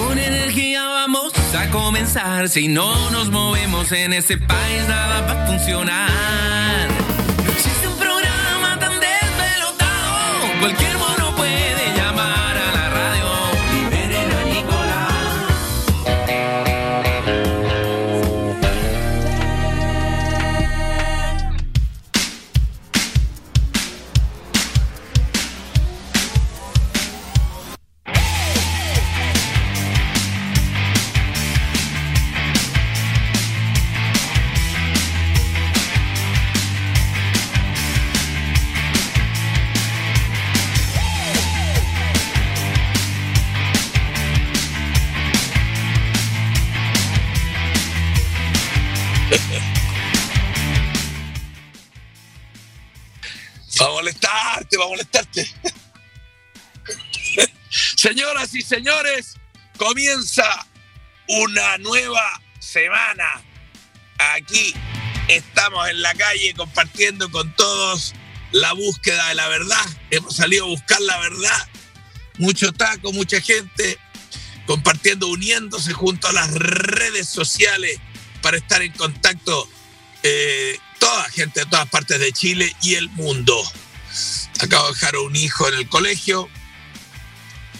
Con energía vamos a comenzar. Si no nos movemos en ese país, nada va a funcionar. No existe un programa tan desvelotado. Cualquier Señoras y señores, comienza una nueva semana. Aquí estamos en la calle compartiendo con todos la búsqueda de la verdad. Hemos salido a buscar la verdad. Mucho taco, mucha gente compartiendo, uniéndose junto a las redes sociales para estar en contacto. eh, toda gente de todas partes de Chile y el mundo. Acabo de dejar a un hijo en el colegio.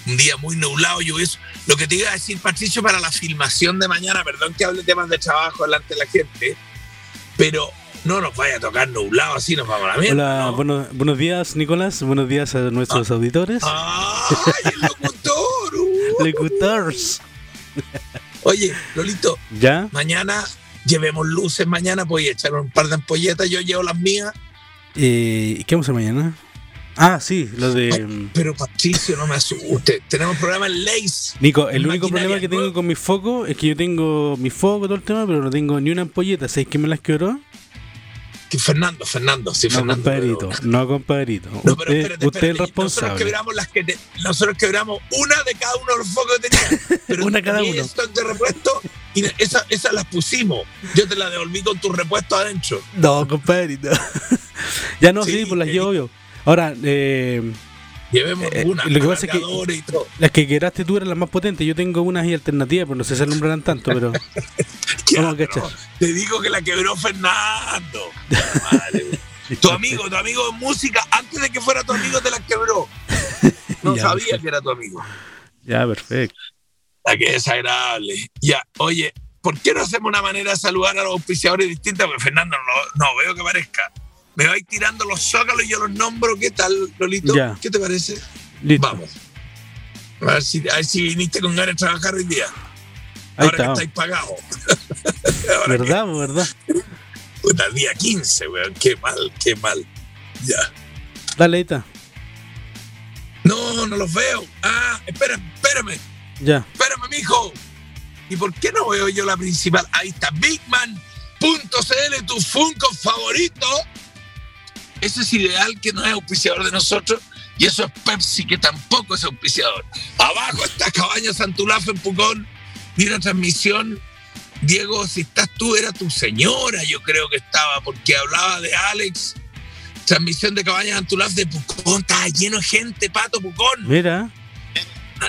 Un día muy nublado, lluvioso. Lo que te iba a decir, Patricio, para la filmación de mañana, perdón que hable temas de trabajo delante de la gente, pero no nos vaya a tocar nublado, así nos vamos a la mierda. Hola, ¿no? bueno- buenos días, Nicolás. Buenos días a nuestros auditores. ¡Ay, el locutor! uh. Locutors. Oye, Lolito, ¿Ya? mañana llevemos luces mañana, voy a echar un par de ampolletas, yo llevo las mías. Eh, ¿Qué vamos a hacer mañana? Ah, sí, lo de. mm, Pero Patricio, no me asuste. Tenemos programa en Lace. Nico, el único problema que tengo con mi foco es que yo tengo mi foco, todo el tema, pero no tengo ni una ampolleta. ¿Sabéis quién me las quebró? Que Fernando, Fernando, sí, No, Fernando. compadrito. pero- No, compadrito. No, pero usted espérate, usted es el espérate. Nosotros responsable. quebramos las que te- nosotros quebramos una de cada uno de los focos que tenía. Pero Una cada uno. de repuesto y esas esas las pusimos. Yo te las devolví con tu repuesto adentro. No, compadrito. ya no, sí, Sí, pues las llevo yo. Ahora, eh, Llevemos Eh, una. lo que pasa es que- las que quebraste tú eran las más potentes. Yo tengo unas y alternativas, pero no sé si alumbrarán tanto, pero. Ya, Vamos a pero cachar. te digo que la quebró Fernando. Madre, tu amigo, tu amigo de música, antes de que fuera tu amigo, te la quebró. No Ya, sabía perfecto. que era tu amigo. Ya, perfecto. Ah, qué desagradable. Ya, oye, ¿por qué no hacemos una manera de saludar a los auspiciadores distinta? Porque Fernando no, no veo que parezca. Me vais tirando los zócalos y yo los nombro. ¿Qué tal, Lolito? Ya. ¿Qué te parece? Listo. Vamos. A ver, si, a ver si viniste con ganas de trabajar hoy día. Ahí Ahora que está. estáis pagados. Ahora que- ¿Verdad, verdad? Puta, día 15, weón. Qué mal, qué mal. Ya. Dale, ahí está. No, no los veo. Ah, espérame, espérame. Ya. Espérame, mijo. ¿Y por qué no veo yo la principal? Ahí está, Bigman.cl, tu Funko favorito. Ese es ideal que no es auspiciador de nosotros. Y eso es Pepsi, que tampoco es auspiciador. Abajo está Cabaña Santulafa en Pucón. Una transmisión. Diego, si estás tú, era tu señora, yo creo que estaba, porque hablaba de Alex. Transmisión de Cabaña Santulaf de Pucón. Estaba lleno de gente, pato Pucón Mira.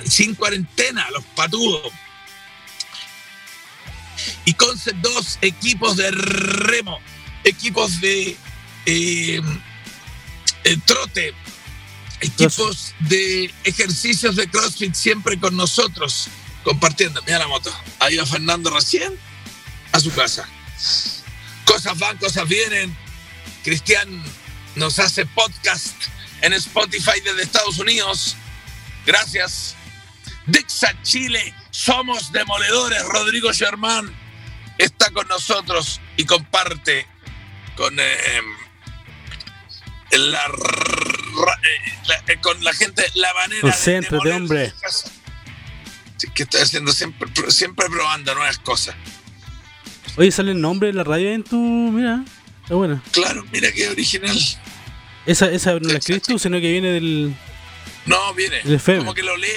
sin cuarentena, los patudos. Y Concept 2, equipos de remo, equipos de eh, eh, trote, equipos de ejercicios de CrossFit siempre con nosotros, compartiendo. Mira la moto. Ahí va Fernando recién a su casa. Cosas van, cosas vienen. Cristian nos hace podcast en Spotify desde Estados Unidos. Gracias. Dixa Chile, somos demoledores. Rodrigo Germán está con nosotros y comparte con, eh, la, eh, la- eh, con la gente la manera Concéntrate, demoler hombre. su casa. Sí, que estoy haciendo siempre, siempre probando nuevas cosas. Oye, sale el nombre de la radio en tu. Mira. Está buena. Claro, mira qué original. Esa, esa no la escribiste tú, sino que viene del. No, viene. El FM. Como que lo lee,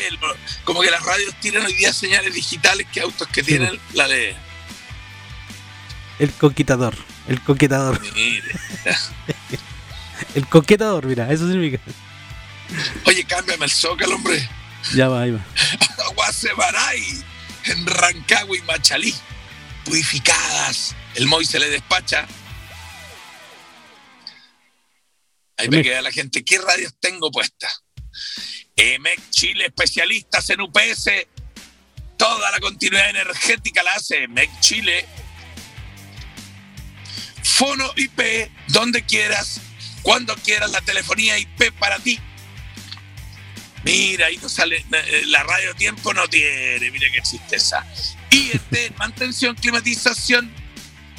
como que las radios tiran hoy día señales digitales que autos que tienen la lee. El conquistador. El conquistador. El conquistador, mira, eso significa. Oye, cámbiame el zócalo, hombre. Ya va, ahí va. Guasebaray. Rancagua y Machalí, purificadas. El Moy se le despacha. Ahí me queda la gente. ¿Qué radios tengo puestas? EMEC Chile, especialistas en UPS. Toda la continuidad energética la hace EMEC Chile. Fono IP, donde quieras, cuando quieras, la telefonía IP para ti. Mira, ahí no sale, eh, la radio tiempo no tiene, mira qué tristeza. IET, mantención, climatización,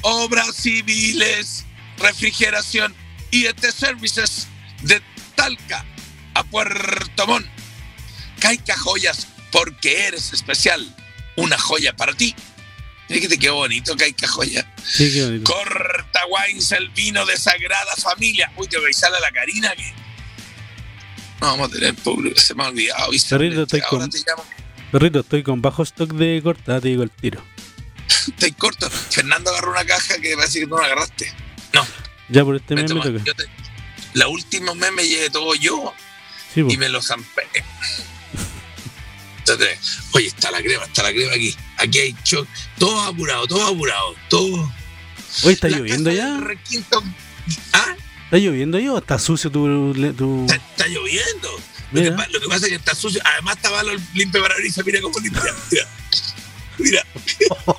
obras civiles, refrigeración, IET Services de Talca a Puerto Montt. Caica Joyas, porque eres especial. Una joya para ti. Mira que te quedó bonito, Caica Joya. Sí, qué bonito. Corta Wines, el vino de Sagrada Familia. Uy, te voy a a la Karina que. No, vamos a tener público, se me ha olvidado. ¿viste? Perrito, estoy Ahora con- te llamo. Perrito, estoy con bajo stock de corta, te digo el tiro. Estoy corto. Fernando agarró una caja que parece que tú no la agarraste. No, Ya por este me mes toca. te- la última mes me llevé todo yo Sí, y me lo zampé. Oye, está la crema, está la crema aquí. Aquí hay choc. Todo apurado, todo apurado. Todo. Hoy está La lloviendo ya. requinto- ¿Ah? ¿Está lloviendo ya o está sucio tu. Está, está lloviendo. Lo que, lo pasa es que está sucio. Además, está malo el limpio parabrisas. Mira cómo limpia. Mira. Mira.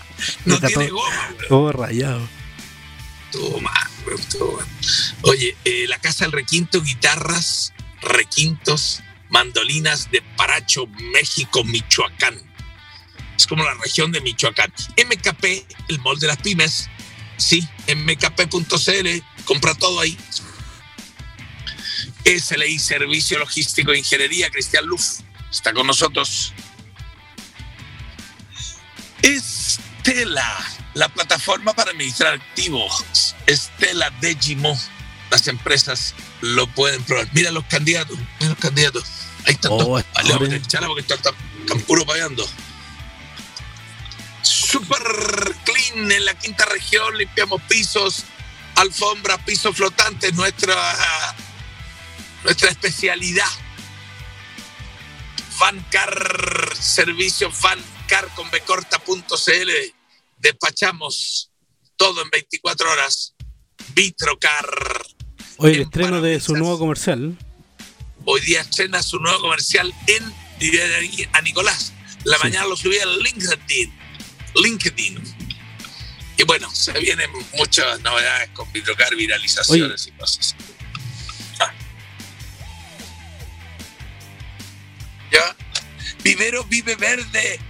No tiene todo- goma, weón. Todo rayado. Todo mal, weón, todo mal. Oye, eh, la Casa del Requinto, guitarras, requintos, mandolinas de Paracho, México, Michoacán. Es como la región de Michoacán. MKP, el molde de las pymes. Sí, mkp.cl, compra todo ahí. SLI, Servicio Logístico e Ingeniería, Cristian Luf, está con nosotros. Estela, la plataforma para administrar activos. Estela Digimo, las empresas lo pueden probar. Mira los candidatos, mira los candidatos. Ahí están Oh, todos. está Vale, vamos a bien. echarla porque están, están- están puro pagando. Super clean en la quinta región, limpiamos pisos, alfombras, pisos flotantes, nuestra, nuestra especialidad. Fancar, servicio Fancar con becorta.cl. Despachamos todo en 24 horas. Vitrocar. Hoy el En estreno de su nuevo comercial. Hoy día estrena su nuevo comercial en a Nicolás. La Sí. mañana lo subí al LinkedIn. LinkedIn. Y bueno, se vienen muchas novedades con Vitrocar, viralizaciones y cosas. Ah. ¿Ya? Vivero Vive Verde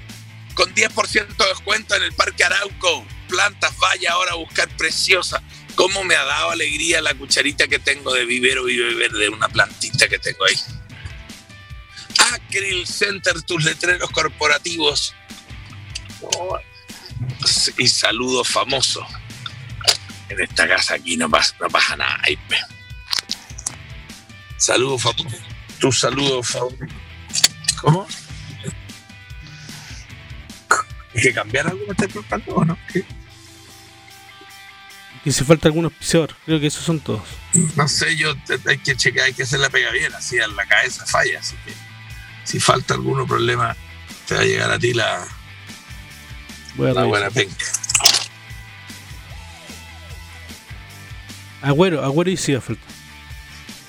con 10% de descuento en el Parque Arauco. Plantas, vaya ahora a buscar preciosa. ¿Cómo me ha dado alegría la cucharita que tengo de Vivero Vive Verde, una plantita que tengo ahí? Acril Center, tus letreros corporativos. Y saludo famoso. En esta casa aquí no pasa, no pasa nada. Ay, pe. Saludo famoso. Tu saludo famoso. ¿Cómo? ¿Hay que cambiar algo? ¿Me estás preguntando o no? ¿Qué? Y si falta algún auspiciador, creo que esos son todos. No sé, yo hay que checar, hay que hacer la pega bien, así en la cabeza falla, así que si falta algún problema, te va a llegar a ti la, Voy a la buena penca. Agüero, Agüero y sí va a faltar.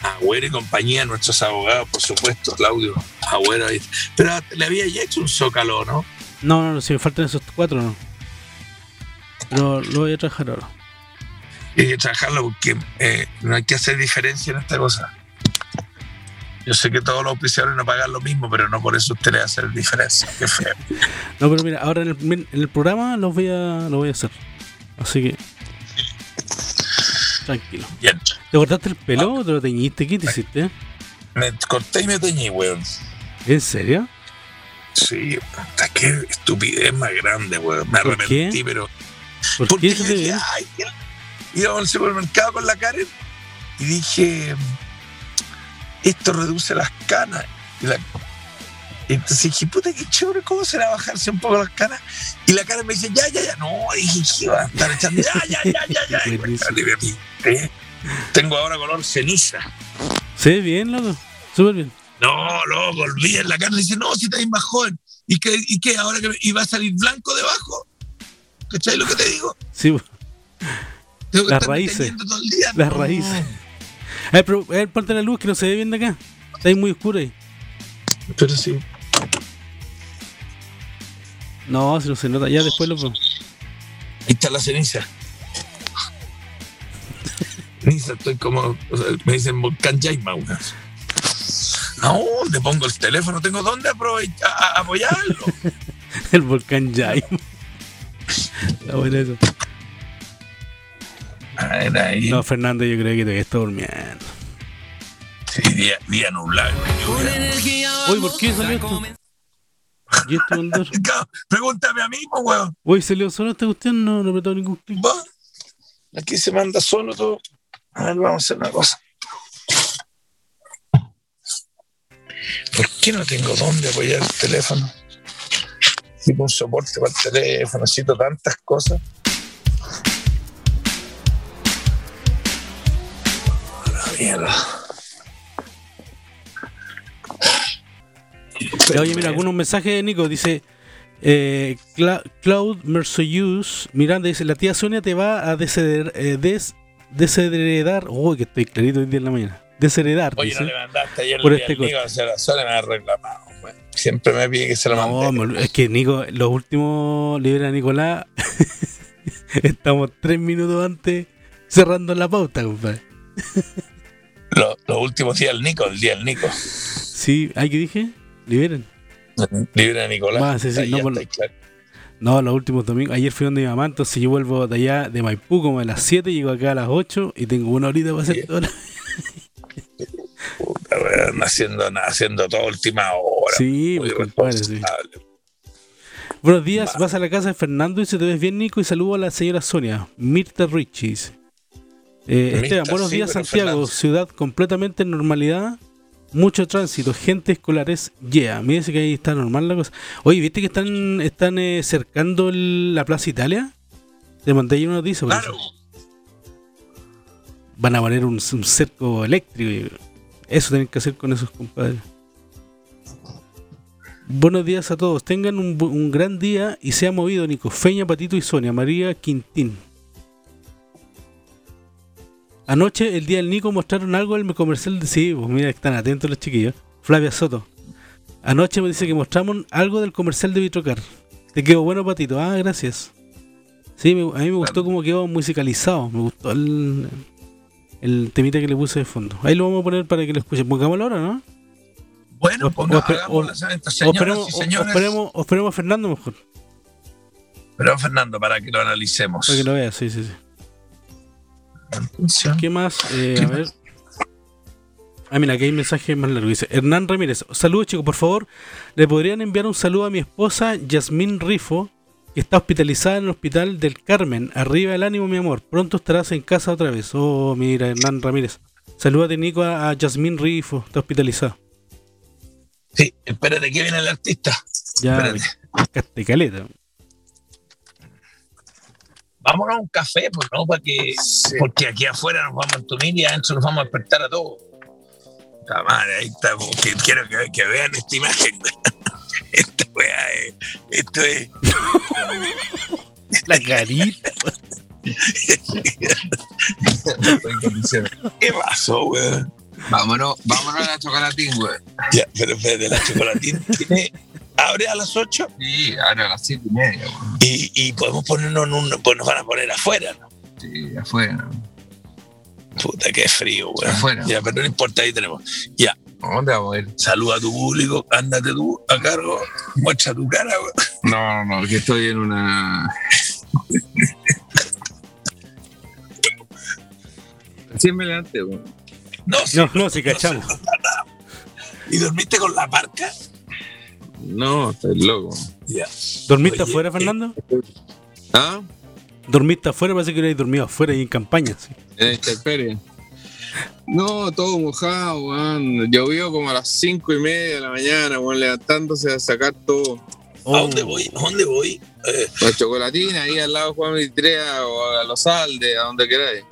Agüero y compañía, nuestros abogados, por supuesto, Claudio. Agüero ahí. Pero le había ya hecho un zócalo, ¿no? No, no, no, si me faltan esos cuatro, no. Pero lo voy a trabajar ahora. Y hay que trabajarlo porque eh, no hay que hacer diferencia en esta cosa. Yo sé que todos los auspiciadores no pagan lo mismo, pero no por eso usted le hacer diferencia. Qué feo. No, pero mira, ahora en el, en el programa los voy a, lo voy a hacer. Así que. Tranquilo. Bien. ¿Te cortaste el pelo o te lo teñiste? ¿Qué te hiciste? Me corté y me teñí, weón. ¿En serio? Sí, puta, qué estupidez más grande, weón. Me ¿Por arrepentí, qué? pero. ¿Por Porque qué dije, ay, qué- íbamos al supermercado con la Karen y dije, esto reduce las canas. Y la- y entonces dije, puta, qué chévere, ¿cómo será bajarse un poco las canas? Y la Karen me dice, ya, ya, ya, no, dije, ¿qué va a estar echando? Ya, ya, ya, ya, ya. Y, pinté. Tengo ahora color ceniza. ¿Se ve bien, loco? Súper bien. No, loco, olviden la Karen dice, no, si estáis más joven. ¿Y que, y que ahora que y va a salir blanco debajo? ¿Cachai lo que te digo? Sí, Las raíces. deteniendo todo el día. las No. raíces. A ver, pero, a ver, ponte la luz que no se ve bien de acá. Está ahí muy oscuro ahí. Pero sí. No, si no se nota. Ya después lo. Ahí está la ceniza. Ceniza, estoy como. o sea, me dicen volcán Jaima. ¿A dónde pongo el teléfono? ¿Tengo dónde apoyarlo? El volcán Jaime. Está bueno eso. A ver, ahí. No, Fernando, yo creo que todavía está durmiendo. Sí, día, día nublado. Oye, ¿por qué salió a esto? ¿Y este? Claro, Pregúntame a mí, pues, weón. Hoy salió solo esta cuestión, no, no apretó ningún clic. Va. Aquí se manda solo todo. A ver, vamos a hacer una cosa. ¿Por qué no tengo dónde apoyar el teléfono? Tipo un soporte para el teléfono, necesito tantas cosas. Mierda. Oye, mira, algunos mensajes de Nico. Dice eh, Cla- Cloud Mersoyus Miranda dice: La tía Sonia te va a desheredar. Eh, des- desheredar. Uy, que estoy clarito hoy día en la mañana. Desheredar. Oye, dice. no le mandaste ayer Por este Nico, o sea, la sola me ha reclamado. Siempre me pide que se lo No, mande. es que Nico, los últimos libres a Nicolás, estamos tres minutos antes cerrando la pauta, compadre. Los, los últimos días del Nico, el día del Nico. Sí, ¿ay qué dije? Liberen. Libre de Nicolás. Sí, sí, no, ya por- está claro. No, los últimos domingos. Ayer fui donde mi mamá, entonces yo vuelvo de allá de Maipú como a las 7, llego acá a las 8 y tengo una horita para hacer todo. Puta, weón, haciendo, haciendo todo a última hora. Sí, Muy pues, compadre, sí. Buenos días, vas a la casa de Fernando y se te ves bien, Nico, y saludo a la señora Sonia, Mirta Richis. Eh, Esteban, buenos días, Santiago, Fernando. ciudad completamente en normalidad, mucho tránsito, gente escolares, yeah. Me dice que ahí está normal la cosa. Oye, ¿viste que están, están eh, cercando el- la Plaza Italia? Te mandé ahí una noticia. Claro. eso. Van a poner un, un cerco eléctrico. y Eso tienen que hacer con esos compadres. Buenos días a todos. Tengan un, un gran día y se ha movido Nico, Feña, Patito y Sonia, María Quintín. Anoche, el día del Nico, mostraron algo del comercial de... Sí, pues mira, están atentos los chiquillos. Flavia Soto. Anoche me dice que mostramos algo del comercial de Vitrocar. Te quedó bueno, Patito. Ah, gracias. Sí, me- a mí me gustó cómo quedó musicalizado. Me gustó el, el temita que le puse de fondo. Ahí lo vamos a poner para que lo escuchen. Pongámoslo ahora, ¿no? Bueno, ponga, señoras esperemos, y o- o señores. esperemos, esperemos a Fernando mejor. Pero Fernando, para que lo analicemos. Para que lo vea, sí, sí, sí. ¿Qué más? Eh, a ver. Ah, mira, aquí hay mensaje más largo. Dice Hernán Ramírez. Saludos, chicos. Por favor, ¿le podrían enviar un saludo a mi esposa Yasmín Rifo, que está hospitalizada en el hospital del Carmen? Arriba el ánimo, mi amor. Pronto estarás en casa otra vez. Oh, mira, Hernán Ramírez. Salúdate, Nico, a, a Yasmín Rifo. Está hospitalizada. Sí, espérate que viene el artista. Ya, caleta. Vámonos a un café, pues no, para que. Porque aquí afuera nos vamos a entumir y adentro nos vamos a despertar a todos. La madre, ahí está. porque quiero que, que vean esta imagen. Esta weá es. Esto es. La carita. ¿Qué pasó, weón? Vámonos, vámonos a la chocolatín, güey. Ya, pero espérate, la chocolatina tiene. Abre a las 8 Sí, ahora a las siete y media, güey. y, y podemos ponernos en un. Pues nos van a poner afuera, ¿no? Sí, afuera. Puta, qué frío, weón. Afuera. Ya, pero no importa, ahí tenemos. Ya, ¿A ¿Dónde vamos a ir? saluda a tu público, ándate tú a cargo, muestra tu cara, weón. No, no, no, que estoy en una. Recién me levanté, güey. No, sí, No, no, si cachamos. ¿Y dormiste con la parca? No, estoy loco. Ya. ¿Dormiste Oye, afuera, eh, Fernando? ¿Ah? ¿Dormiste afuera? Parece que hubierais dormido afuera y en campaña. sí. En intemperie. No, todo mojado, weón. Llovió como a las cinco y media de la mañana, weón, levantándose a sacar todo. ¿A dónde voy? ¿A dónde voy? Eh, La chocolatina ahí al lado de Juan Vitrea o a Los Aldes, a donde queráis.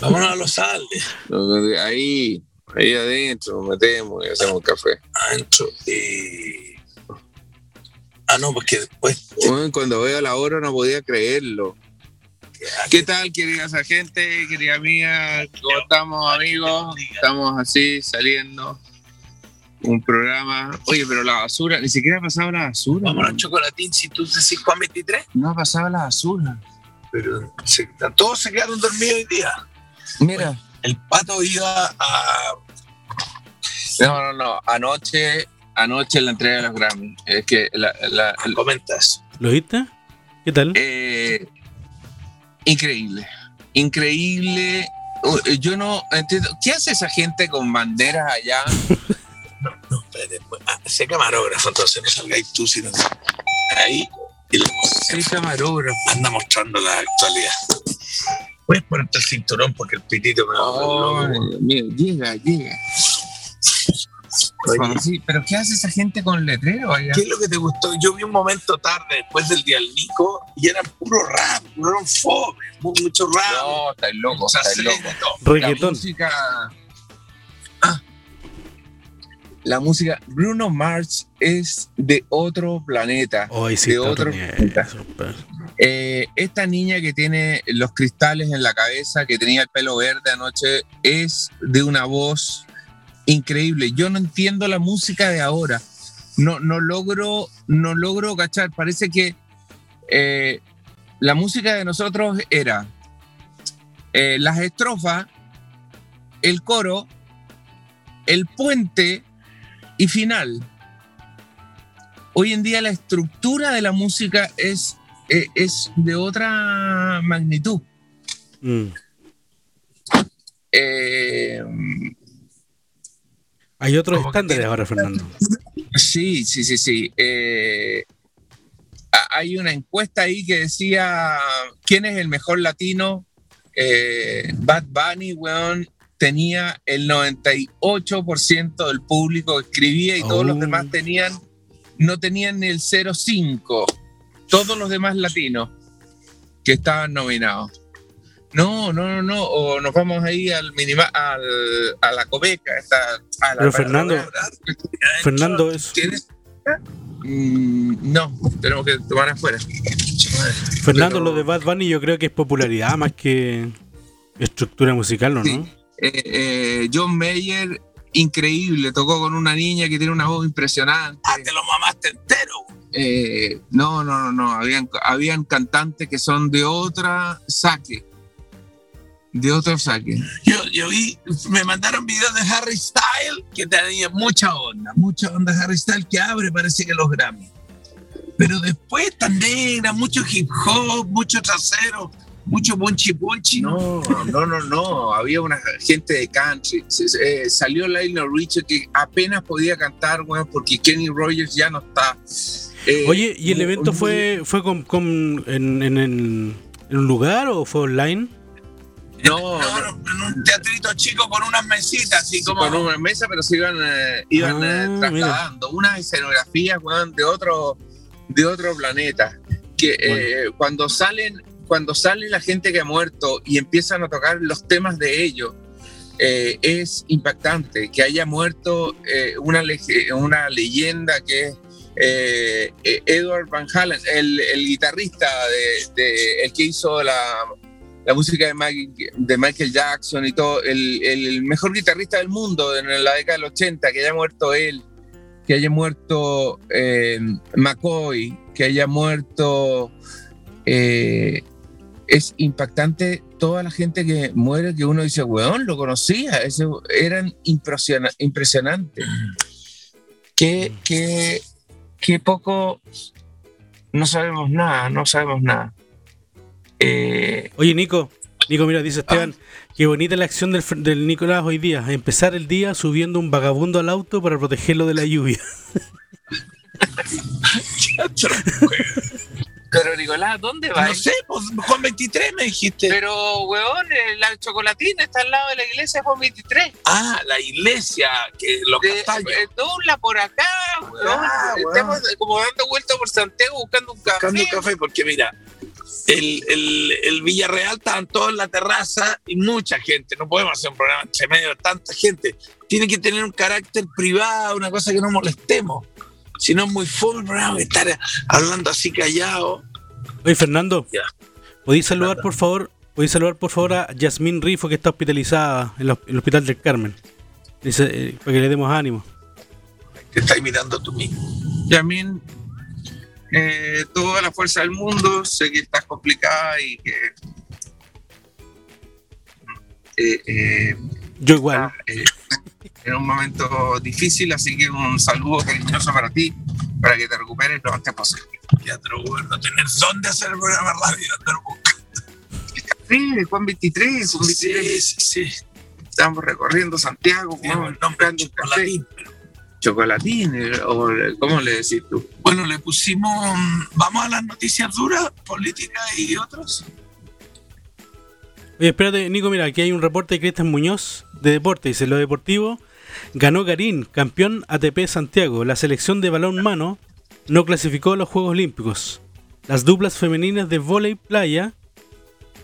vámonos a los Aldes, Ahí, ahí adentro, nos metemos y hacemos café. adentro. Y... Ah, no, porque después. Weón, cuando veo la hora no podía creerlo. ¿Qué tal, querida gente, querida mía? ¿Cómo estamos, amigos? Estamos así, saliendo. Un programa. Oye, pero la basura, ni siquiera ha pasado la basura. Vámonos, weón. chocolatín, si tú decís Juan 23, No ha pasado la basura. pero se- todos se quedaron dormidos hoy día. Mira. El pato iba a. No, no, no. Anoche, anoche la entrega de los Grammy. Es que la, la- la- Comentas. ¿Lo viste? ¿Qué tal? Eh, increíble, increíble. Yo no entiendo. ¿Qué hace esa gente con banderas allá? No, espérate. pues, ah, sé camarógrafo, entonces no salgáis tú, sino. Ahí. Y la Sí, camarógrafo. anda mostrando la actualidad. Puedes ponerte el cinturón porque el pitito me va a mira, llega, llega. Oye, Sí, pero ¿qué hace esa gente con letrero allá? ¿Qué es lo que te gustó? Yo vi un momento tarde después del día del Nico y era puro rap, puro fome, mu- mucho rap. No, estáis loco, estáis loco. todo. La Reggaetón. música. Ah. La música. Bruno Mars es de otro planeta. Hoy sí de otro planeta. Eh, esta niña que tiene los cristales en la cabeza, que tenía el pelo verde anoche, es de una voz increíble. Yo no entiendo la música de ahora. No, no logro, no logro cachar. Parece que eh, la música de nosotros era eh, las estrofas, el coro, el puente y final. Hoy en día la estructura de la música es eh, es de otra magnitud. Mm. Eh, Hay otros que estándares ahora, Fernando. sí, sí, sí, sí. Eh, ha- hay una encuesta ahí que decía quién es el mejor latino. Eh, Bad Bunny, weón, tenía el 98% del público que escribía y todos los Oh. demás tenían, no tenían ni el 0,5. Todos los demás latinos que estaban nominados. No, no, no, no. O nos vamos ahí al minima, al, a la cobeca. Esta, a la, Pero Fernando, Fernando, eso. ¿Tienes? Mm, no, tenemos que tomar afuera. Fernando, Pero- lo de Bad Bunny yo creo que es popularidad más que estructura musical, ¿no? Sí. Eh, eh, John Mayer, increíble, tocó con una niña que tiene una voz impresionante. Ah, te lo mamaste entero. Eh, no, no, no, no, habían, habían cantantes que son de otra saque. De otro saque. Yo, yo vi, me mandaron videos de Harry Styles que tenía mucha onda, mucha onda Harry Styles que abre, parece que los Grammy. Pero después tan negra, mucho hip hop, mucho trasero, mucho punchi punchi. No, no, no, no. Había una gente de country. Se- se- eh, salió Lionel Richie que apenas podía cantar, weón, porque Kenny Rogers ya no está. Eh, Oye, ¿y el evento fue, fue con, con- en, en- en- en un lugar o fue online? No, no, en un teatrito chico con unas mesitas, así como. con una mesa, pero se iban, eh, iban Ah, eh, mira. trasladando. Unas escenografías, weón, de otro, de otro planeta. Que eh, cuando salen, cuando sale la gente que ha muerto y empiezan a tocar los temas de ellos, eh, es impactante que haya muerto eh, una, leyenda que es eh, eh, Edward Van Halen, el, el guitarrista de, de- el que hizo la, la música de, Michael Jackson y todo, el, mejor guitarrista del mundo en la década del 80, que haya muerto él, que haya muerto eh, McCoy, que haya muerto... eh, es impactante toda la gente que muere, que uno dice, weón, lo conocía, ese, eran impresiona- impresionantes. Qué, qué, qué poco, no sabemos nada, no sabemos nada. Eh, Oye, Nico, Nico, mira, dice Esteban, qué bonita la acción del, Nicolás hoy día. Empezar el día subiendo un vagabundo al auto para protegerlo de la lluvia. pero Nicolás, ¿dónde va? No sé, pues Juan 23 me dijiste. Pero, weón, eh, la chocolatina está al lado de la iglesia Juan 23. Ah, la iglesia, que los De, castaños. eh, dobla por acá, weón. Ah, weón. Estamos como dando vuelta por Santiago buscando un café. buscando un café, porque mira, el, el, el Villarreal estaban todos en la terraza y mucha gente. No podemos hacer un programa entre medio de tanta gente. Tiene que tener un carácter privado, una cosa que no molestemos. Si no es muy el programa, estar hablando así callado. Oye, Fernando, Ya. ¿podéis saludar por favor? ¿Podéis saludar por favor a Yasmín Rifo que está hospitalizada en la- el hospital del Carmen? Dice, eh, para que le demos ánimo. Te estás imitando tú mismo. Yamin, eh, toda la fuerza del mundo, sé que estás complicada y que eh, eh, Yo igual. eh, en un momento difícil, así que un saludo cariñoso para ti, para que te recuperes lo antes posible. Ya te lo vuelvo a tener dónde hacer el programa de radio. andar buscando. Sí, Juan 23, Juan 23. Sí, sí, sí. Estamos recorriendo Santiago, Juan, el nombre buscando un café. Chocolatín, eh, o ¿cómo le decís tú? Bueno, le pusimos. mm, Vamos a las noticias duras, políticas y otros. Oye, espérate, Nico, mira, aquí hay un reporte de Cristian Muñoz de deporte. Dice, lo deportivo ganó Garín, campeón ATP Santiago. La selección de balón mano no clasificó a los Juegos Olímpicos. Las duplas femeninas de vóley playa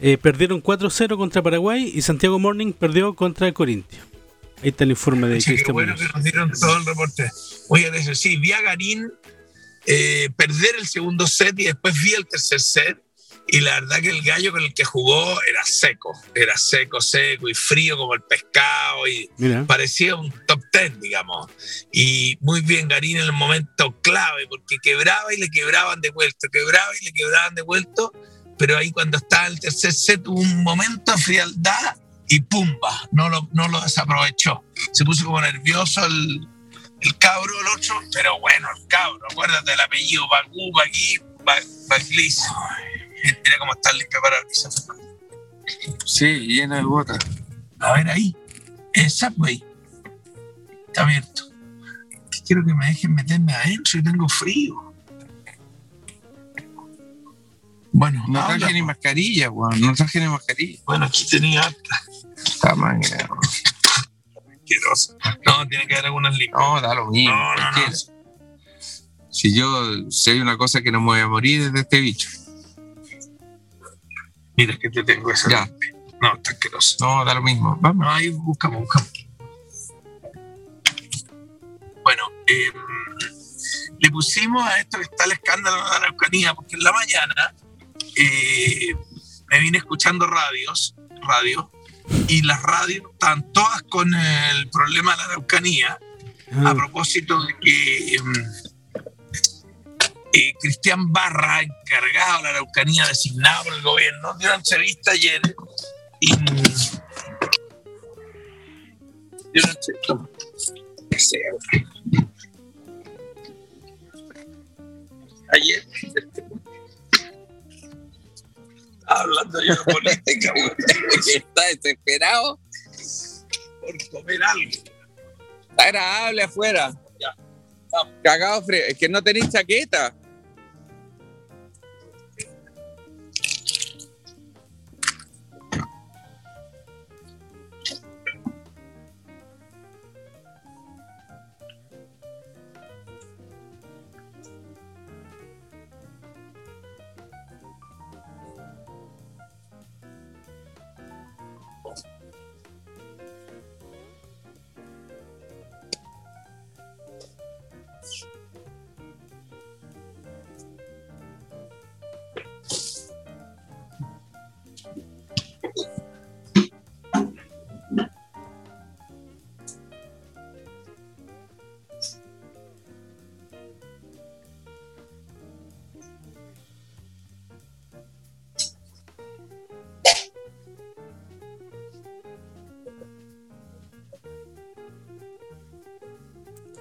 eh, perdieron 4-0 contra Paraguay y Santiago Morning perdió contra Corintio. Ahí está el informe de Sí, qué Cristian bueno que nos dieron todo el reporte. Oye, de eso sí, vi a Garín eh, perder el segundo set y después vi el tercer set. Y la verdad que el gallo con el que jugó era seco, era seco, seco y frío como el pescado y Mira, parecía un top ten, digamos. Y muy bien Garín en el momento clave, porque quebraba y le quebraban de vuelta, quebraba y le quebraban de vuelta, pero ahí cuando estaba el tercer set hubo un momento de frialdad y pumba, no lo, no lo desaprovechó. Se puso como nervioso el, el cabro, el otro, pero bueno, el cabro, acuérdate del apellido, Bagú, Bagui, Baglis. Mira cómo está el limpio parabrisas. Sí, llena de botas. A ver ahí. Es Subway. Está abierto. Quiero que me dejen meterme adentro y tengo frío. Bueno, No habla, traje ni po. mascarilla, weón. No traje ni mascarilla. bueno, aquí tenía harta. Está manera, weón. Asqueroso. No, tiene que haber algunas limpias. No, da lo mismo. No, no, no. Si yo, si hay una cosa que no me voy a morir es de este bicho. Mira que te tengo esa. Ya. No, está asqueroso. No, da lo mismo. Vamos. No, ahí buscamos, buscamos. Bueno, eh, le pusimos a esto que está el escándalo de la Araucanía, porque en la mañana eh, me vine escuchando radios, radio, y las radios están todas con el problema de la Araucanía, a ah, propósito de que mm, eh, Cristian Barra, encargado de la Araucanía, designado por el gobierno, dio una entrevista ayer y. Ayer. Hablando yo de política, güey, Está desesperado. por comer algo. Está agradable afuera. Ya. Cagado frío. Es que no tenéis chaqueta.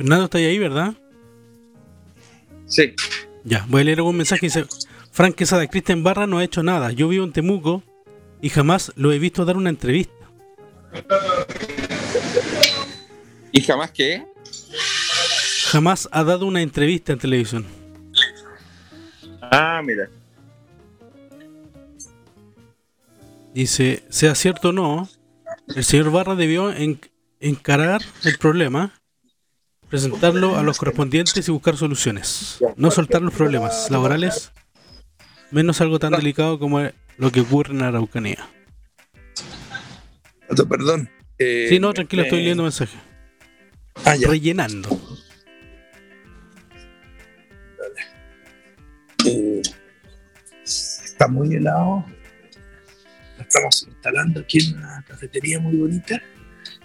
Fernando está ahí, ¿verdad? Sí. Ya, voy a leer algún mensaje dice, Frank Quesada, Cristian Barra no ha hecho nada. Yo vivo en Temuco y jamás lo he visto dar una entrevista. ¿Y jamás qué? Jamás ha dado una entrevista en televisión. Ah, mira. Dice, sea cierto o no, el señor Barra debió en- encarar el problema, presentarlo a los correspondientes y buscar soluciones. No soltar los problemas laborales, menos algo tan delicado como lo que ocurre en Araucanía. Perdón. Eh, sí, no, tranquilo, estoy eh, leyendo mensaje. Ah. Rellenando. Eh, está muy helado. Estamos instalando aquí en una cafetería muy bonita.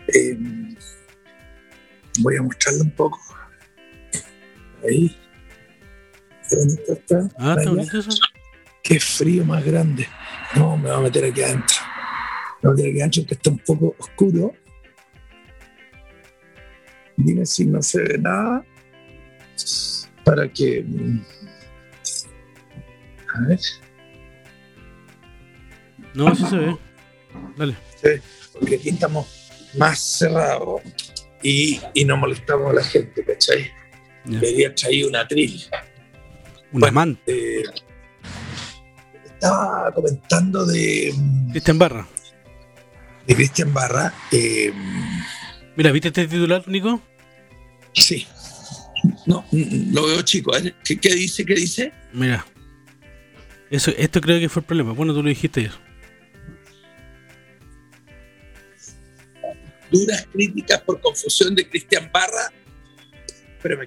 Eh, voy a mostrarle un poco. Ahí. Qué bonito está. Ah, está bonito eso. Qué frío más grande. No, me voy a meter aquí adentro. Me voy a meter aquí adentro que está un poco oscuro. Dime si no se ve nada. Para que. mm, A ver. No, sí se ve. Dale. Sí, porque aquí estamos más cerrados y, y no molestamos a la gente, ¿cachai? Ya. Debería traer un atril. Una manta. Eh, estaba comentando de, Cristian Barra. de Cristian Barra. eh, Mira, ¿viste este titular, Nico? sí. No, mm, lo veo chico. A ver, ¿qué, qué dice? ¿Qué dice? Mira. Eso, esto creo que fue el problema. Bueno, tú lo dijiste ayer. Duras críticas por confusión de Cristian Barra. Pero me.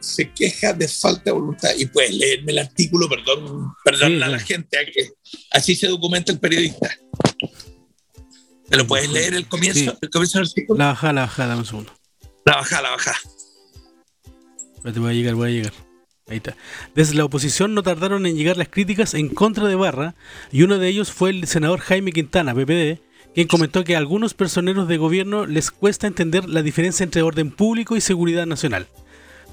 Se queja de falta de voluntad. Y puedes leerme el artículo, perdón, perdón Sí, a la gente. a que así se documenta el periodista. ¿Me lo puedes leer el comienzo, Sí. el comienzo del artículo? La bajada, la bajada, dame un segundo. La baja, la baja. Espérate, voy a llegar, voy a llegar. Ahí está. Desde la oposición no tardaron en llegar las críticas en contra de Barra y uno de ellos fue el senador Jaime Quintana, PPD, quien comentó que a algunos personeros de gobierno les cuesta entender la diferencia entre orden público y seguridad nacional.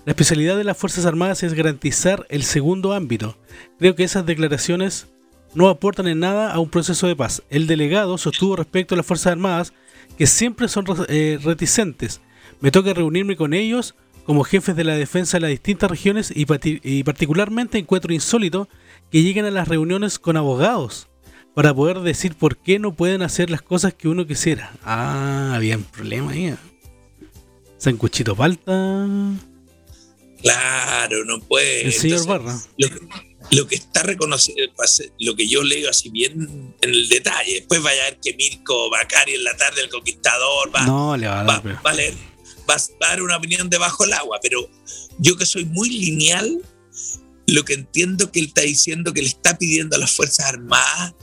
La especialidad de las Fuerzas Armadas es garantizar el segundo ámbito. Creo que esas declaraciones no aportan en nada a un proceso de paz. El delegado sostuvo respecto a las Fuerzas Armadas que siempre son eh, reticentes. Me toca reunirme con ellos como jefes de la defensa de las distintas regiones y, y particularmente encuentro insólito que lleguen a las reuniones con abogados para poder decir por qué no pueden hacer las cosas que uno quisiera. Ah, había un problema ahí. Sancuchito falta. Claro, no puede. El señor Entonces, Barra. Lo, lo que está reconocido, lo que yo leo así bien en el detalle, después vaya a ver que Mirko Bacari en la tarde, el conquistador, va, No, le va a dar. va a leer, va a dar una opinión debajo del agua, pero yo que soy muy lineal, lo que entiendo que él está diciendo que le está pidiendo a las Fuerzas Armadas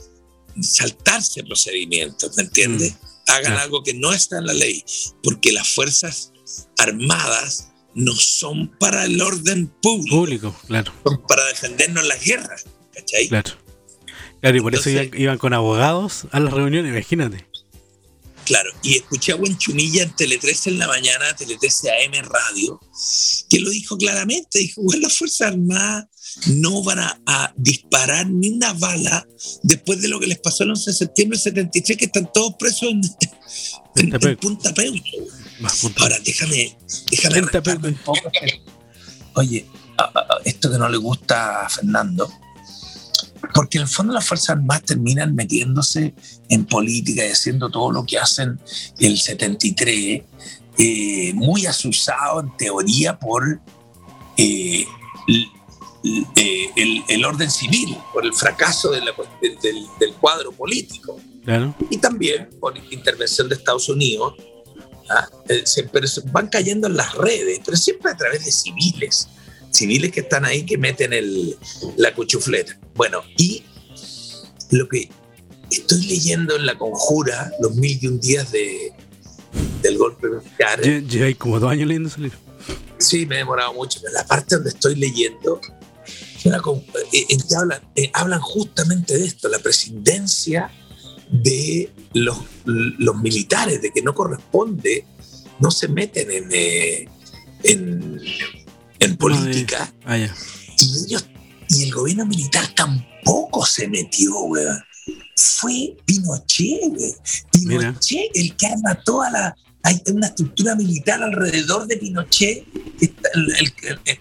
saltarse procedimientos, ¿me entiendes? Hagan Claro. algo que no está en la ley, porque las Fuerzas Armadas no son para el orden público, Público, claro, son para defendernos en las guerras, ¿cachai? claro. Claro, y por eso iban, iban con abogados a las reuniones, imagínate. Claro, y escuché a Buenchumilla en Tele 13 en la mañana, Tele 13 AM Radio, que lo dijo claramente, dijo, bueno, las Fuerzas Armadas no van a, a disparar ni una bala después de lo que les pasó el 11 de septiembre del 73, que están todos presos en, en- en. Punta Peuco. Ahora, déjame, déjame un poco. Oye, esto que no le gusta a Fernando, porque en el fondo las Fuerzas Armadas terminan metiéndose en política y haciendo todo lo que hacen el 73, eh, muy asusado en teoría por eh, eh, el, el orden civil, por el fracaso de la cu- del- del- cuadro político Claro. y también por intervención de Estados Unidos, ¿ah? Eh, se- pero van cayendo en las redes, pero siempre a través de civiles, civiles que están ahí que meten el, la cuchufleta. Bueno, y lo que estoy leyendo en La Conjura, los mil y un días de, del golpe militar, Lle- Lleváis como dos años leyendo ese libro. sí, me he demorado mucho, pero la parte donde estoy leyendo, una eh, en que hablan, eh, hablan justamente de esto, la presidencia de los, los militares, de que no corresponde, no se meten en, eh, en, en política, Ah, y ellos, y el gobierno militar tampoco se metió, weón. Fue Pinochet, weón. Mira. Pinochet el que arma toda la. Hay una estructura militar alrededor de Pinochet, el- el-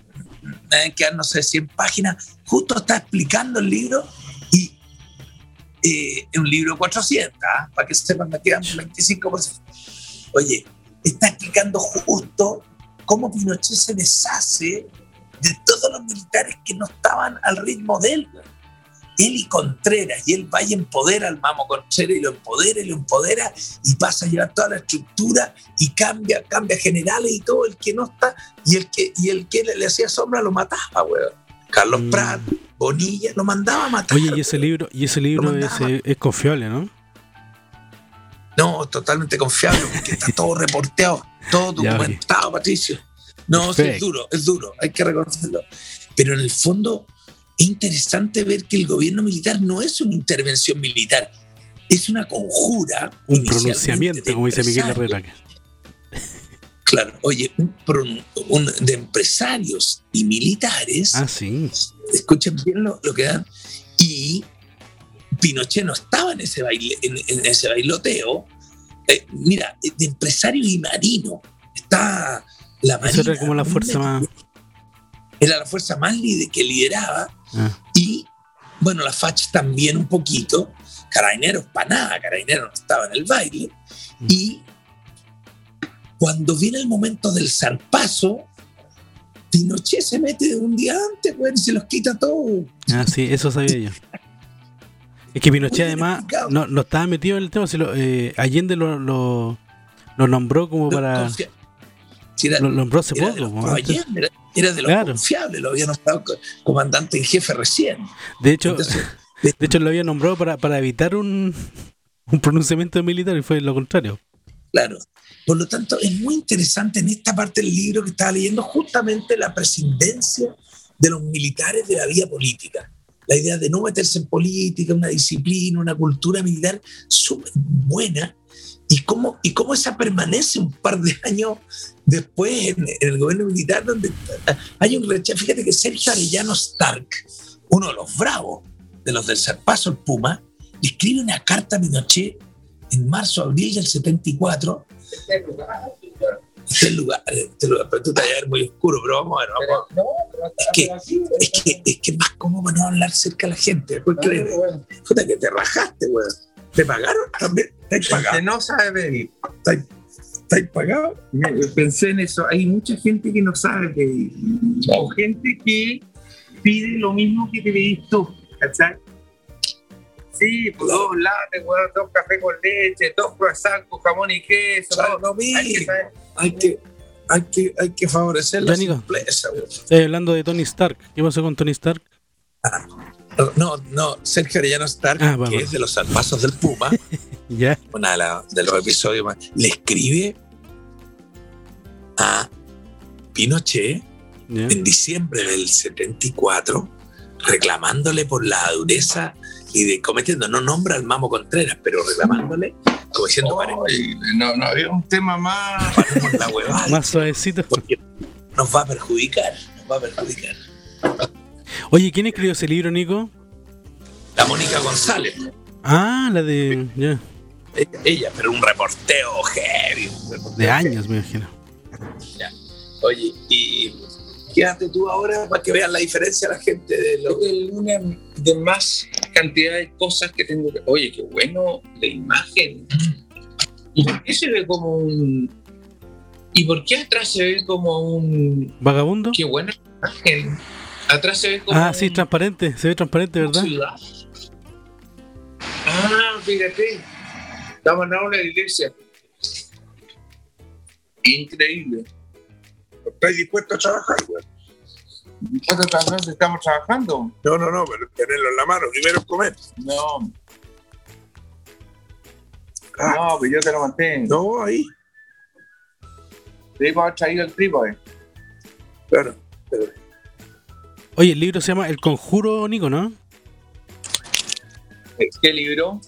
deben quedar, no sé, 100 páginas. Justo está explicando el libro y eh, es un libro de 400, ¿ah? para que sepan, me quedan 25%. Oye, está explicando justo cómo Pinochet se deshace de todos los militares que no estaban al ritmo de él. Él y Contreras, y él va y empodera al Mamo Contreras y lo empodera y lo empodera y pasa a llevar toda la estructura y cambia, cambia generales y todo el que no está y el que, y el que le, le hacía sombra lo mataba, weón. Carlos Mm. Prat, Bonilla lo mandaba a matar. Oye, y ese libro, y ese libro es, confiable, ¿no? No, totalmente confiable, porque está todo reporteado, todo documentado, Patricio. No, sí, es duro, es duro, hay que reconocerlo. Pero en el fondo es interesante ver que el gobierno militar no es una intervención militar, es una conjura. Un pronunciamiento, como dice Miguel. Herrera. Claro, oye, un, pron- un- de empresarios y militares, Ah, sí. escuchen bien lo, lo que dan, y Pinochet no estaba en ese, baile, en, en ese bailoteo. Eh, mira, de empresarios y marinos, está la marina. era como la fuerza más. Era la fuerza más líder que lideraba, Ah, y bueno, la FACH también un poquito, Carabineros para nada, Carabineros no estaba en el baile, Mm. y cuando viene el momento del zarpazo, Pinochet se mete de un día antes, pues, y se los quita todos. ah, sí, eso sabía yo. Es que Pinochet además no, no estaba metido en el tema. Si lo, eh, Allende lo, lo, lo nombró como para. Si era, Lo nombró hace era de poco. los. Antes- Allende, era, era de los Claro. confiables, lo había nombrado co- comandante en jefe recién. De hecho, Entonces, de hecho lo había nombrado para, para evitar un, un pronunciamiento militar y fue lo contrario. Claro. Por lo tanto, es muy interesante en esta parte del libro que estaba leyendo justamente la prescindencia de los militares de la vida política. La idea de no meterse en política, una disciplina, una cultura militar súper buena. Y cómo, y cómo esa permanece un par de años después en, en el gobierno militar, donde hay un rechazo. Fíjate que Sergio Arellano Stark, uno de los bravos de los del Zarpazo, el Puma, le escribe una carta a Pinochet en marzo, abril del 74. Este lugar, este lugar, pero tú te vas a ver muy oscuro, pero vamos a ver, vamos a ver. Es que, es que, es que es más cómodo no hablar cerca a la gente. Puta que te rajaste, weón. ¿Te pagaron también? ¿Estáis Que pagados? no sabe pedir. ¿Estáis, pagados? Pensé en eso. Hay mucha gente que no sabe pedir. O gente que pide lo mismo que te pedís tú. ¿Cachai? Sí, pues dos lates, weón, dos cafés con leche, dos croissants con jamón y queso. Claro, no, Hay que. Hay que, hay que, hay que favorecer la Ya, Nico. simpleza, weón. Estoy hablando de Tony Stark. ¿Qué pasó con Tony Stark? No, no, Sergio Arellano Stark, Ah, que es de los salpazos del Puma, Ya. una de, la- de los episodios más, le escribe a Pinochet ya. en diciembre del 74, reclamándole por la dureza y de cometiendo, no nombra al Mamo Contreras, pero reclamándole, como diciendo, "Pare- Ay, no, no había un tema más. paremos la huevada, Más suavecito. porque nos va a perjudicar, nos va a perjudicar. Oye, ¿quién escribió ese libro, Nico? La Mónica González, Ah, la de. Ya. ella, ella, pero un reporteo heavy. un reporteo De años, me imagino. Oye, y quédate tú ahora para que vean la diferencia la gente de lo Es una de más cantidad de cosas que tengo que. Oye, qué bueno la imagen. ¿Y por qué se ve como un.? ¿Y por qué atrás se ve como un. ¿Vagabundo? Qué buena imagen. Atrás se ve como. Ah, sí, transparente. Se ve transparente, ¿verdad? ciudad. Ah, fíjate. Estamos en una iglesia. Increíble. ¿Estás dispuesto a trabajar, güey? ¿Cuántas personas estamos trabajando? No, no, no, pero tenerlo en la mano, primero comer. No. Ah. No, pues yo te lo mantengo. No, ahí, Debemos haber traído el trípode. claro. Oye, el libro se llama El Conjuro, Nico, ¿no? ¿Qué libro?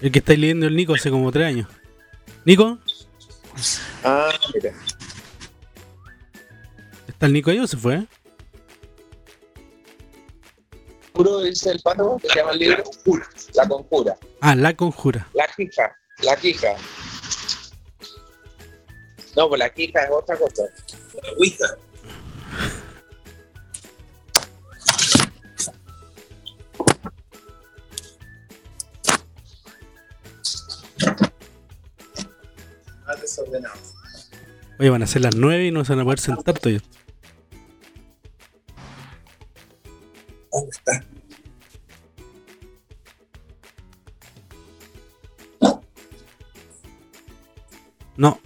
El que estáis leyendo el Nico hace como tres años. ¿Nico? Ah, mira. ¿Está el Nico ahí o se fue? Conjuro dice el pato, que se llama el libro. La conjura. Ah, La Conjura. La quija. La quija. No, pues la quija es otra cosa. La Ouija. desordenado. Oye, van a ser las 9 y no se van a poder sentar todavía. ¿Dónde está? No.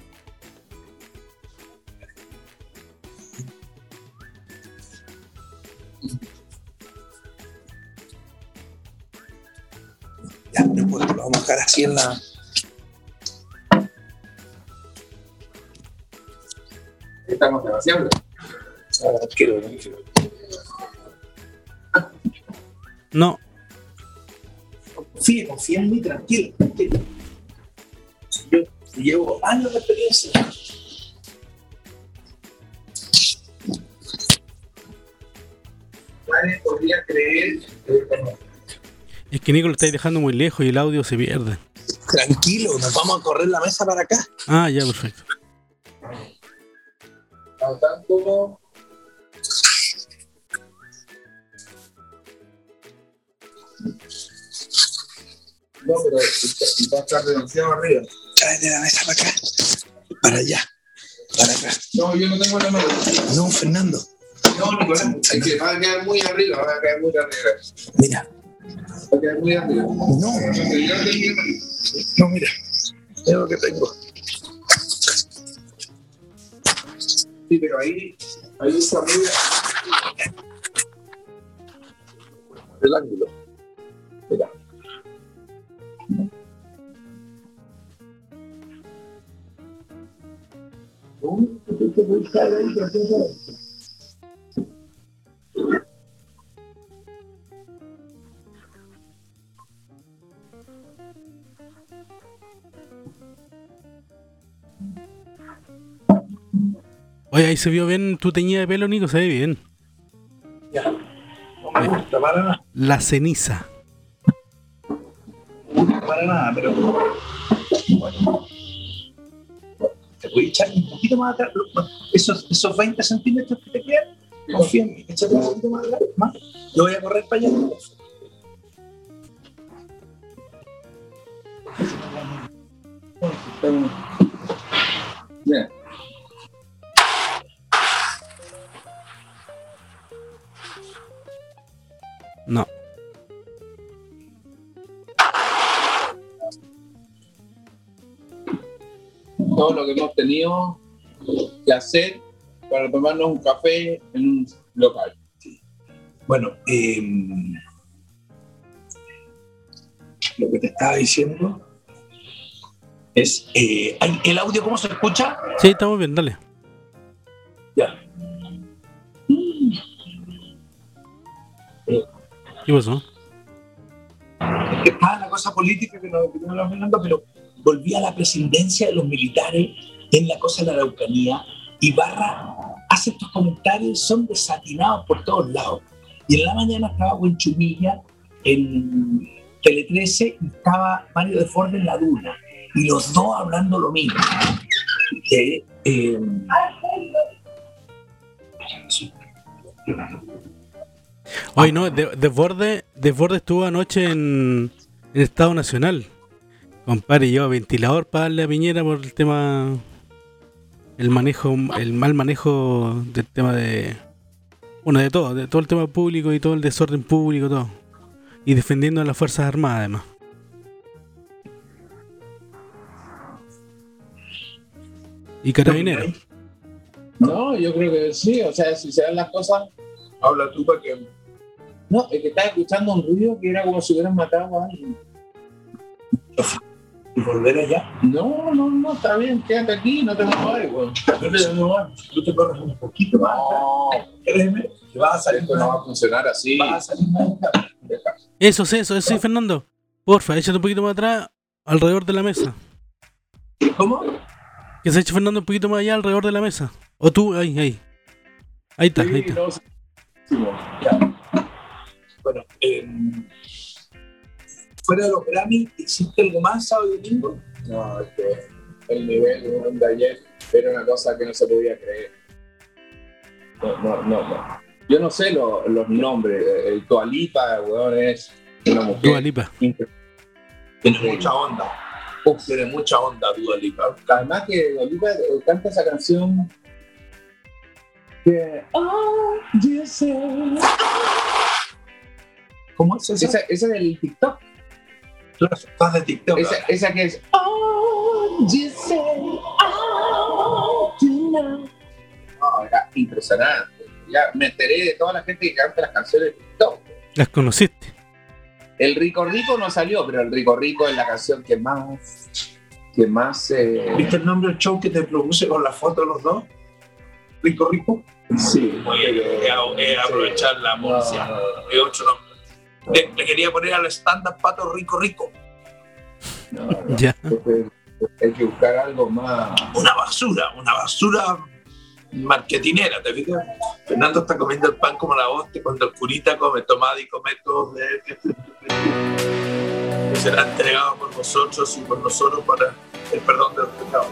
Ya, no puedo, lo dejar así en la. Estamos tranquilo. No, Confíe, confía en mí, tranquilo, tranquilo. Yo llevo años de experiencia. Nadie podría creer que es que Nico lo estáis dejando muy lejos y el audio se pierde. Tranquilo, nos vamos a correr la mesa para acá. Ah, ya, perfecto. No, pero va a estar demasiado arriba. Tráete la mesa para acá. Para allá. Para acá. No, yo no tengo la mano. No, Fernando. No, Nicolás, es que va a quedar muy arriba, va a quedar muy arriba. Mira. Va a quedar muy arriba. No, no, mira. Mira lo que tengo. Sí, pero ahí, ahí está arriba. El ángulo. Mira. Oye, ahí se vio bien tu teñida de pelo, Nico, se ve bien. Ya. No me gusta para nada. La ceniza. Para nada, pero. Bueno. Te voy a echar un poquito más atrás. Esos, esos 20 centímetros que te quedan, confía en mí. Échate un poquito más atrás. Más. Yo voy a correr para allá. Bien. No. todo lo que hemos tenido que hacer para tomarnos un café en un local. Bueno, eh, lo que te estaba diciendo es. eh, ¿hay- ¿El audio cómo se escucha? Sí, estamos bien, dale. ¿Qué pasó? Estaba la cosa política que nos que estamos hablando, pero volví a la presidencia de los militares en la cosa de la Araucanía y Barra hace estos comentarios, son desatinados por todos lados. Y en la mañana estaba Huenchumilla en Tele 13 y estaba Mario de Ford en la Duna. Y los dos hablando lo mismo. Eh. Oye, no, de- Desborde, Desborde estuvo anoche en el Estado Nacional. Compadre, lleva ventilador para darle a Piñera por el tema. El manejo, el mal manejo del tema de. Bueno, de todo, de todo el tema público y todo el desorden público, todo. Y defendiendo a las Fuerzas Armadas, además. Y carabineros. No, yo creo que sí, o sea, si se dan las cosas, Habla tú para que. No, es que estaba escuchando un ruido que era como si hubieran matado a alguien. y volver allá. No, no, no, está bien, quédate aquí, no te muevas, weón. No te, tú te corres un poquito más. No, Créeme, que vas a salir esto no va a funcionar así. Vas a salir más. Eso, sí, eso, eso, sí, Fernando. Porfa, échate un poquito más atrás, alrededor de la mesa. ¿Cómo? Que se eche Fernando un poquito más allá, alrededor de la mesa. O tú, ahí, ahí. Ahí está, ahí Sí, está. Eh, fuera de los Grammy, ¿existe algo más sábado y domingo? No, es que el nivel de ayer era una cosa que no se podía creer. No, no, no. no. Yo no sé lo- los nombres. El Tualipa, weón, es una mujer. Dua Lipa. increíble. Tiene mucha onda. Uf, tiene mucha onda, Dua Lipa. Además que Dua Lipa eh, canta esa canción que... Oh, you say- ¿Cómo es esa? Esa, esa del TikTok. Tú la de TikTok. Esa, esa que es... Oh, you say, oh, you know. Era impresionante. Ya me enteré de toda la gente que canta las canciones de TikTok. Las conociste. el Rico Rico no salió, pero el Rico Rico es la canción que más. que más. eh, ¿Viste el nombre del show que te propuse con la foto de los dos? Rico Rico. sí. Oye, es aprovechar la música. no, no. Es otro nombre. Le, le quería poner al stand-up pato Rico Rico. No, no. Ya. Entonces, hay que buscar algo más. Una basura, una basura marketinera, ¿te fijas? Fernando está comiendo el pan como la hostia cuando el curita come tomada y come todo de él. Que será entregado por vosotros y por nosotros para el perdón de los pecados.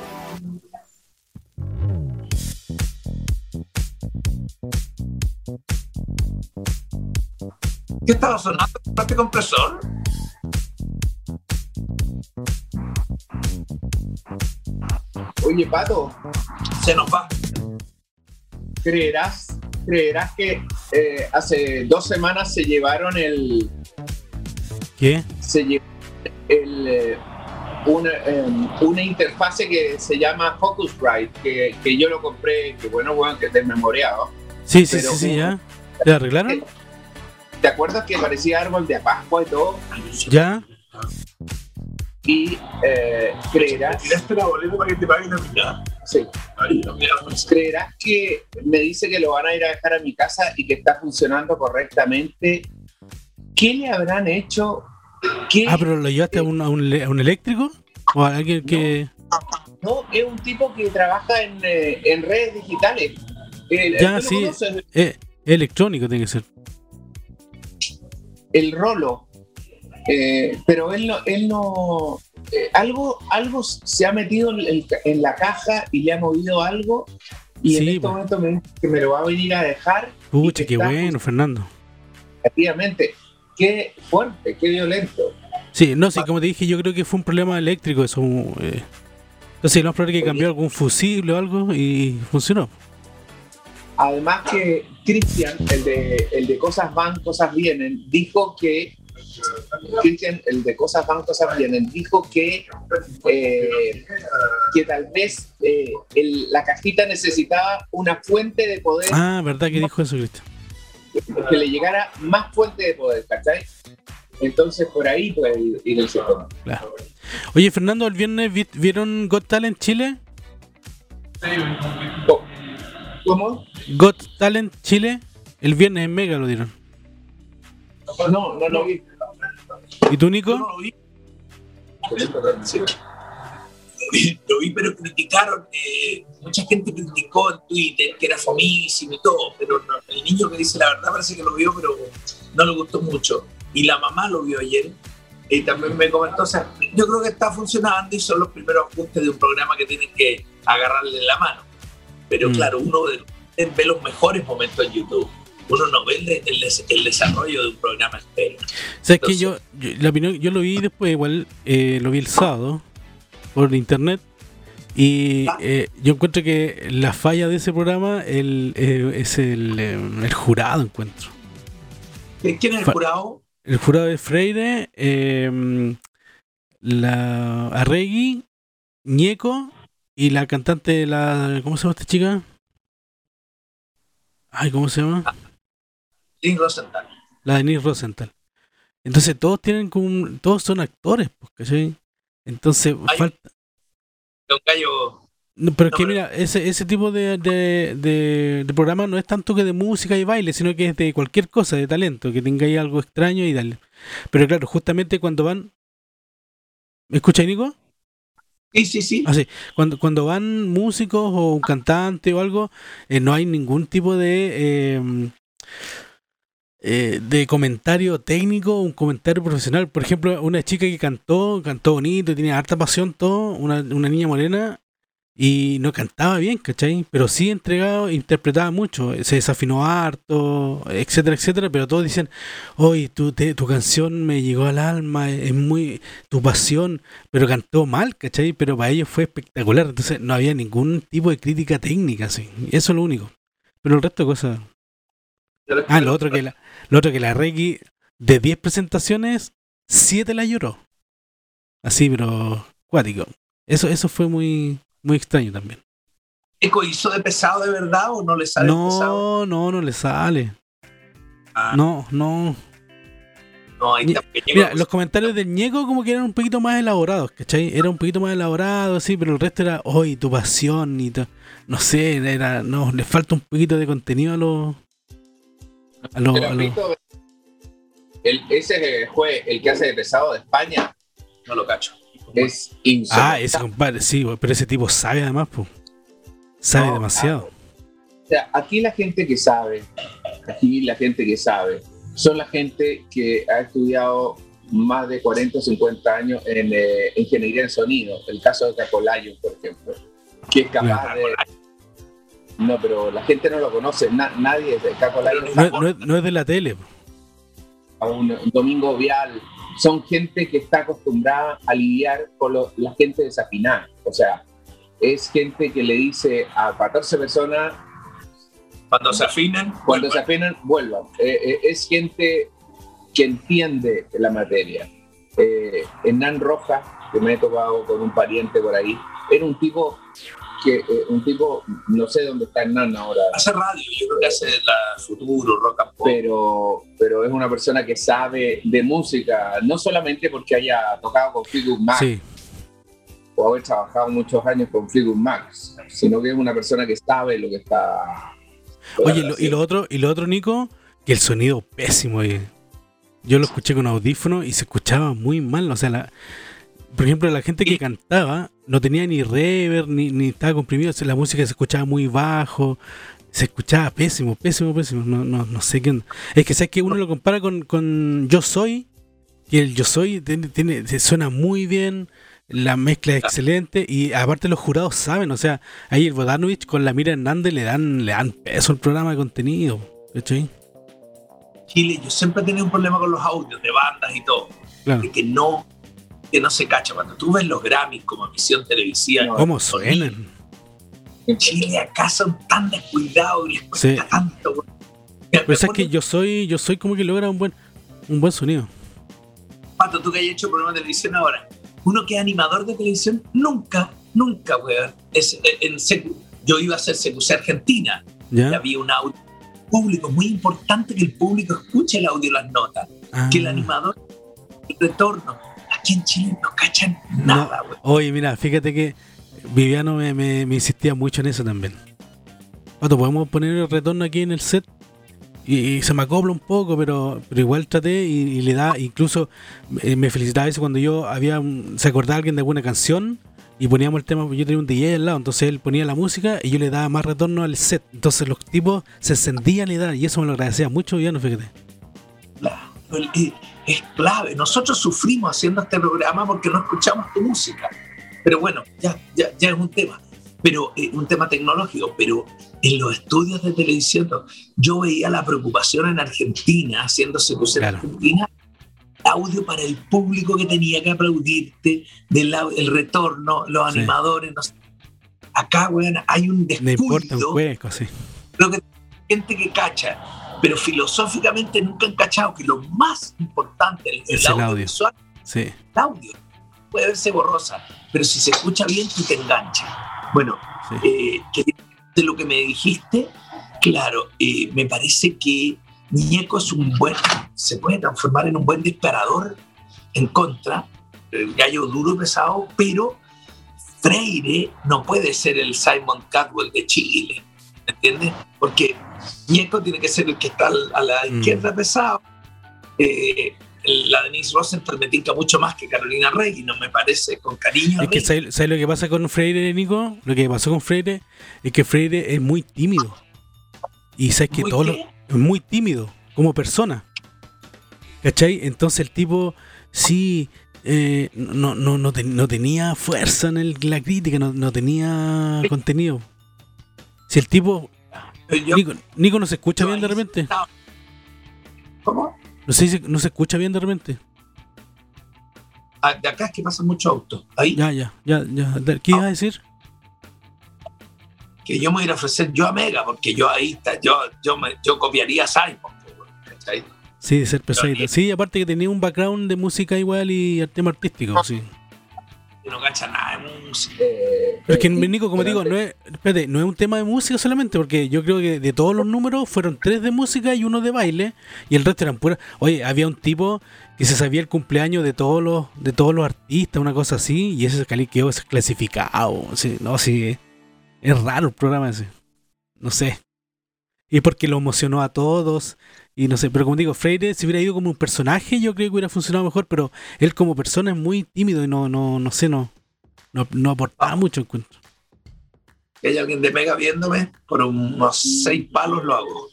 ¿Qué estaba sonando? ¿Este compresor? Oye, Pato, Se nos va. ¿creerás, creerás que eh, hace dos semanas se llevaron el. ¿Qué? Se llevó el. eh, una, em, una interfase que se llama Focusrite, que, que yo lo compré, que bueno, bueno, que desmemoriado. Sí, sí, sí, sí, ya. ¿Te arreglaron? ¿Te acuerdas que parecía árbol de Pascua y todo? Ya. Y eh, creerás, Tiraste la boleta para que te paguen la mitad. sí, Ay, no, mira, pues, creerás que me dice que lo van a ir a dejar a mi casa y que está funcionando correctamente. ¿Qué le habrán hecho? ¿Qué? Ah, pero lo llevaste a un, a un, le- a un eléctrico? ¿O a alguien que.? No, es un tipo que trabaja en, eh, en redes digitales. El, Ya, ¿tú lo sí. Eh, electrónico tiene que ser. El Rolo. Eh, pero él no, él no eh, algo, algo se ha metido en, el- en la caja y le ha movido algo y en este pues. momento me dice que me lo va a venir a dejar Pucha, qué bueno, Fernando. activamente. Qué fuerte, qué violento. Sí, no, sí, como te dije, yo creo que fue un problema eléctrico eso. Eh. Entonces, lo más probable que cambió algún fusible o algo y funcionó. Además que Cristian, el de, el de Cosas Van, Cosas Vienen, dijo que Cristian, el de Cosas Van, Cosas Vienen, dijo que, eh, que tal vez eh, el- la cajita necesitaba una fuente de poder, Ah, ¿verdad que dijo eso, Cristian? que le llegara más fuente de poder, ¿cachai? Entonces por ahí puede ir, el sistema. Claro. Oye, Fernando, el viernes vi- vieron Got Talent Chile. Co- ¿Cómo? Got Talent Chile. El viernes en Mega lo dieron. No, no lo vi. ¿Y tú, Nico? no lo vi. Lo vi, lo vi, pero criticaron. eh, mucha gente criticó en Twitter que era fomísimo y todo, pero no- el niño que dice la verdad parece que lo vio, pero no le gustó mucho. Y la mamá lo vio ayer y también me comentó. O sea, yo creo que está funcionando y son los primeros ajustes de un programa que tienen que agarrarle la mano. Pero Mm. claro, uno ve- los mejores momentos en YouTube. Uno no ve el, de- el des- el desarrollo de un programa entero. ¿Sabes que yo, yo, la opinión, yo lo vi después, igual eh, lo vi el sábado por internet. Y Ah. eh, yo encuentro que la falla de ese programa el, eh, es el, eh, el jurado, encuentro. ¿Quién es el jurado? El jurado de Freire, eh, la Arregui, Ñeco y la cantante de la. ¿Cómo se llama esta chica? Ay, ¿cómo se llama? Lynn Rosenthal. La Denise Rosenthal. Entonces todos tienen como todos son actores, pues, ¿cachai? Entonces Ay. falta. Un gallo. No, pero es No, que pero- mira, ese, ese tipo de, de, de- de programa no es tanto que de música y baile, sino que es de cualquier cosa, de talento, que tengáis algo extraño y dale. Pero claro, justamente cuando van. ¿Me escucháis, Nico? Sí, sí, sí. Ah. Cuando, cuando van músicos o un cantante o algo, eh, no hay ningún tipo de eh, eh, de comentario técnico, un comentario profesional. Por ejemplo, una chica que cantó, cantó bonito, tenía harta pasión, todo, una, una niña morena, y no cantaba bien, ¿cachai? Pero sí entregado, interpretaba mucho, se desafinó harto, etcétera, etcétera, pero todos dicen, oye, tu, tu canción me llegó al alma, es muy tu pasión, pero cantó mal, ¿cachai? Pero para ellos fue espectacular, entonces no había ningún tipo de crítica técnica, así. Eso es lo único. Pero el resto de cosas... Ah, lo otro que la, lo otro que la Reiki, de 10 presentaciones, 7 la lloró. Así, pero cuático. Eso, eso fue muy, muy extraño también. ¿Eco hizo de pesado de verdad o no le sale pesado? No, no, no le sale. Ah, No, no. No, ahí Mira, los comentarios del ñeco como que eran un poquito más elaborados, ¿cachai? Era un poquito más elaborado, sí, pero el resto era, hoy tu pasión y to- no sé, era, no, le falta un poquito de contenido a los... A los, Pero a los- visto, el, ese juez, el que hace de pesado de España, No lo cacho. Es insoportable. Ah, ese compadre, sí, pero ese tipo sabe además, pues. Sabe No, demasiado. O sea, aquí la gente que sabe, aquí la gente que sabe, son la gente que ha estudiado más de 40 o 50 años en eh, ingeniería en sonido. El caso de Cacolayo, por ejemplo, que es capaz de... No, pero la gente no lo conoce, na- nadie de Cacolayo, No, es- no es- no es de la tele. a un, un Domingo Vial, son gente que está acostumbrada a lidiar con lo- la gente desafinada. O sea, es gente que le dice a 14 personas, Cuando se afinan, cuando vuelvan. se apenan, vuelvan. Eh, eh, es gente que entiende la materia. Eh, Hernán Rojas, que me he topado con un pariente por ahí, era un tipo que, eh, un tipo, no sé dónde está Hernán ahora, hace radio, yo creo que hace la futuro, rock and pop. pero, pero es una persona que sabe de música, no solamente porque haya tocado con Fleetwood Mac Sí, o haber trabajado muchos años con Fleetwood Mac, sino que es una persona que sabe lo que está. Oye, lo- y lo otro, y lo otro, Nico, que el sonido pésimo. eh. Yo lo escuché con audífono y se escuchaba muy mal. O sea, la, por ejemplo, la gente que cantaba no tenía ni reverb, ni, ni estaba comprimido. O sea, la música se escuchaba muy bajo. Se escuchaba pésimo, pésimo, pésimo. No, no, no sé qué onda. Es que sabes que uno lo compara con, con Yo Soy. Y el Yo Soy tiene, tiene- se suena muy bien. La mezcla es excelente. Y aparte los jurados saben. O sea, ahí el Bodanovich con la Mira Hernández le dan, le dan peso al programa de contenido. ¿Cachai? Chile, yo siempre he tenido un problema con los audios de bandas y todo, Claro. de que no, que no se cacha. Cuando tú ves los Grammys como emisión televisiva, ¿Cómo suenan? en Chile acá son tan descuidados y les cuesta Sí. tanto. Pero me es que yo soy, yo soy como que logra un buen, un buen sonido. Pato, tú que has hecho programa de televisión ahora, uno que es animador de televisión, nunca, nunca, weón. Es, en secu- yo iba a hacer CQC Argentina y había un audio público, muy importante que el público escuche el audio las notas, Ah. que el animador, el retorno. Aquí en Chile no cachan nada. Oye, mira, fíjate que Viviano me, me- me insistía mucho en eso también. Pato, podemos poner el retorno aquí en el set. Y, y se me acopla un poco, pero, pero igual traté y, y le da, incluso eh, me felicitaba eso cuando yo había, un- se acordaba alguien de alguna canción y poníamos el tema, yo tenía un DJ al lado, entonces él ponía la música y yo le daba más retorno al set. Entonces los tipos se encendían y daban, y eso me lo agradecía mucho, Viviano, fíjate. Claro, el- es clave. Nosotros sufrimos haciendo este programa porque no escuchamos tu música. Pero bueno, ya, ya, ya es un tema. Pero eh, un tema tecnológico. Pero en los estudios de televisión, no. yo veía la preocupación en Argentina, haciéndose en Claro. Argentina, audio para el público que tenía que aplaudirte, del el retorno, los Sí. animadores. no sé. Acá, weón, hay un Me importa un descuido hueco, sí. que gente que cacha, pero filosóficamente nunca han cachado que lo más importante en Es el el audio. audiovisual Sí. el audio. Puede verse borrosa, pero si se escucha bien, tú te enganchas. Bueno, sí. eh, de lo que me dijiste, claro, eh, me parece que Ñeco es un buen, se puede transformar en un buen disparador en contra, el gallo duro y pesado, pero Freire no puede ser el Simon Caldwell de Chile, ¿me entiendes? Porque Ñeco tiene que ser el que está a la Mm. izquierda pesado. Eh, la Denise Rosenthal me tinca mucho más que Carolina Rey y no me parece con cariño. Es que. ¿sabes, sabes lo que pasa con Freire, Nico? Lo que pasó con Freire es que Freire es muy tímido. Y sabes que ¿Muy todo lo- qué? es muy tímido como persona. ¿Cachai? Entonces el tipo sí eh, no, no, no, ten- no tenía fuerza en el- la crítica, no, no tenía contenido. Si el tipo. Yo- Nico, Nico no se escucha bien de repente. estaba- ¿Cómo? No sé si no se escucha bien de repente. Ah, de acá es que pasan muchos autos. Ahí, Ya, ya, ya, ya. ¿Qué ibas a decir? que yo me voy a ir a ofrecer yo a Mega, porque yo ahí está, yo, yo, me, yo copiaría a Simon. Sí, de ser pesadito. bien. Sí, aparte que tenía un background de música igual y tema artístico, sí. No cacha nada de música. Pero es que, Nico, como digo, no es, no es un tema de música solamente, porque yo creo que de todos los números fueron tres de música y uno de baile, y el resto eran puras. Oye, había un tipo que se sabía el cumpleaños de todos los, de todos los artistas, una cosa así, y ese quedó clasificado. Sí, no, sí. Es raro el programa ese. No sé. Y porque lo emocionó a todos. Y no sé, pero como digo, Freire, si hubiera ido como un personaje, yo creo que hubiera funcionado mejor, pero él como persona es muy tímido y no, no, no sé, no, no, no aportaba mucho encuentro. Si hay alguien de Mega viéndome, por unos seis palos lo hago.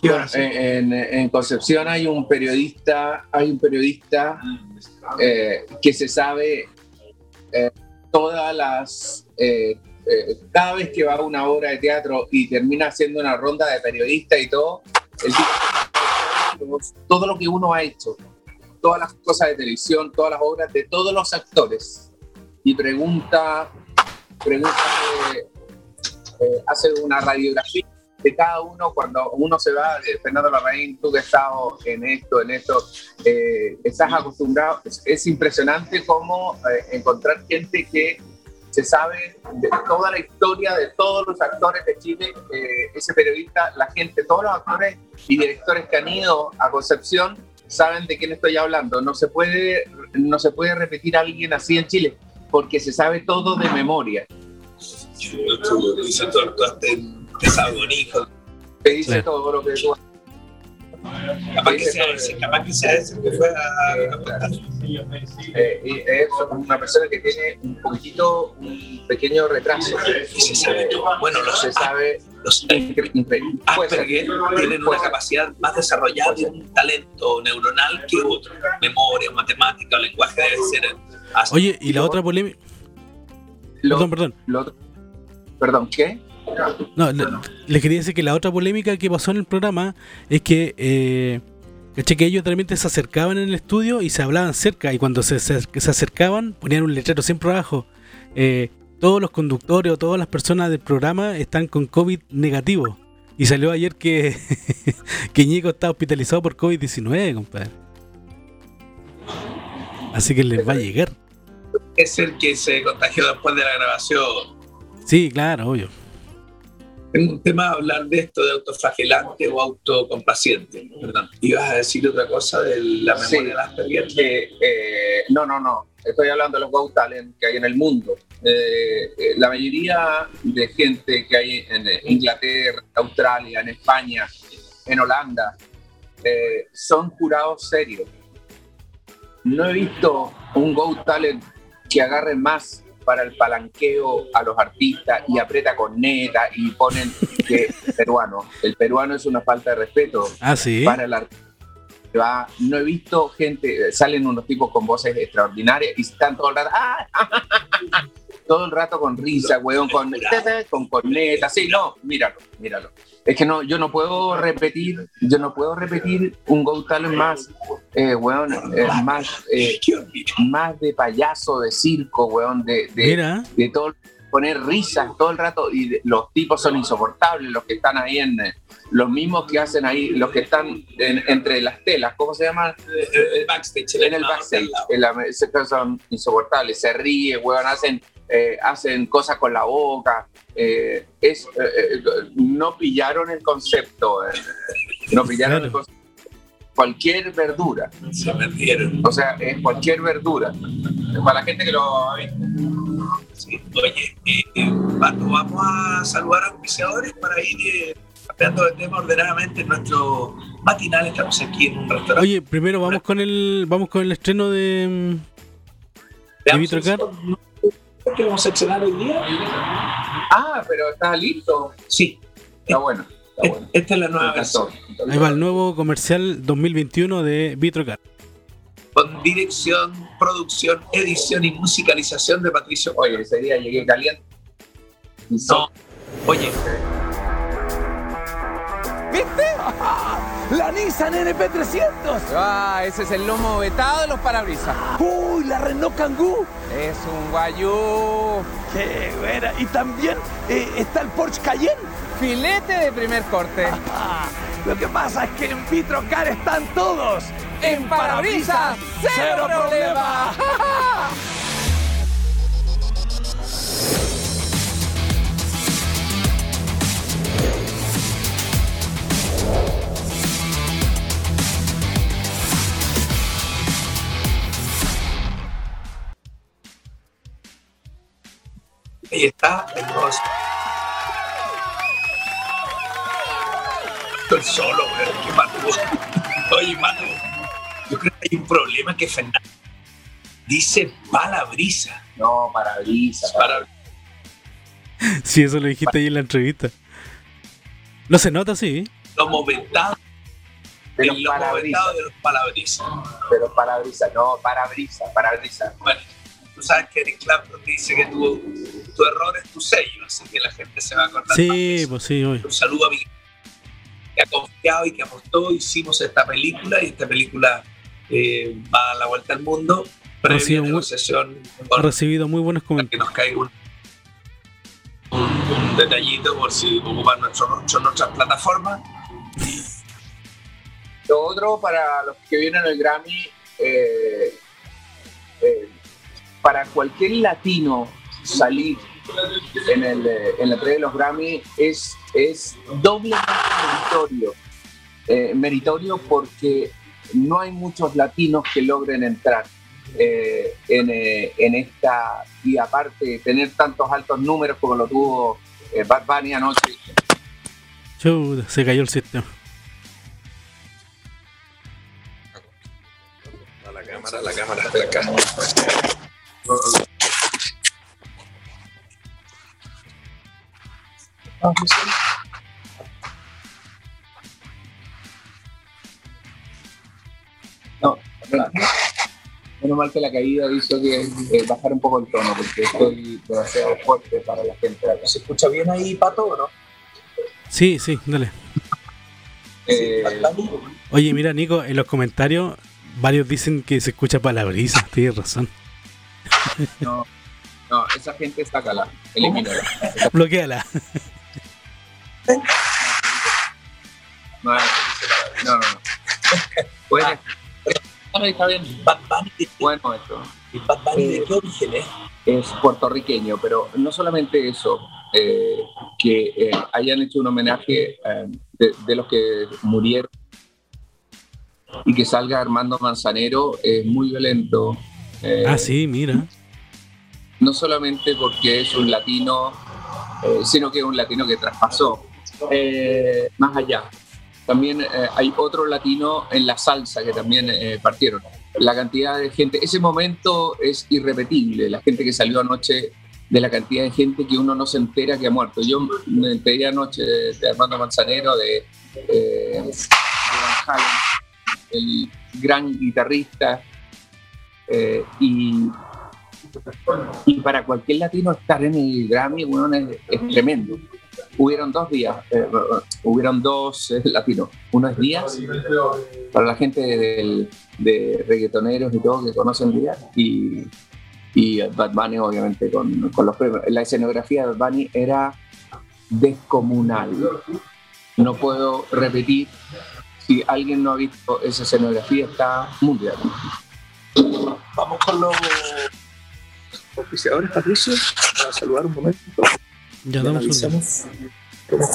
¿Qué iban a hacer? En, en Concepción hay un periodista, hay un periodista eh, que se sabe eh, todas las eh, eh, cada vez que va a una obra de teatro y termina haciendo una ronda de periodistas y todo, el tipo todo lo que uno ha hecho, todas las cosas de televisión, todas las obras de todos los actores y pregunta, pregunta eh, eh, hace una radiografía de cada uno cuando uno se va, eh, Fernando Larraín, tú que has estado en esto, en esto, eh, estás acostumbrado, es, es impresionante cómo eh, encontrar gente que se sabe de toda la historia de todos los actores de Chile, eh, ese periodista, la gente, todos los actores y directores que han ido a Concepción saben de quién estoy hablando. No se puede, no se puede repetir a alguien así en Chile, porque se sabe todo de memoria. Con Hijo. Te dice Claro. todo lo que tú Capaz que sea ese, capaz que sea ese que fue a, eh, y es una persona que tiene un poquitito, un pequeño retraso. Y se sabe todo. Bueno, los, Se sabe los incre- puede ser. Asperger tienen una capacidad más desarrollada y un talento neuronal que otro. Memoria, matemática, lenguaje debe ser así. Oye, y la otra polémica. Lo- Perdón, perdón. lo perdón, ¿qué? No, le, les quería decir que la otra polémica que pasó en el programa es que, eh, que ellos realmente se acercaban en el estudio y se hablaban cerca. Y cuando se, se- se acercaban, ponían un letrero siempre abajo. eh, todos los conductores o todas las personas del programa están con COVID negativo. Y salió ayer que, que está hospitalizado por COVID-19, compadre. Así que les va a llegar. Es el que se contagió después de la grabación. Sí, claro, obvio. Tengo un tema hablar de esto de autoflagelante o autocomplaciente. Perdón. Ibas a decir otra cosa de la memoria Sí. de Asperger. que, eh, no, no, no. Estoy hablando de los Go Talent que hay en el mundo. Eh, eh, la mayoría de gente que hay en eh, Inglaterra, Australia, en España, en Holanda, son jurados serios. No he visto un Go Talent que agarre más para el palanqueo a los artistas y aprieta con neta y ponen que peruano. El peruano es una falta de respeto Ah, sí. para el artista. Va, no he visto gente, salen unos tipos con voces extraordinarias y están todo el rato, ¡ah! todo el rato con risa, weón, con, con corneta, sí, no, míralo, míralo. Es que no, yo no puedo repetir, yo no puedo repetir un Go Talent más, eh, weón, eh, más, eh, más de payaso, de circo, weón, de, de, Mira, de todo poner risas todo el rato y de- los tipos son insoportables los que están ahí en eh, los mismos que hacen ahí los que están en- entre las telas cómo se llaman El backstage. en el backstage en la- son insoportables se ríe weón hacen eh, hacen cosas con la boca eh, es eh, eh, no pillaron el concepto eh, no pillaron el concepto cualquier verdura Se perdieron. o sea es cualquier verdura para la gente que lo ha visto Sí. Oye, eh, eh, Pato, vamos a saludar a auspiciadores para ir eh, cambiando de tema ordenadamente en nuestro matinal. Estamos aquí en un restaurante. oye, primero vamos con el vamos con el estreno de mm, Veamos ¿Qué vamos a estrenar hoy día? ah pero está listo Sí, está bueno está bueno esta es la nueva versión. Ahí va el nuevo comercial 2021 de Vitrocar. Con dirección, producción, edición y musicalización de Patricio. Oye, ese día llegué caliente. No, so- oye, ¡La Nissan NP300! Ah, ese es el lomo vetado de los parabrisas. ¡Uy, la Renault Kangoo! Es un guayú. ¡Qué buena! Y también eh, está el Porsche Cayenne. Filete de primer corte. Lo que pasa es que en Vitrocar están todos. En parabrisas, cero problema. Ahí está el nuevo- Estoy solo, weón. Qué mato. Oye, mano, yo creo que hay un problema que Fernando dice palabrisa. No, parabrisas. Para, Sí, eso lo dijiste ahí en la entrevista. No se nota así, ¿eh? los moventados, De los en los parabrisas. moventados de los palabrisas. Pero parabrisas, no, parabrisas, parabrisas. Bueno, tú sabes que Eric Clapton dice que tu, tu error es tu sello, así que la gente se va a acordar. más de Sí, pues sí, hoy. Un saludo a Miguel, que ha confiado y que apostó. Hicimos esta película y esta película eh, va a la vuelta al mundo. Previa muy- negociación Ha recibido muy buenos comentarios. que nos caiga un, un- un detallito por si ocupan nuestro, nuestras plataformas. Lo otro para los que vienen al Grammy, eh, eh, para cualquier latino salir en, el, eh, en la entrega de los Grammy es, es doblemente meritorio. Eh, meritorio porque no hay muchos latinos que logren entrar eh, en, eh, en esta, y aparte tener tantos altos números como lo tuvo eh, Bad Bunny anoche, se cayó el sistema. A la cámara, a la cámara No, menos mal que la caída hizo que eh, bajara un poco el tono, porque estoy demasiado fuerte para la gente. ¿Se escucha bien ahí, Pato, o no? Sí, sí, dale. Eh. Oye, mira, Nico, en los comentarios varios dicen que se escucha palabrisa. Tienes razón. no, no, esa gente sácala, elimínala. Bloqueala. No, no, no. no. Bueno, Ah, está bien. Bad Bunny, ¿de, bueno esto. y Bad Bunny de qué origen es? es puertorriqueño, pero no solamente eso, eh, que eh, hayan hecho un homenaje eh, de, de los que murieron y que salga Armando Manzanero es muy violento. eh, Ah, sí, mira. No solamente porque es un latino, eh, sino que es un latino que traspasó eh, más allá. También eh, hay otro latino en la salsa que también eh, partieron. La cantidad de gente, ese momento es irrepetible. La gente que salió anoche, de la cantidad de gente que uno no se entera que ha muerto. Yo me enteré anoche de, de Armando Manzanero, de, el gran guitarrista. y, y para cualquier latino estar en el Grammy, bueno, es tremendo. Hubieron dos días, eh, hubieron dos eh, latinos. Uno es Díaz, para la gente de reggaetoneros y todo que conocen Díaz, y, y Bad Bunny obviamente con, con los premios. La escenografía de Bad Bunny era descomunal. No puedo repetir, si alguien no ha visto esa escenografía, está mundial. Vamos con los oficiadores, Patricio, para saludar un momento. Ya damos un. Cómo.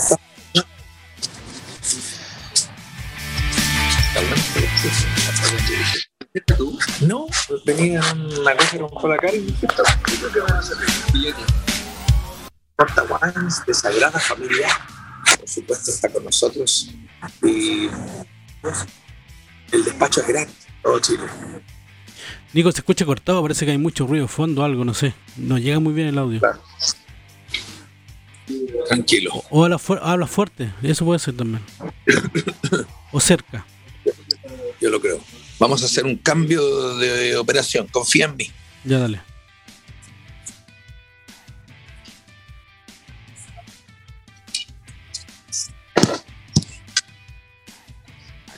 No, venía una cosa con Cola Cari y dije, "Esto, creo que van a hacer Porta Wines de Sagrada Familia, por supuesto, está con nosotros. Y pues, el despacho es gratis, todo Chile. Nico, se escucha cortado, parece que hay mucho ruido de fondo, algo, no sé. No llega muy bien el audio. Tranquilo. O habla, fu- habla fuerte, eso puede ser también. O cerca. Yo lo creo. Vamos a hacer un cambio de operación. Confía en mí. Ya dale.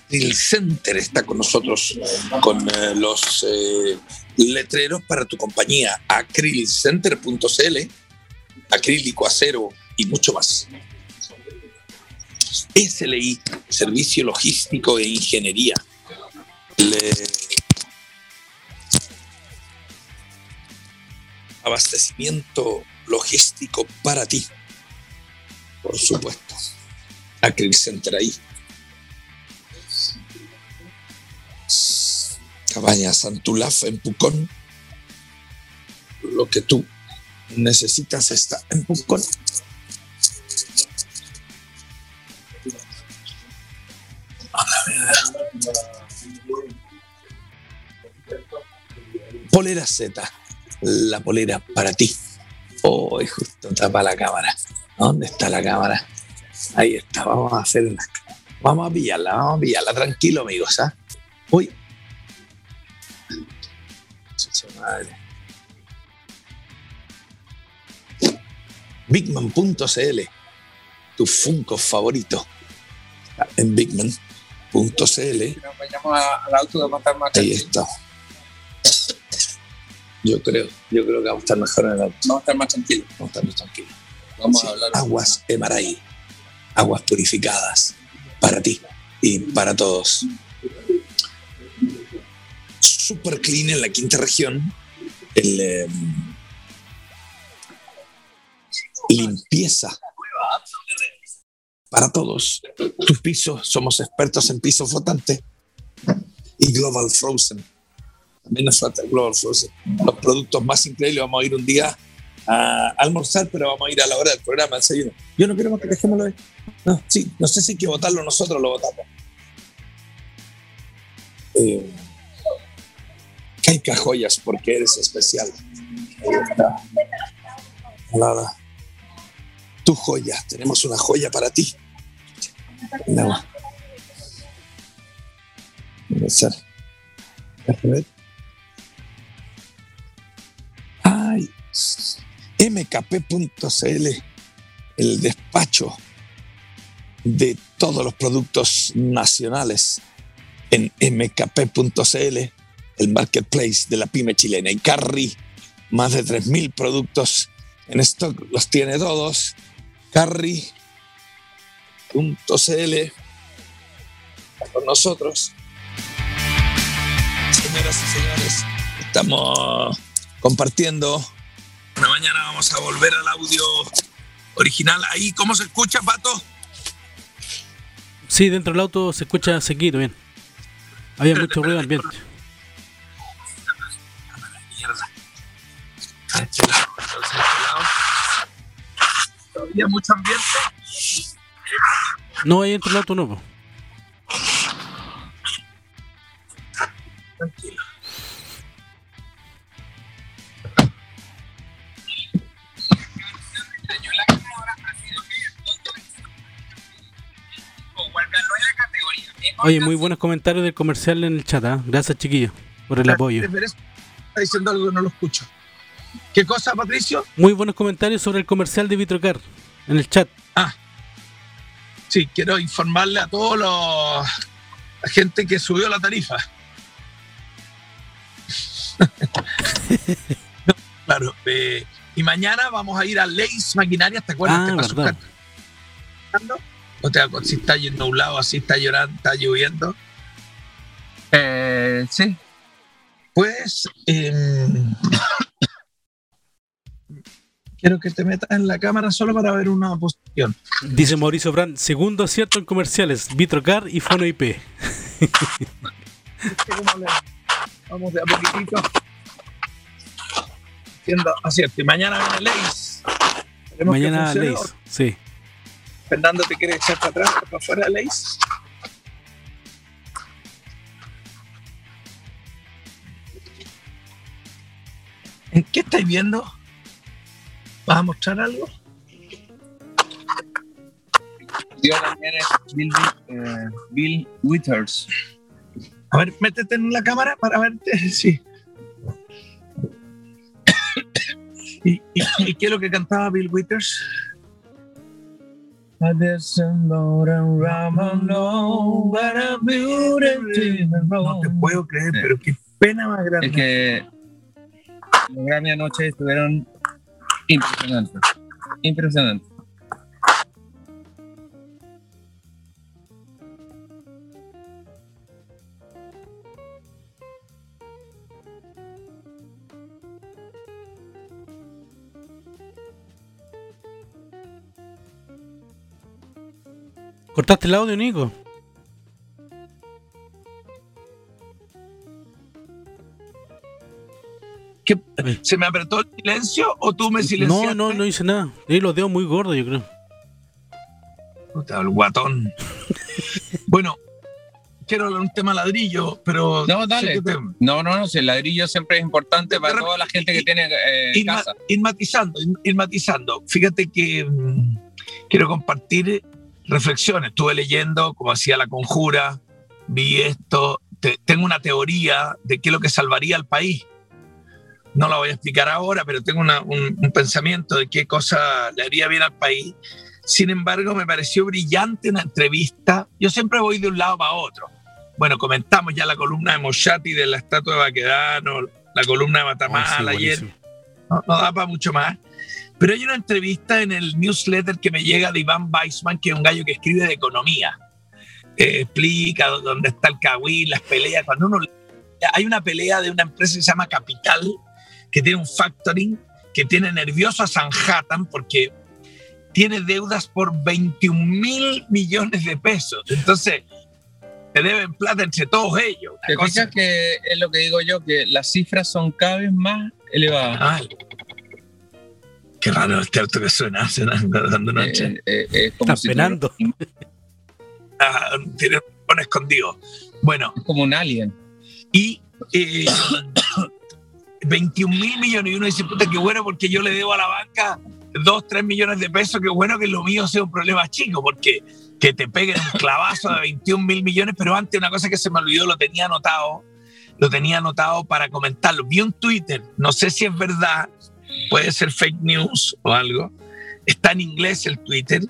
El Center está con nosotros con eh, los eh, letreros para tu compañía. Acrylcenter.cl, acrílico, acero y mucho más. SLI, Servicio Logístico e Ingeniería. Le- Abastecimiento logístico para ti. Por supuesto. Acryl Center ahí. Cabaña Santulaf en Pucón. Lo que tú necesitas está en Pucón. Polera Z, la polera para ti. Oh, justo tapa la cámara. ¿Dónde está la cámara? Ahí está, vamos a hacer una. Vamos a pillarla, vamos a pillarla. Tranquilo, amigos. ¿ah? Uy. Chucha madre. Bigman.cl, tu Funko favorito. Está En bigman.cl. Nos vayamos Yo creo, yo creo que vamos a estar mejor en el auto. Vamos a estar más tranquilos. Vamos a estar más tranquilos. Vamos Sí, a hablar. Aguas Emaray. Aguas purificadas. Para ti y para todos. Super clean en la quinta región. El, eh, limpieza para todos. Tus pisos, somos expertos en pisos flotantes. Y Global Frozen. También falta Global Frozen. Los productos más increíbles. Vamos a ir un día a almorzar, pero vamos a ir a la hora del programa. Yo no quiero más que dejémoslo ahí. No, sí, no sé si hay que votarlo nosotros, lo votamos. Eh, Caica Joyas, porque eres especial. Ahí está. Tenemos una joya para ti. No. Déjame ver. mkp.cl, el despacho de todos los productos nacionales en mkp.cl, el marketplace de la pyme chilena. Y Carry, más de 3.000 productos en stock, los tiene todos. Carry.cl, con nosotros. Señoras y señores, estamos compartiendo. Mañana vamos a volver al audio original. Ahí, ¿cómo se escucha, Pato? Sí, dentro del auto se escucha sequito, bien. Había mucho ruido ambiente. A este lado, entonces, a este lado. Todavía mucho ambiente. No, ahí dentro del auto no. po. Oye, muy buenos comentarios del comercial en el chat. ¿ah? Gracias, chiquillos, por el apoyo. Está diciendo algo que no lo escucho. ¿Qué cosa, Patricio? Muy buenos comentarios sobre el comercial de Vitrocar en el chat. Sí, quiero informarle a todos los la gente que subió la tarifa. No, claro. eh, y mañana vamos a ir a Leis Maquinarias, ¿te acuerdas? Ah, Te acuerdas si está yendo a un lado, así está llorando, está lloviendo. Eh, sí. Pues em, quiero que te metas en la cámara solo para ver una posición. Dice Mauricio Brand, segundo acierto en comerciales, Vitrocar y Fono IP. ¿Cómo le- Vamos de a poquitito. Siendo acierto. Y mañana viene Leis. Mañana. Leis, sí. Fernando te quiere echar para atrás, para afuera, Leis. ¿En qué estáis viendo? ¿Vas a mostrar algo? Yo también es Bill, eh, Bill Withers. A ver, métete en la cámara para verte. Sí. ¿Y, y, y qué es lo que cantaba Bill Withers? No te puedo creer, Sí. pero qué pena más grande. Es que los Grammy anoche estuvieron impresionantes. Impresionantes. Cortaste el audio, Nico. ¿Qué? ¿Se me apretó el silencio o tú me silenciaste? No, no, no hice nada. Y los dedos muy gordos, yo creo. Puta, el guatón. bueno, quiero hablar un tema ladrillo, pero. No, dale. te- No, no, no, si el ladrillo siempre es importante para toda la gente que y- tiene eh, ir, ma- casa. ir matizando, ir, ir matizando. Fíjate que mm, quiero compartir reflexiones. Estuve leyendo cómo hacía la conjura, vi esto. Te- tengo una teoría de qué es lo que salvaría al país. No la voy a explicar ahora, pero tengo una- un, un pensamiento de qué cosa le haría bien al país. Sin embargo, me pareció brillante una entrevista. Yo siempre voy de un lado para otro. Bueno, comentamos ya la columna de Moshati de la estatua de Baquedano, la columna de Ay, sí, Matamala ayer no, no da para mucho más. Pero hay una entrevista en el newsletter que me llega de Iván Weissman, que es un gallo que escribe de economía. Eh, explica dó- dónde está el Cahuil, las peleas. Cuando uno hay una pelea de una empresa que se llama Capital, que tiene un factoring, que tiene nervioso a Sanhattan porque tiene deudas por 21 mil millones de pesos. Entonces, se deben plata entre todos ellos. ¿Te cosa- que es lo que digo yo, que las cifras son cada vez más elevadas? Ay, qué raro este auto que suena, suena dando noche. Eh, eh, es como Están si penando. Ah, tiene un escondido. Bueno, es como un alien. y eh, 21 mil millones. Y uno dice, puta, qué bueno, porque yo le debo a la banca 2, 3 millones de pesos. Qué bueno que lo mío sea un problema chico, porque que te peguen un clavazo de 21 mil millones. Pero antes, una cosa que se me olvidó, lo tenía anotado, lo tenía anotado para comentarlo. Vi un Twitter, no sé si es verdad, puede ser fake news o algo. Está en inglés el Twitter.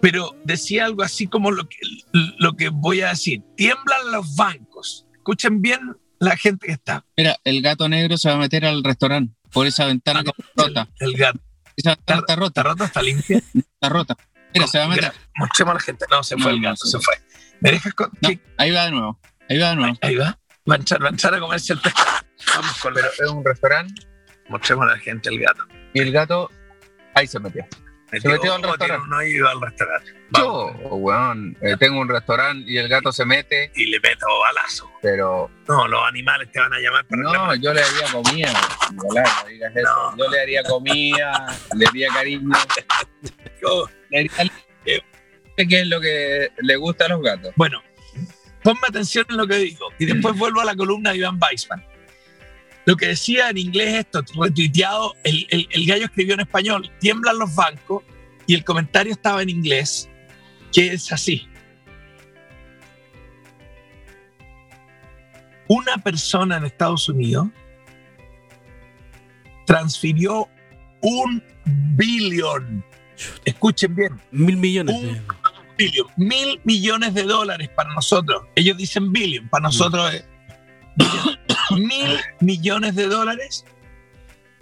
Pero decía algo así como lo que, lo que voy a decir. Tiemblan los bancos. Escuchen bien la gente que está. Mira, el gato negro se va a meter al restaurante por esa ventana que está rota. El gato Esa ventana está está rota, está limpia. está rota. Mira, se va a meter. Mira, mostremos a la gente. No, se fue No, el gato, se se fue. ¿Me dejas con.? Ahí va de nuevo. Ahí va de nuevo. Ahí va. Va a entrar, va a entrar a comerse el pescado. Vamos con la- es un restaurante Mostremos a la gente el gato. y el gato ahí se metió. Se metió al restaurante. No iba al restaurante. Yo, Vamos. weón, eh, tengo un restaurante y el gato se mete, Y le meto balazo. pero No, los animales te van a llamar para no, reclamar. yo le haría comida. Nicolás, no digas eso. No. Yo le haría comida, le haría cariño, Yo- le haría qué es lo que le gusta a los gatos. Bueno, ponme atención en lo que digo. Y después vuelvo a la columna de Iván Weissman. Lo que decía en inglés esto, retuiteado, el, el- el gallo escribió en español, tiemblan los bancos, y el comentario estaba en inglés, que es así. Una persona en Estados Unidos transfirió un billón. Escuchen bien, Mil millones. Un- de- billion, mil millones de dólares para nosotros. Ellos dicen billion, para nosotros es. mil millones de dólares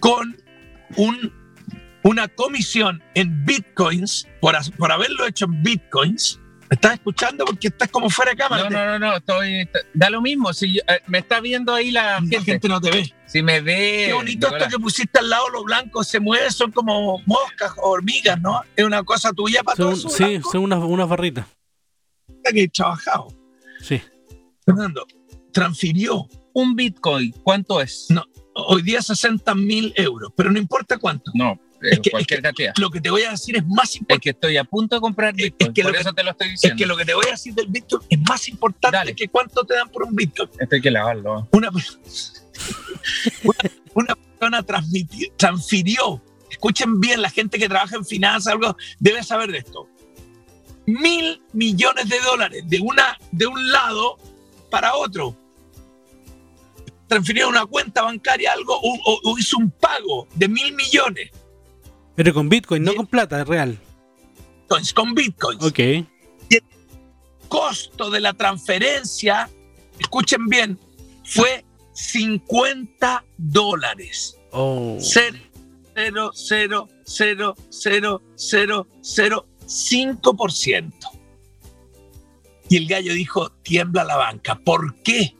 con un, una comisión en bitcoins por, por haberlo hecho en bitcoins. ¿Me estás escuchando? Porque estás como fuera de cámara. No, no, no, no, estoy. Da lo mismo. Si yo- eh, me está viendo ahí la La gente. gente no te ve. Si me ve. Qué bonito esto que pusiste al lado, los blancos se mueven, son como moscas o hormigas, ¿no? Es una cosa tuya para Son, todos sí, blancos son unas, unas barritas. que he trabajado. Sí. Fernando, transfirió Un Bitcoin, ¿cuánto es? No. hoy día 60 mil euros, pero no importa cuánto. No, Es eh, que- cualquier es que- cantidad. Lo que te voy a decir es más Es importante. que estoy a punto de comprar Es- es Bitcoin. que lo por que- eso te lo estoy Es diciendo. que lo que te voy a decir del Bitcoin es más importante Dale. que cuánto te dan por un Bitcoin. Esto hay que lavarlo. Una, una, una persona transmitió, transfirió, escuchen bien, la gente que trabaja en finanzas, algo, debe saber de esto. Mil millones de dólares de, una, de un lado para otro. Transfirió a una cuenta bancaria algo o, o- o hizo un pago de mil millones Pero con Bitcoin, no con plata, es real. bitcoins, con bitcoins. Ok. costo de la transferencia, escuchen bien, fue 50 dólares. Oh. Cero, cero, cero, cero, cero, cero, cero, cinco por ciento. Y el gallo dijo, tiembla la banca. ¿Por qué?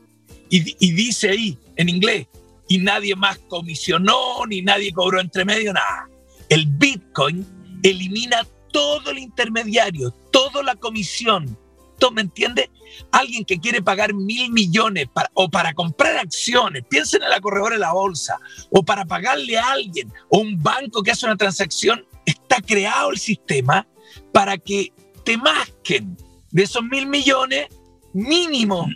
Y, dice ahí, en inglés, y nadie más comisionó, ni nadie cobró entre medio, nada. El Bitcoin elimina todo el intermediario, toda la comisión. ¿Tú me entiendes? Alguien que quiere pagar mil millones o para comprar acciones, piensen en la corredora de la bolsa, o para pagarle a alguien, o un banco que hace una transacción, está creado el sistema para que te masquen de esos mil millones, mínimo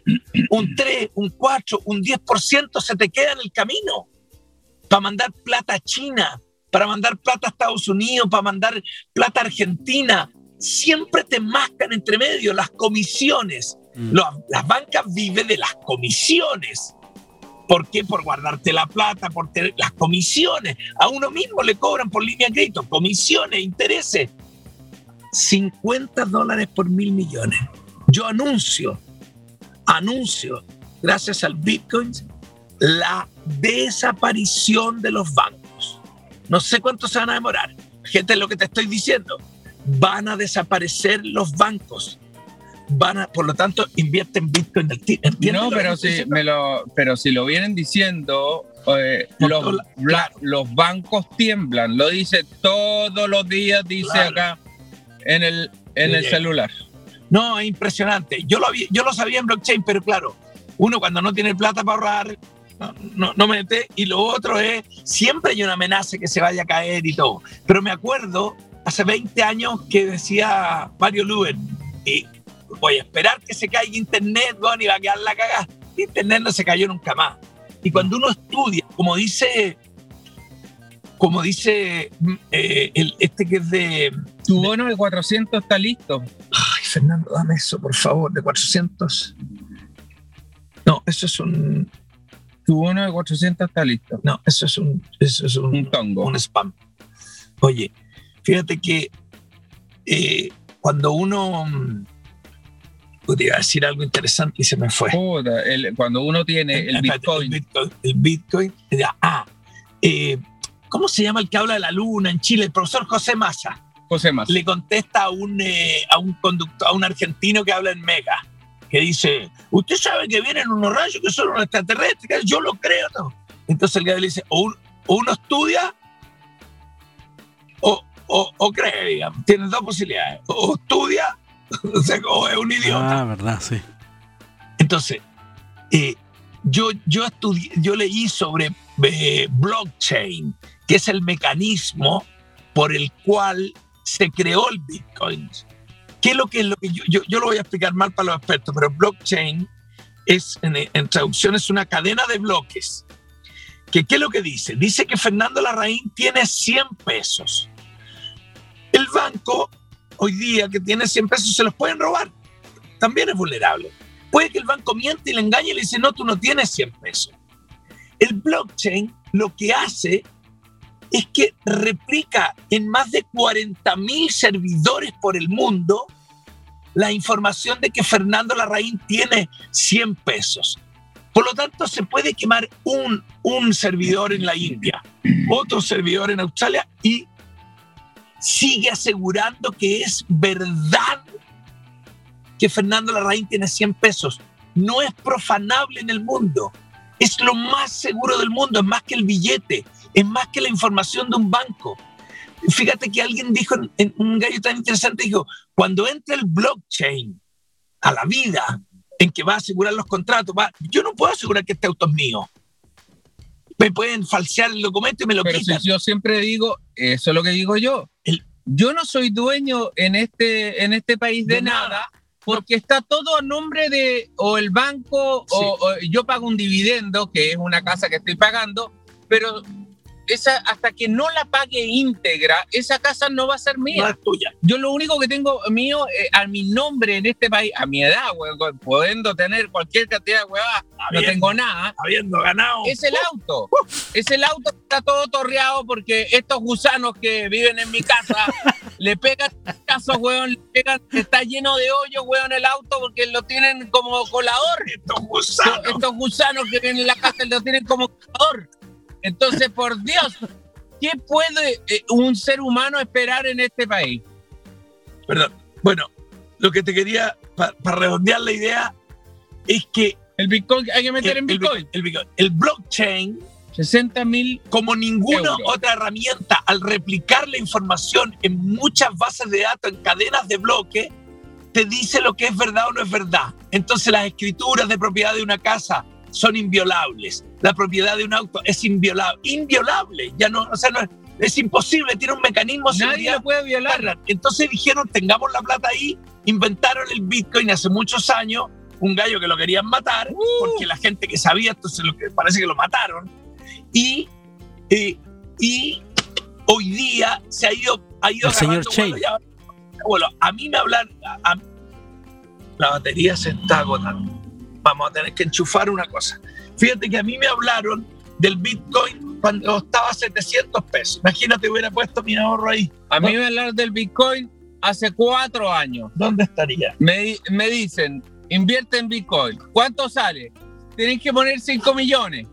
un 3, un 4, un 10% se te queda en el camino para mandar plata a China, para mandar plata a Estados Unidos, para mandar plata a Argentina. Siempre te mascan entre medio las comisiones. Mm. las bancas viven de las comisiones. ¿Por qué? Por guardarte la plata, por tener las comisiones. A uno mismo le cobran por línea de crédito, comisiones, intereses. 50 dólares por mil millones. Yo anuncio, anuncio, gracias al Bitcoin, la desaparición de los bancos. No sé cuánto se van a demorar. Gente, lo que te estoy diciendo, van a desaparecer los bancos. Van a, por lo tanto, invierte en Bitcoin. ¿Entiendes No, pero si, me lo, pero si lo vienen diciendo, eh, los, la- bancos tiemblan. Lo dice todos los días, dice Claro. acá en el, en el celular. No, es impresionante. Yo lo, había- yo lo sabía en blockchain, pero claro, uno cuando no tiene plata para ahorrar, no, no, no mete. Y lo otro es, siempre hay una amenaza que se vaya a caer y todo. Pero me acuerdo hace 20 años que decía Mario Luber, y voy a esperar que se caiga Internet, bueno, y va a quedar la cagada. Internet no se cayó nunca más. Y cuando uno estudia, como dice, como dice mm, eh, el, este que es de, Tu bono de 400 está listo. Ay, Fernando, dame eso, por favor, de 400. No, eso es un. Tu bono de 400 está listo. No, eso es un. Eso es un, Un tongo. un spam. Oye, fíjate que eh, cuando uno. mm, Podría decir algo interesante y se me fue. El- cuando uno tiene el Bitcoin, El Bitcoin. el Bitcoin, ya, ah, eh, ¿cómo se llama el que habla de la luna en Chile? El profesor José Massa. José le contesta a un, eh, a un conductor, a un argentino que habla en Mega, que dice, usted sabe que vienen unos rayos que son unos extraterrestres, yo lo creo, ¿no? Entonces el gallo le dice, o, un- o uno estudia o, o, o cree, digamos. Tienes dos posibilidades, o estudia o, sea, o es un idiota. Ah, verdad, sí. Entonces, eh, yo, yo, estudié, yo leí sobre eh, blockchain, que es el mecanismo por el cual se creó el Bitcoin. ¿Qué es lo que es lo que yo, yo, yo lo voy a explicar mal para los expertos, pero blockchain es, en, traducción, es una cadena de bloques. ¿Qué, ¿Qué es lo que dice? Dice que Fernando Larraín tiene 100 pesos. El banco, hoy día que tiene 100 pesos, se los pueden robar. También es vulnerable. Puede que el banco miente y le engañe y le dice, no, tú no tienes 100 pesos. El blockchain lo que hace es que replica en más de 40 mil servidores por el mundo la información de que Fernando Larraín tiene 100 pesos. Por lo tanto, se puede quemar un, un servidor en la India, otro servidor en Australia y sigue asegurando que es verdad que Fernando Larraín tiene 100 pesos. No es profanable en el mundo. Es lo más seguro del mundo, es más que el billete, es más que la información de un banco. Fíjate que alguien dijo, en, un gallo tan interesante, dijo, cuando entre el blockchain a la vida, en que va a asegurar los contratos, va, yo no puedo asegurar que este auto es mío. Me pueden falsear el documento y me lo Pero quitan. si yo siempre digo, eso es lo que digo yo. El- yo no soy dueño en este, en este país de, De nada, nada. porque está todo a nombre de o el banco Sí. o, o yo pago un dividendo, que es una casa que estoy pagando, pero esa, hasta que no la pague íntegra, esa casa no va a ser mía. no es tuya. Yo lo único que tengo mío eh, a mi nombre en este país, a mi edad, weón, pudiendo tener cualquier cantidad de huevadas, no tengo nada, Habiendo ganado. es el auto. Es el auto que está todo torreado porque estos gusanos que viven en mi casa le pegan casos, weón, le pegan, está lleno de hoyos, weón, el auto porque lo tienen como colador. estos Estos- gusanos. Estos gusanos que vienen en la casa lo tienen como colador. Entonces, por Dios, ¿qué puede eh, un ser humano esperar en este país? Perdón. Bueno, lo que te quería, para redondear la idea, es que El Bitcoin, hay que meter en Bitcoin. el Bitcoin- el blockchain, 60 mil como ninguna otra herramienta, al replicar la información en muchas bases de datos, en cadenas de bloques, te dice lo que es verdad o no es verdad. Entonces las escrituras de propiedad de una casa son inviolables. La propiedad de un auto es inviolable. Inviolable. Ya no, o sea, no es, es imposible, tiene un mecanismo de Nadie seguridad. lo puede violar. Entonces dijeron, tengamos la plata ahí, inventaron el Bitcoin hace muchos años, un gallo que lo querían matar, Uh. porque la gente que sabía, entonces lo que parece que lo mataron, y, y, y hoy día se ha ido, ha ido El señor ahora- Bueno, a mí me hablan, a- a- la batería se está agotando. Vamos a tener que enchufar una cosa. Fíjate que a mí me hablaron del Bitcoin cuando estaba a 700 pesos. Imagínate, hubiera puesto mi ahorro ahí. A mí me hablaron del Bitcoin hace cuatro años. ¿Dónde estaría? Me, me dicen, invierte en Bitcoin. ¿Cuánto sale? Tienes que poner 5 millones.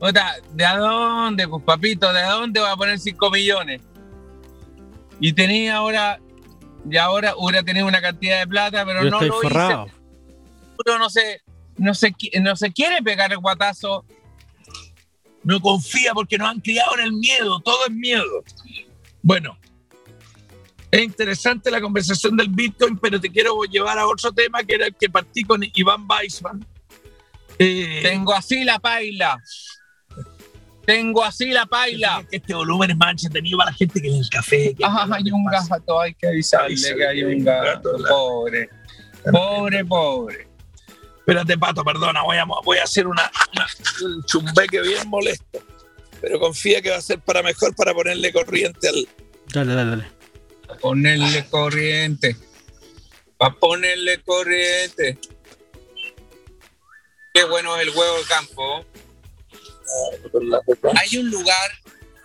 O sea, ¿de a dónde, pues papito? ¿De dónde va a poner 5 millones? Y tenía ahora, y ahora hubiera tenido una cantidad de plata, pero Yo no estoy lo forrado. hice. Uno no se, no, se, no se quiere pegar el guatazo. No confía porque nos han criado en el miedo, todo es miedo. Bueno, es interesante la conversación del Bitcoin, pero te quiero llevar a otro tema que era el que partí con Iván Weissman. Eh, Tengo así la paila. Tengo así la paila. este volumen es más entretenido para la gente que en el café. que- Ajá, hay un gato, hay que avisarle que hay un gato. Pobre, pobre, pobre. Espérate, Pato, perdona, voy a, voy a hacer una, una- un chumbeque bien molesto. Pero confía que va a ser para mejor para ponerle corriente al. Dale, dale, dale. Ponerle corriente. Para ponerle corriente. Qué bueno es el huevo de campo. Hay un lugar.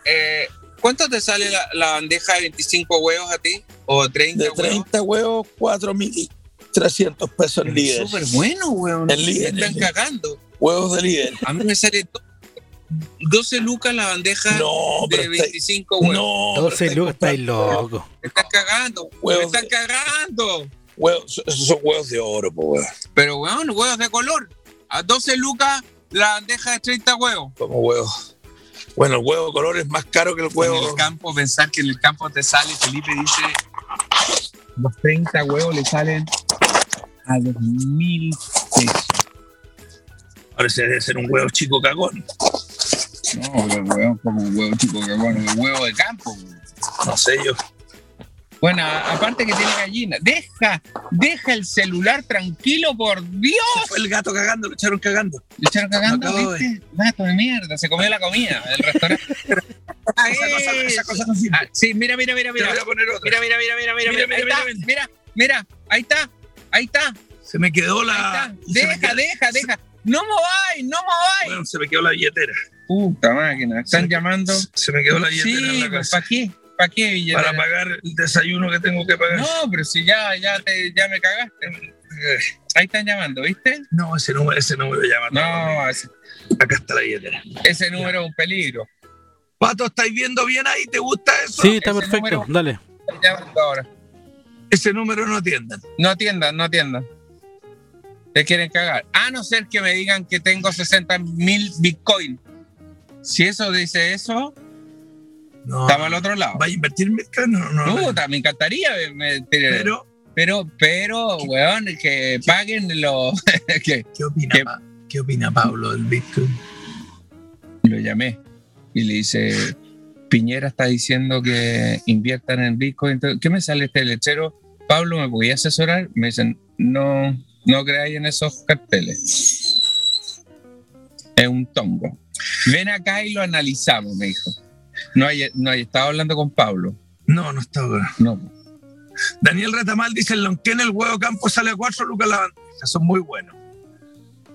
eh, ¿Cuánto te sale la, la bandeja de 25 huevos a ti? ¿O 30 De huevos? 30 huevos, 4.300 pesos en líder. Súper bueno, huevón. El Me líder, están el cagando. Huevos de líder. A mí me sale do- 12 lucas la bandeja No, de pero está- 25 huevos. No, pero 12 estáis lucas, estáis loco. Me están cagando. Huevos me están de- cagando. Huevos, esos son huevos de oro, po, huevos. Pero, weón, huevos de color. A 12 lucas la bandeja de 30 huevos. Como huevos. Bueno, el huevo de color es más caro que el En huevo. el campo, pensar que en el campo te sale, Felipe dice, los 30 huevos le salen a los mil pesos. Parece debe ser un huevo chico cagón. No, los huevos como un huevo chico que bueno, un huevo de campo. No sé yo. Bueno, aparte que tiene gallina. Deja, deja el celular tranquilo, por Dios. Se fue el gato cagando, lo echaron cagando. Le echaron cagando, ¿viste? Gato de mierda, se comió la comida del restaurante. Ah, Esa cosa, esa cosa no sirve. Ah, sí, mira, mira, mira, Te mira. voy a poner otra. Mira, mira, mira, mira, mira, Mira, mira, mira, mira, está, mira, mira, ahí está, ahí está, Se me quedó la. me Deja, quedó- deja, deja. No mováis, no mováis. Bueno, se me quedó la billetera. Puta máquina, están Se- llamando. Se me quedó la billetera en Sí, la pues, casa. ¿para qué? ¿Para qué, billetera? Para pagar el desayuno que tengo que pagar. No, pero si ya, ya, te, ya me cagaste. Ahí están llamando, ¿viste? No, ese número, ese número llama. No, ese, Acá está la billetera. ese número es un peligro. Pato, ¿estáis viendo bien ahí? ¿Te gusta eso? Sí, está ese perfecto. número- Dale. Están llamando ahora. Ese número no atiendan. No atiendan, no atiendan. Te quieren cagar. A no ser que me digan que tengo 60 mil Bitcoin. Si eso dice eso, No. estamos al otro lado. ¿Va a invertir en Bitcoin? No, no. no. Puta, me encantaría. me- me- Pero, pero, pero, weón, que paguen los. que ¿qué opina, ¿Qué? Pa- ¿qué opina Pablo del Bitcoin? lo llamé y le dice: Piñera está diciendo que inviertan en Bitcoin. Entonces, ¿Qué me sale este lechero? Pablo, ¿me podía asesorar? Me dicen: No, no creáis en esos carteles. Es un tongo. Ven acá y lo analizamos, me dijo. No hay, no hay estado hablando con Pablo. No, no está ahora. No. Daniel Retamal dice: el lonquén, el huevo campo sale a 4 lucas la bandeja. Son muy buenos.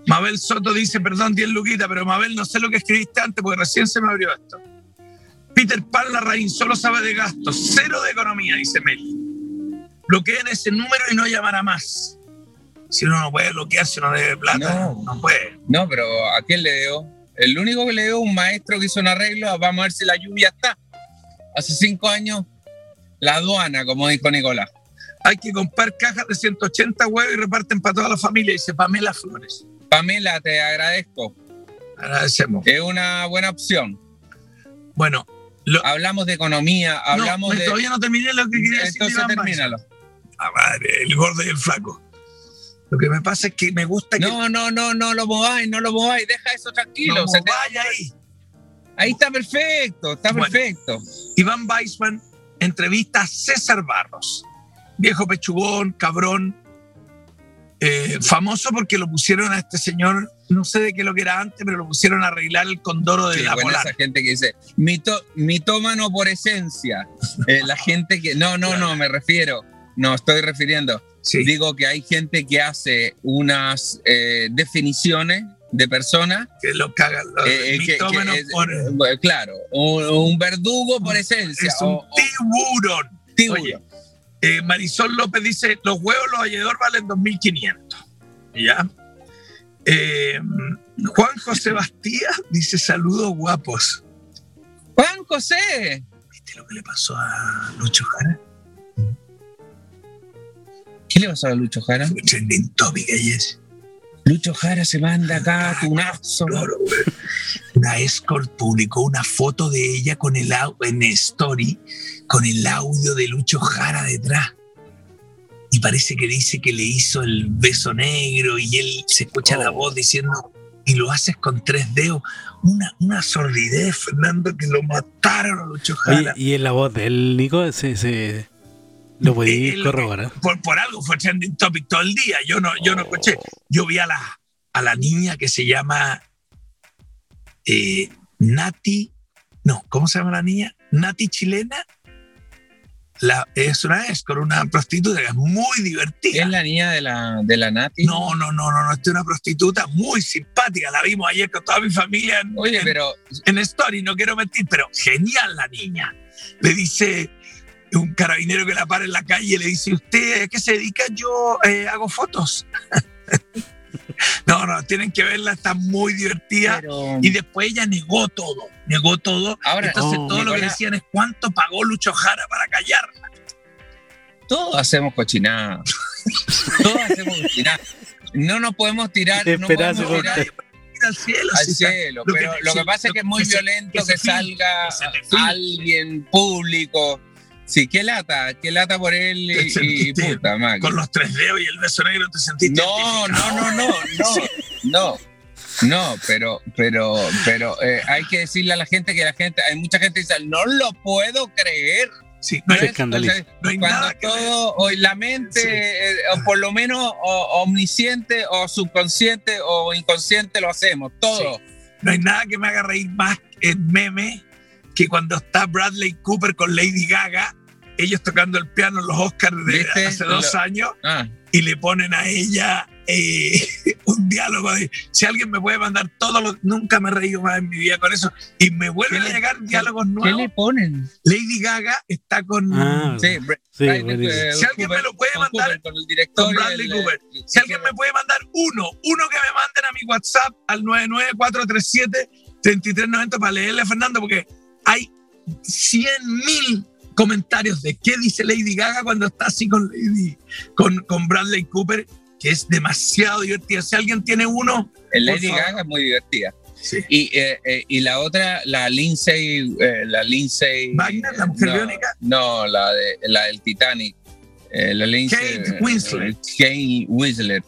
Mabel Soto dice: perdón, 10 luquitas, pero Mabel, no sé lo que escribiste antes porque recién se me abrió esto. Peter Pan Larraín solo sabe de gastos, cero de economía, dice Meli. Bloqueen ese número y no llamará más. Si uno no puede bloquear, si uno debe plata, No. no, puede. No, pero ¿a quién le dio? El único que le dio un maestro que hizo un arreglo, vamos a ver si la lluvia está. Hace cinco años, la aduana, como dijo Nicolás. Hay que comprar cajas de 180 huevos y reparten para toda la familia, dice Pamela Flores. Pamela, te agradezco. Agradecemos. Es una buena opción. Bueno, lo- Hablamos de economía, hablamos no, de. todavía no terminé lo que quería decir. de Entonces termínalo. La madre, el gordo y el flaco. Lo que me pasa es que me gusta que. No, no, no, no lo mováis, no lo mováis, deja eso tranquilo. no se te- vaya ahí. Ahí está perfecto, está Bueno. perfecto. Iván Weisman entrevista a César Barros, viejo pechugón, cabrón, eh, famoso porque lo pusieron a este señor, no sé de qué lo que era antes, pero lo pusieron a arreglar el condoro de Sí, la bueno, polar. esa gente que dice mito, mitómano por esencia. Eh, la gente que. No, no, no, me refiero. No, estoy refiriendo. Sí. Digo que hay gente que hace unas eh, definiciones de personas. que lo cagan los eh, que- que es- por- eh, claro, un, un verdugo por esencia. es un o tiburón. tiburón. Oye, eh, Marisol López dice, los huevos los hallador valen 2.500. ¿Ya? Eh, Juan José Bastía dice, saludos guapos. Juan José. ¿Viste lo que le pasó a Lucho Jara? ¿Qué le pasó a Lucho Jara? Fue trending topic ayer. Lucho Jara se manda acá tunazo. Claro, güey. Una escort publicó una foto de ella con el en story con el audio de Lucho Jara detrás. Y parece que dice que le hizo el beso negro y él se escucha la voz diciendo y lo haces con tres dedos. Una, una sordidez, Fernando, que lo mataron a Lucho Oye, Jara. y en la voz del Nico se, se lo podía Él- corroborar. Por, por algo fue trending topic todo el día. Yo no, yo no escuché. Yo vi a la, a la niña que se llama eh, Nati. No, ¿cómo se llama la niña? Nati chilena. La, es una escort, una prostituta que es muy divertida. ¿Es la niña de la, de la Nati? No, no, no, no, no, esta es una prostituta muy simpática. La vimos ayer con toda mi familia en, Oye, en- pero en Story, no quiero mentir, pero genial la niña. Le dice un carabinero que la para en la calle, le dice, ¿usted qué se dedica? Yo eh, hago fotos. no, no, tienen que verla, está muy divertida. pero- Y después ella negó todo, negó todo. Ahora, Entonces oh, todo lo que decían es cuánto pagó Lucho Jara para callarla. todos hacemos cochinada. todos hacemos cochinada. No nos podemos tirar, no podemos tirar Ir al cielo, al sí, está- cielo. lo que pero lo que pasa es que es muy que se- violento que que, se filtre, salga alguien público. Sí, qué lata, qué lata por él y, puta, Maggie. Con los tres dedos y el beso negro te sentiste. No, no, no, no, no, no, no, pero, pero, pero eh, hay que decirle a la gente que la gente, hay mucha gente que dice, no lo puedo creer. Sí, no. Entonces, no hay cuando nada que todo, o la mente, Sí. eh, o por lo menos o- omnisciente o subconsciente o inconsciente lo hacemos, todo. No hay nada que me haga reír más en meme que cuando está Bradley Cooper con Lady Gaga, ellos tocando el piano en los Oscars de ¿Viste? hace dos Lo- años Ah, y le ponen a ella eh, un diálogo de si alguien me puede mandar todos los nunca me he reído más en mi vida con eso y me vuelven ¿Qué a le- llegar diálogos ¿Qué nuevos le ponen? Lady Gaga está con Ah, Sí, Sí, eh, Si alguien me lo puede con mandar, Cooper, con el director con Bradley el, Cooper. eh, si alguien me puede mandar uno uno que me manden a mi WhatsApp al 99437 3390 para leerle a Fernando porque hay 100 mil comentarios de qué dice Lady Gaga cuando está así con Lady con, con Bradley Cooper que es demasiado divertido si alguien tiene uno El Lady favor. Gaga es muy divertida. sí. Y, eh, eh, y la otra, la Lindsay, eh, la Lindsay. Wagner, la mujer no, biónica. No, la, de, la del Titanic. Eh, la Lindsay. Kate Winslet. Kate Winslet.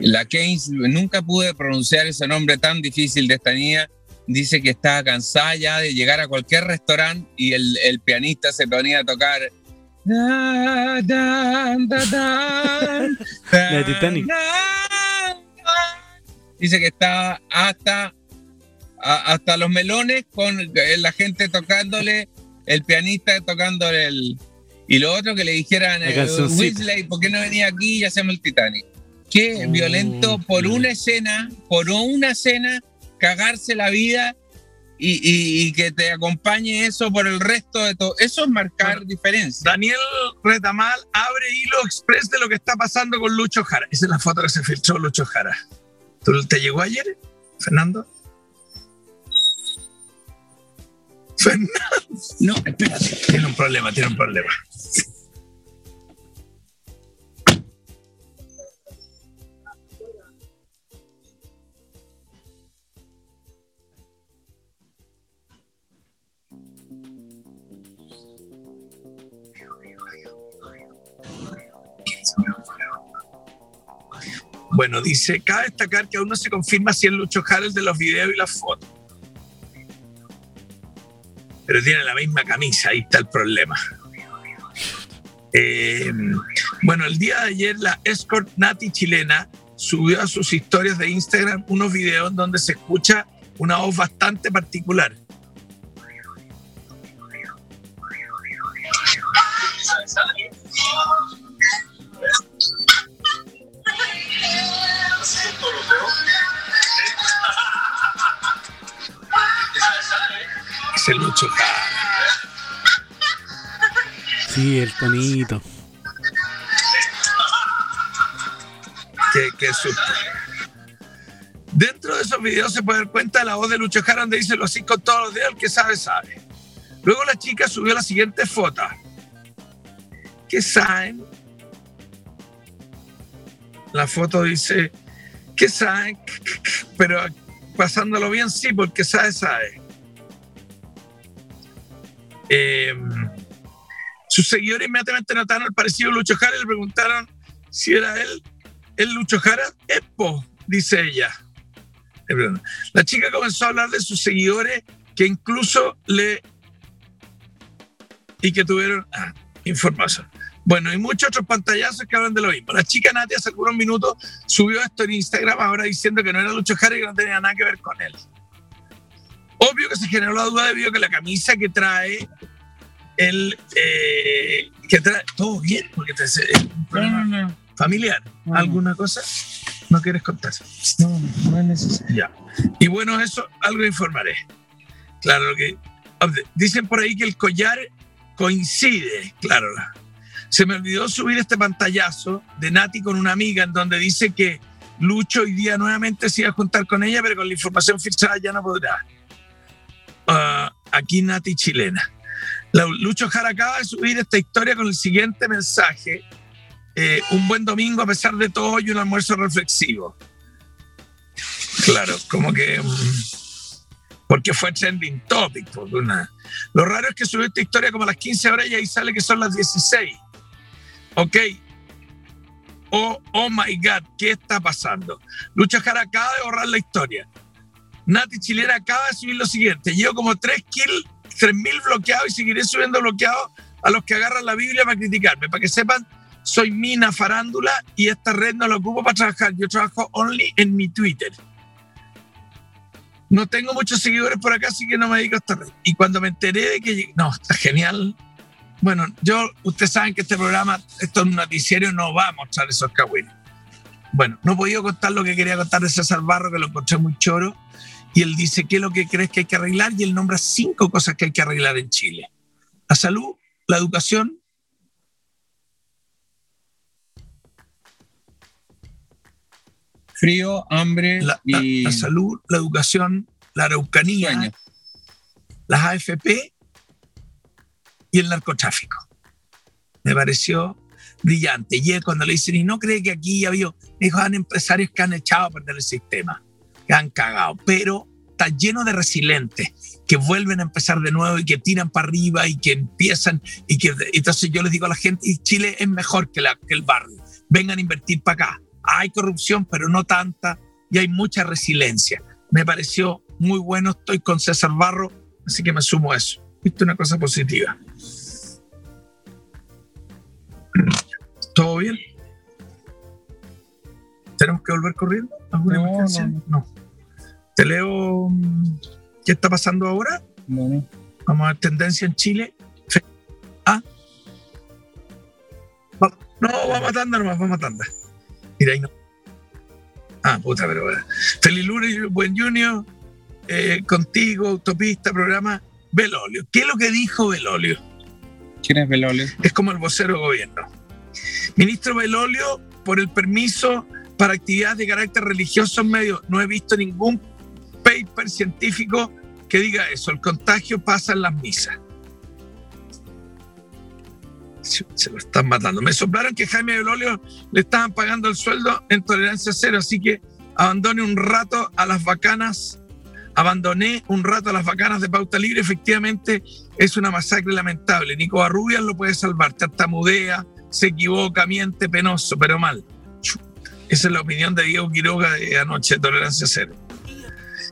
La Kate, nunca pude pronunciar ese nombre tan difícil de esta niña. Dice que estaba cansada ya de llegar a cualquier restaurante y el, el pianista se ponía a tocar. Da, da, da, da, La Titanic. Dice que estaba hasta, a- hasta los melones con la gente tocándole, el pianista tocándole el... Y lo otro que le dijeran, eh. Weasley, ¿por qué no venía aquí y hacemos el Titanic? Qué Oh, violento por una escena, por una escena, cagarse la vida y, y- y que te acompañe eso por el resto de todo. Eso es marcar Bueno, diferencia. Daniel Retamal abre hilo express de lo que está pasando con Lucho Jara esa es la foto que se filtró Lucho Jara ¿Tú te llegó ayer Fernando? Fernando no espérate tiene un problema tiene un problema Bueno, dice, cabe destacar que aún no se confirma si es Lucho Harrell de los videos y las fotos. Pero tiene la misma camisa, ahí está el problema. Eh, bueno, el día de ayer la escort Nati chilena subió a sus historias de Instagram unos videos donde se escucha una voz bastante particular. Sí, el tonito. Qué, qué susto. Dentro de esos videos se puede dar cuenta de la voz de Lucho Jara donde dice lo así con todos los días, el que sabe, sabe. Luego la chica subió la siguiente foto. ¿Qué saben? La foto dice, ¿qué saben? Pero pasándolo bien, sí, porque sabe, sabe. Eh, sus seguidores inmediatamente notaron el parecido de Lucho Jara y le preguntaron si era él, el Lucho Jara. Epo, dice ella. La chica comenzó a hablar de sus seguidores que incluso le... y que tuvieron ah, información. Bueno, y muchos otros pantallazos que hablan de lo mismo. La chica Nati hace algunos minutos subió esto en Instagram ahora diciendo que no era Lucho Jara y que no tenía nada que ver con él. Obvio que se generó la duda debido a que la camisa que trae el eh, que trae todo bien porque te, eh, No, no, no. familiar. Alguna cosa no quieres contar No, no es necesario. ya. Y bueno eso algo informaré. Claro lo que dicen por ahí que el collar coincide claro. Se me olvidó subir este pantallazo de Nati con una amiga en donde dice que Lucho hoy día nuevamente se iba a juntar con ella pero con la información filtrada ya no podrá. Ah, aquí Nati chilena Lucho Jara acaba de subir esta historia con el siguiente mensaje. Eh, un buen domingo a pesar de todo y un almuerzo reflexivo. Claro, como que... mm, Porque fue trending topic. porque una- Lo raro es que subió esta historia como a las 15 horas y ahí sale que son las 16. Ok. Oh, oh my God, ¿qué está pasando? Lucho Jara acaba de borrar la historia. Nati Chilena acaba de subir lo siguiente. Llevo como 3 kills 3.000 bloqueados y seguiré subiendo bloqueados a los que agarran la Biblia para criticarme. Para que sepan, soy Mina Farándula y esta red no la ocupo para trabajar. Yo trabajo only en mi Twitter. No tengo muchos seguidores por acá, así que no me dedico a esta red. Y cuando me enteré de que... No, está genial. Bueno, yo, ustedes saben que este programa, esto es un noticiero, no va a mostrar esos cagüines. Bueno, no he podido contar lo que quería contar de César Barro, que lo encontré muy choro y él dice qué es lo que crees que hay que arreglar y él nombra cinco cosas que hay que arreglar en Chile. La salud, la educación, Frío, hambre la, la- y la salud, la educación, la araucanía, sueño. las AFP y el narcotráfico. Me pareció brillante. Y él cuando le dicen, y no cree que aquí ya me dijo, han empresarios que han echado a perder el sistema, han cagado, pero está lleno de resilientes que vuelven a empezar de nuevo y que tiran para arriba y que empiezan y que entonces yo les digo a la gente, y Chile es mejor que, la, que el barrio, vengan a invertir para acá. Hay corrupción, pero no tanta, y hay mucha resiliencia. Me pareció muy bueno, estoy con César Barro, así que me sumo a eso. Viste una cosa positiva. ¿Todo bien? ¿Tenemos que volver corriendo? ¿Alguna No, emergencia? no, no. Te leo mm, qué está pasando ahora. Bueno, Vamos a ver tendencia en Chile. Ah. Va- No, va matando nomás, va matando. Mira ahí no. Ah, puta, pero bueno. Feliz lunes, buen Junior. Eh, contigo, autopista, programa. Belolio. ¿Qué es lo que dijo Belolio? ¿quién es Belolio? es como el vocero de gobierno. Ministro Belolio, por el permiso para actividades de carácter religioso en medio, no he visto ningún científico que diga eso. El contagio pasa en las misas. Se lo están matando. Me soplaron que Jaime Belolio le estaban pagando el sueldo en tolerancia cero, así que abandone un rato a las bacanas. Abandoné un rato a las bacanas de pauta libre. Efectivamente, es una masacre lamentable. Nico Barrubias lo puede salvar. Tartamudea, se equivoca, miente, penoso, pero mal. Esa es la opinión de Diego Quiroga de anoche, Tolerancia Cero.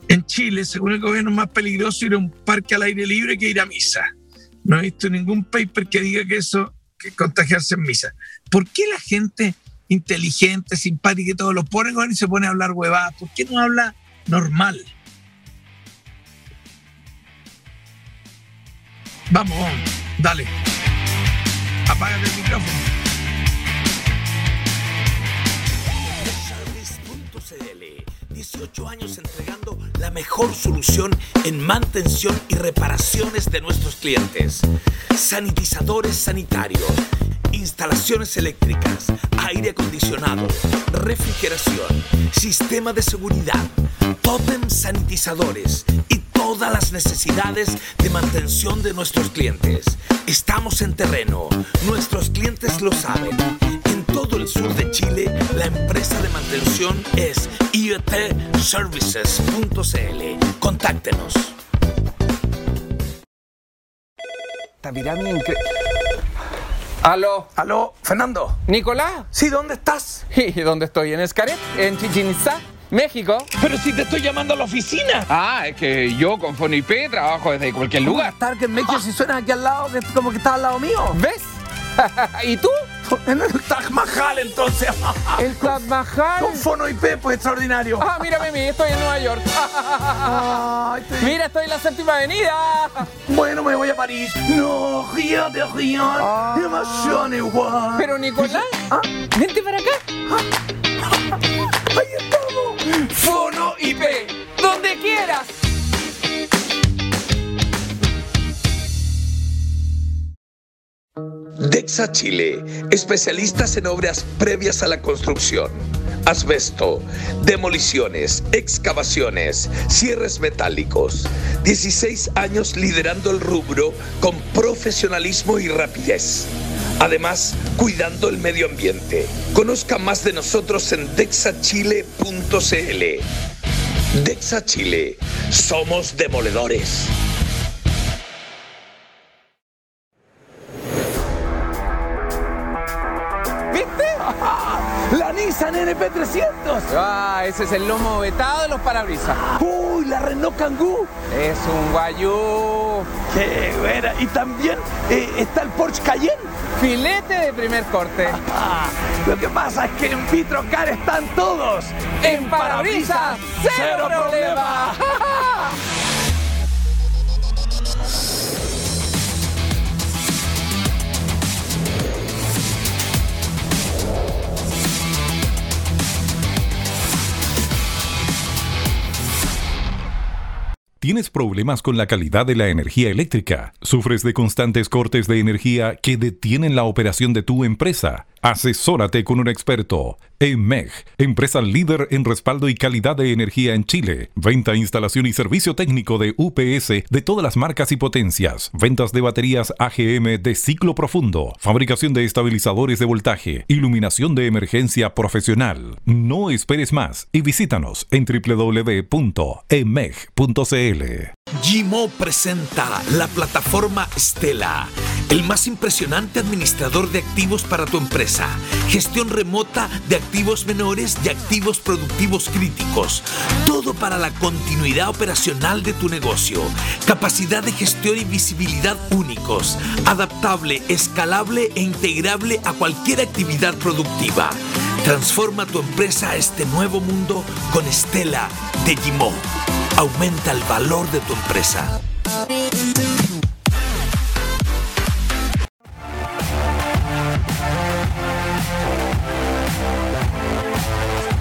En Chile, según el gobierno, más peligroso ir a un parque al aire libre que ir a misa. No he visto ningún paper que diga que eso, que contagiarse en misa. ¿Por qué la gente inteligente, simpática y todo lo pone y se pone a hablar huevadas? ¿Por qué no habla normal? Vamos, vamos, dale. Apágate el micrófono. 18 años entregando la mejor solución en mantención y reparaciones de nuestros clientes. Sanitizadores sanitarios, instalaciones eléctricas, aire acondicionado, refrigeración, sistema de seguridad, totem sanitizadores y todas las necesidades de mantención de nuestros clientes. Estamos en terreno, nuestros clientes lo saben. En todo el sur de Chile, la empresa de mantención es iotservices.cl. Contáctenos. Aló. Aló, Fernando. Nicolás. Sí, ¿dónde estás? ¿Y dónde estoy? ¿En Escaret? ¿En Chichen Itzá? México. Pero si te estoy llamando a la oficina. Ah, es que yo con FoniP trabajo desde cualquier lugar. Target México, si suena aquí al lado, que como que estás al lado mío. ¿Ves? ¿Y tú? En el Taj Mahal, entonces. ¿El Taj Mahal? Con Fono IP, pues extraordinario. Ah, mírame a mí, estoy en Nueva York. Ay, te- Mira, estoy en la séptima avenida. Bueno, me voy a París. No, fíjate, fíjate. Ah. Demasiado igual. Pero Nicolás, Ah. vente para acá. Ahí estamos. Fono IP, donde quieras. Dexa Chile, especialistas en obras previas a la construcción. Asbesto, demoliciones, excavaciones, cierres metálicos. 16 años liderando el rubro con profesionalismo y rapidez. Además, cuidando el medio ambiente. Conozca más de nosotros en dexachile.cl. Dexa Chile, somos demoledores. NP300. Ah, ese es el lomo vetado de los parabrisas. Uy, la Renault Kangoo. Es un guayú. Qué buena. Y también eh, está el Porsche Cayenne. Filete de primer corte. Lo que pasa es que en Vitrocar están todos. En parabrisas, cero problema. ¿Tienes problemas con la calidad de la energía eléctrica? ¿Sufres de constantes cortes de energía que detienen la operación de tu empresa? Asesórate con un experto. EMEG, empresa líder en respaldo y calidad de energía en Chile. Venta, instalación y servicio técnico de UPS de todas las marcas y potencias. Ventas de baterías AGM de ciclo profundo. Fabricación de estabilizadores de voltaje. Iluminación de emergencia profesional. No esperes más y visítanos en www.emeg.cl. Gimo presenta la plataforma Stella, el más impresionante administrador de activos para tu empresa. Gestión remota de activos menores y activos productivos críticos. Todo para la continuidad operacional de tu negocio. Capacidad de gestión y visibilidad únicos. Adaptable, escalable e integrable a cualquier actividad productiva. Transforma tu empresa a este nuevo mundo con Stella de Gimo. Aumenta el valor de tu empresa.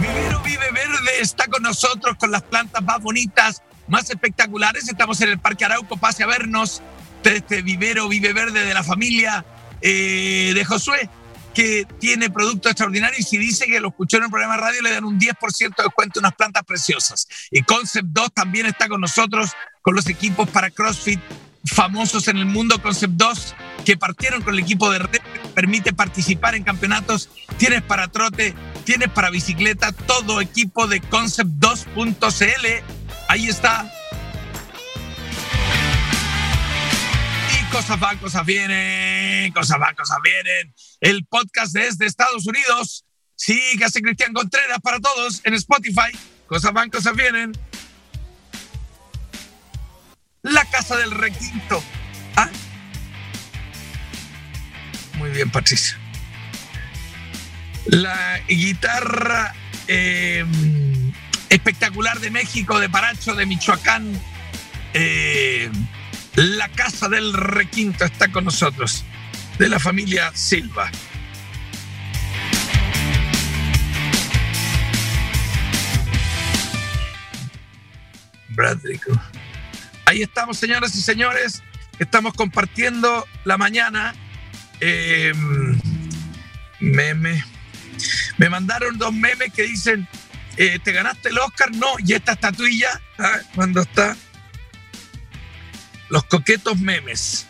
Vivero Vive Verde está con nosotros con las plantas más bonitas, más espectaculares. Estamos en el Parque Arauco, pase a vernos. Este Vivero Vive Verde de la familia eh, de Josué, que tiene productos extraordinarios y dice que lo escuchó en el programa de radio, le dan un 10% de descuento, unas plantas preciosas. Y Concept 2 también está con nosotros, con los equipos para CrossFit famosos en el mundo Concept 2 que partieron con el equipo de red, permite participar en campeonatos, tienes para trote, tienes para bicicleta, todo equipo de concept2.cl, ahí está. Cosas van, cosas vienen, cosas van, cosas vienen. El podcast desde Estados Unidos Sí, hace Cristian Contreras para todos en Spotify. Cosas van, cosas vienen. La casa del requinto. Ah. Muy bien, Patricia. La guitarra eh, espectacular de México, de Paracho, de Michoacán. Eh, la casa del requinto está con nosotros, de la familia Silva. Bradley. Ahí estamos, señoras y señores. Estamos compartiendo la mañana. Eh, meme. Me mandaron dos memes que dicen, eh, ¿te ganaste el Oscar? No, y esta estatuilla, ¿ah? cuando está los coquetos memes.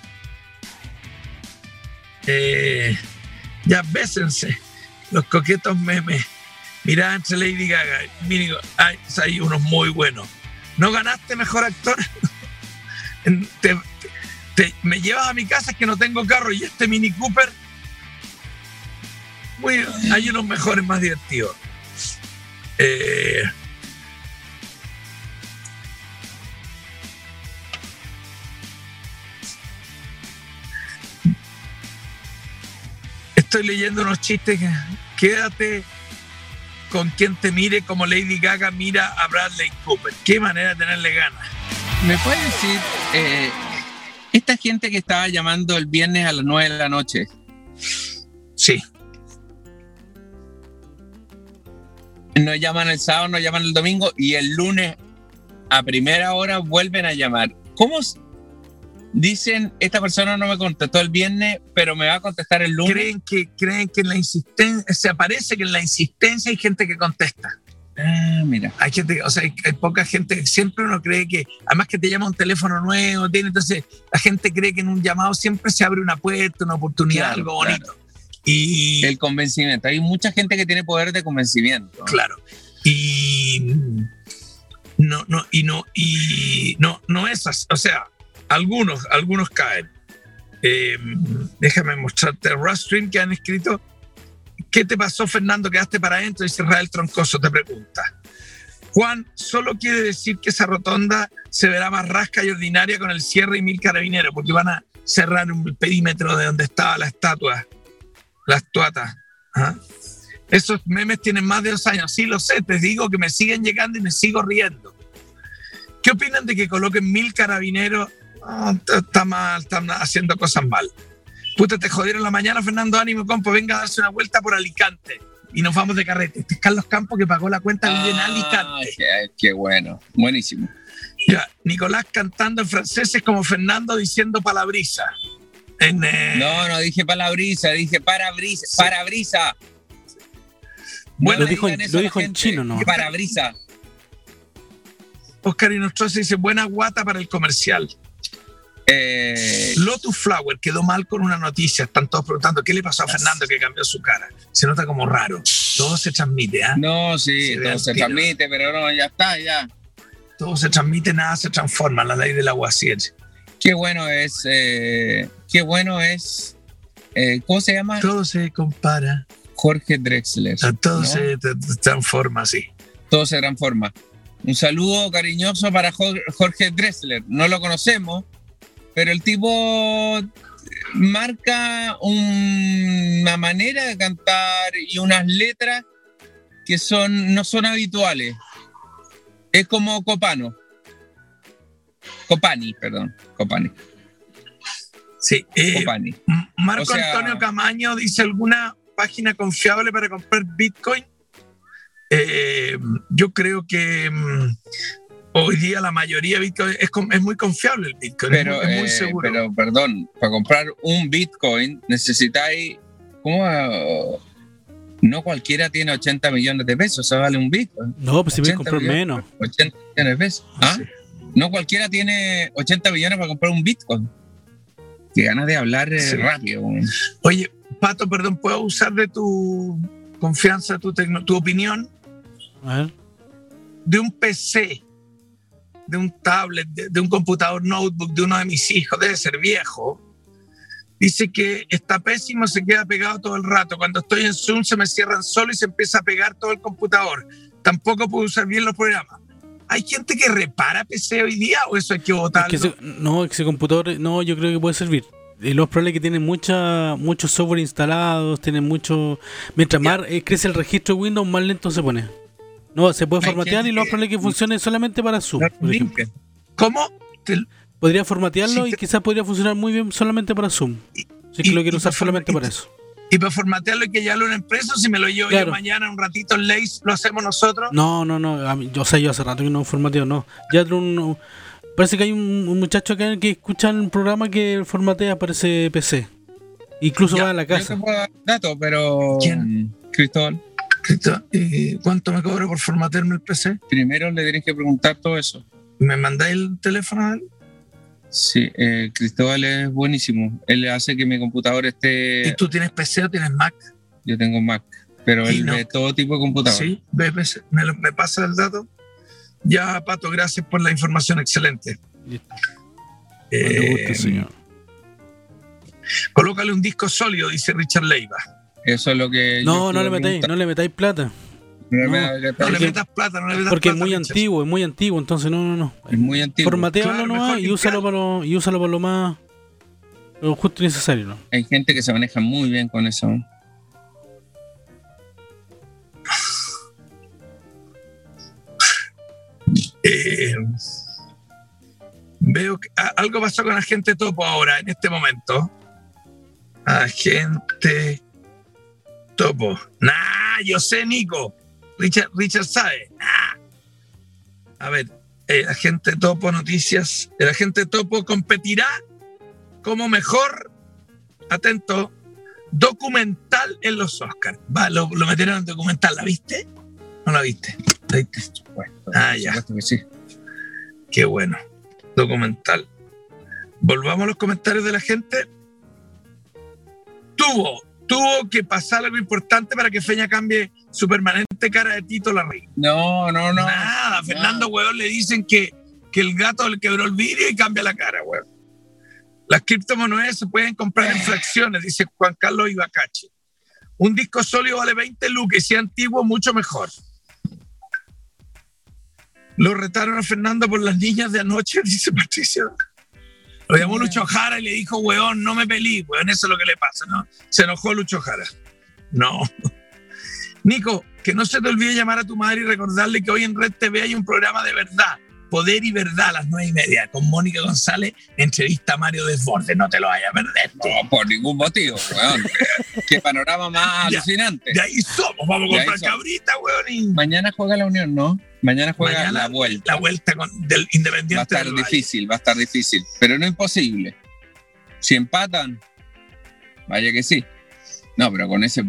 Eh, ya bésense, los coquetos memes. Mirá entre Lady Gaga, mira, hay, hay unos muy buenos. ¿No ganaste mejor actor? te, me llevas a mi casa que no tengo carro y este Mini Cooper. Muy, hay unos mejores más divertidos. Eh, estoy leyendo unos chistes. Quédate con quien te mire como Lady Gaga mira a Bradley Cooper. Qué manera de tenerle ganas. ¿Me puedes decir, eh, esta gente que estaba llamando el viernes a las 9 de la noche? Sí. Nos llaman el sábado, nos llaman el domingo y el lunes a primera hora vuelven a llamar. ¿Cómo dicen, esta persona no me contestó el viernes, pero me va a contestar el lunes? Creen que, creen que en la insistencia, se aparece que en la insistencia hay gente que contesta. Ah, mira. Hay gente, o sea, hay, hay, poca gente, siempre uno cree que, además que te llama un teléfono nuevo, tiene, entonces la gente cree que en un llamado siempre se abre una puerta, una oportunidad, Claro, algo bonito. claro. Y El convencimiento. Hay mucha gente que tiene poder de convencimiento. claro. Y no, no, y no, y no, no es así. O sea, algunos, algunos caen. Eh, déjame mostrarte el Rustream que han escrito. ¿Qué te pasó, Fernando? Quedaste para adentro, dice Israel Troncoso, te pregunta. Juan, solo quiere decir que esa rotonda se verá más rasca y ordinaria con el cierre y mil carabineros, porque van a cerrar un perímetro de donde estaba la estatua, la estuata. ¿ah? Esos memes tienen más de dos años, sí lo sé, te digo que me siguen llegando y me sigo riendo. ¿Qué opinan de que coloquen mil carabineros? Ah, está- está mal, están haciendo cosas mal. Puta, te jodieron la mañana, Fernando Ánimo, compo, venga a darse una vuelta por Alicante. Y nos vamos de carrete. Este es Carlos Campos que pagó la cuenta vive en Ah, Alicante. qué, qué bueno. Buenísimo. Ya, Nicolás cantando en francés es como Fernando diciendo palabrisa. En, eh, No, no dije palabrisa, dije parabrisa. Parabrisa. Bueno, No lo dijo en- lo dijo chino, ¿no? Parabrisa. Oscar Inostroza dice buena guata para el comercial. Eh, Lotus Flower quedó mal con una noticia. Están todos preguntando qué le pasó a Fernando que cambió su cara. Se nota como raro. Todo se transmite, ¿ah? no, sí, Se todo se transmite, pero no, ya está, ya. Todo se transmite, nada se transforma. La ley del agua 7. Qué bueno es, eh, qué bueno es, eh, ¿cómo se llama? Todo se compara. Jorge Drexler. Todo ¿no? se transforma así. Todo se transforma. Un saludo cariñoso para Jor- Jorge Drexler. No lo conocemos, pero el tipo marca un- una manera de cantar y unas letras que son, no son habituales. Es como Copano. Copani, perdón. Copani. Sí. eh, Copani. Marco O sea- Antonio Camaño dice alguna página confiable para comprar Bitcoin. Eh, yo creo que mm, hoy día la mayoría de Bitcoin es, es muy confiable el Bitcoin, es muy- es muy, eh, seguro. pero, perdón, para comprar un Bitcoin necesitáis. ¿Cómo? No cualquiera tiene 80 millones de pesos, eso vale un Bitcoin. No, pues si me 80 comprar millones, menos. 80 millones de pesos. ¿Ah? Sí. No cualquiera tiene 80 millones para comprar un Bitcoin. Qué ganas de hablar eh, Sí. rápido. Oye, Pato, perdón, ¿puedo usar de tu confianza, tu, tecno- tu opinión? A ver. de un PC, de un tablet, de, de un computador notebook de uno de mis hijos, debe ser viejo, Dice que está pésimo, se queda pegado todo el rato. Cuando estoy en Zoom se me cierran solo y se empieza a pegar todo el computador. Tampoco puedo usar bien los programas. ¿Hay gente que repara PC hoy día o eso hay que votarlo? Es que no, ese computador, no, yo creo que puede servir. Y los problemas que tienen mucha, muchos software instalados, tienen mucho... Mientras más eh, crece el registro de Windows, más lento se pone. No, se puede formatear y lo que- probable que funcione solamente para Zoom, por ejemplo. ¿Cómo? Podría formatearlo y quizás podría funcionar muy bien solamente para Zoom. Es que y- lo quiero y usar solamente para y- eso. Y para formatearlo hay que llevarlo a una empresa si me lo llevo Claro. yo mañana un ratito en Lace, lo hacemos nosotros. No, no, no. mí- yo, sea, yo hace rato que no formateo, no. Ya un- parece que hay un, un muchacho acá que escucha un programa que formatea para ese PC. Incluso Ya, va a la Yo te casa. puedo dar datos, pero. ¿Quién? Cristóbal, ¿y ¿Cuánto me cobro por formatearme el PC? primero le tienes que preguntar todo eso. ¿Me mandáis el teléfono a él? Sí, eh, Cristóbal es buenísimo. Él hace que mi computador ¿Y esté. tú tienes PC o tienes Mac? Yo tengo Mac, pero Y él no. ve todo tipo de computador. Sí, ve PC. ¿Me, lo- me pasa el dato? Ya, Pato, gracias por la información excelente. Listo. Eh, guste, señor. colócale un disco sólido, dice Richard Leiva. Eso es lo que. No, no le metáis, no le metáis plata. No le no. metas- No le Porque- metas plata, no le metas Porque es plata, muy Richard. antiguo, es muy antiguo, entonces no, no, no. Es muy antiguo. Formatealo Claro, nomás y úsalo, para lo, y úsalo para lo más. Lo justo y necesario, ¿no? Hay gente que se maneja muy bien con eso. Eh, veo que a- algo pasó con Agente Topo ahora, en este momento. Agente Topo. Nah, yo sé, Nico. Richard, Richard sabe. Nah. A ver, el Agente Topo Noticias. El Agente Topo competirá como mejor, atento, documental en los Oscars. Va, lo, lo metieron en documental, ¿la viste? ¿No la viste? ¿La viste? Ah, ya. supuesto que sí. Qué bueno. Documental. Volvamos a los comentarios de la gente. Tuvo, tuvo que pasar algo importante para que Feña cambie su permanente cara de Tito Larry. No, no, no. Nada, Fernando Hueón le dicen que, que el gato le quebró el vidrio y cambia la cara, hueón. Las criptomonedas se pueden comprar en fracciones, dice Juan Carlos Ibacache. Un disco sólido vale 20 lucas y si es antiguo, mucho mejor. Lo retaron a Fernando por las niñas de anoche, dice Patricia. Lo llamó Lucho Jara y le dijo, weón, no me pelí, weón, eso es lo que le pasa, ¿no? Se enojó Lucho Jara. No. Nico, que no se te olvide llamar a tu madre y recordarle que hoy en Red TV hay un programa de verdad, Poder y Verdad a las nueve y media, con Mónica González, entrevista a Mario Desbordes, no te lo vayas a perder. No, por ningún motivo, weón. Qué panorama más Ya. alucinante. De ahí somos, vamos a comprar cabrita, weón, y Mañana juega la Unión, ¿no? Mañana juega Mañana la vuelta. la vuelta con, del Va a Independiente estar del Valle. difícil, va a estar difícil, pero no imposible. Si empatan, vaya que sí. No, pero con ese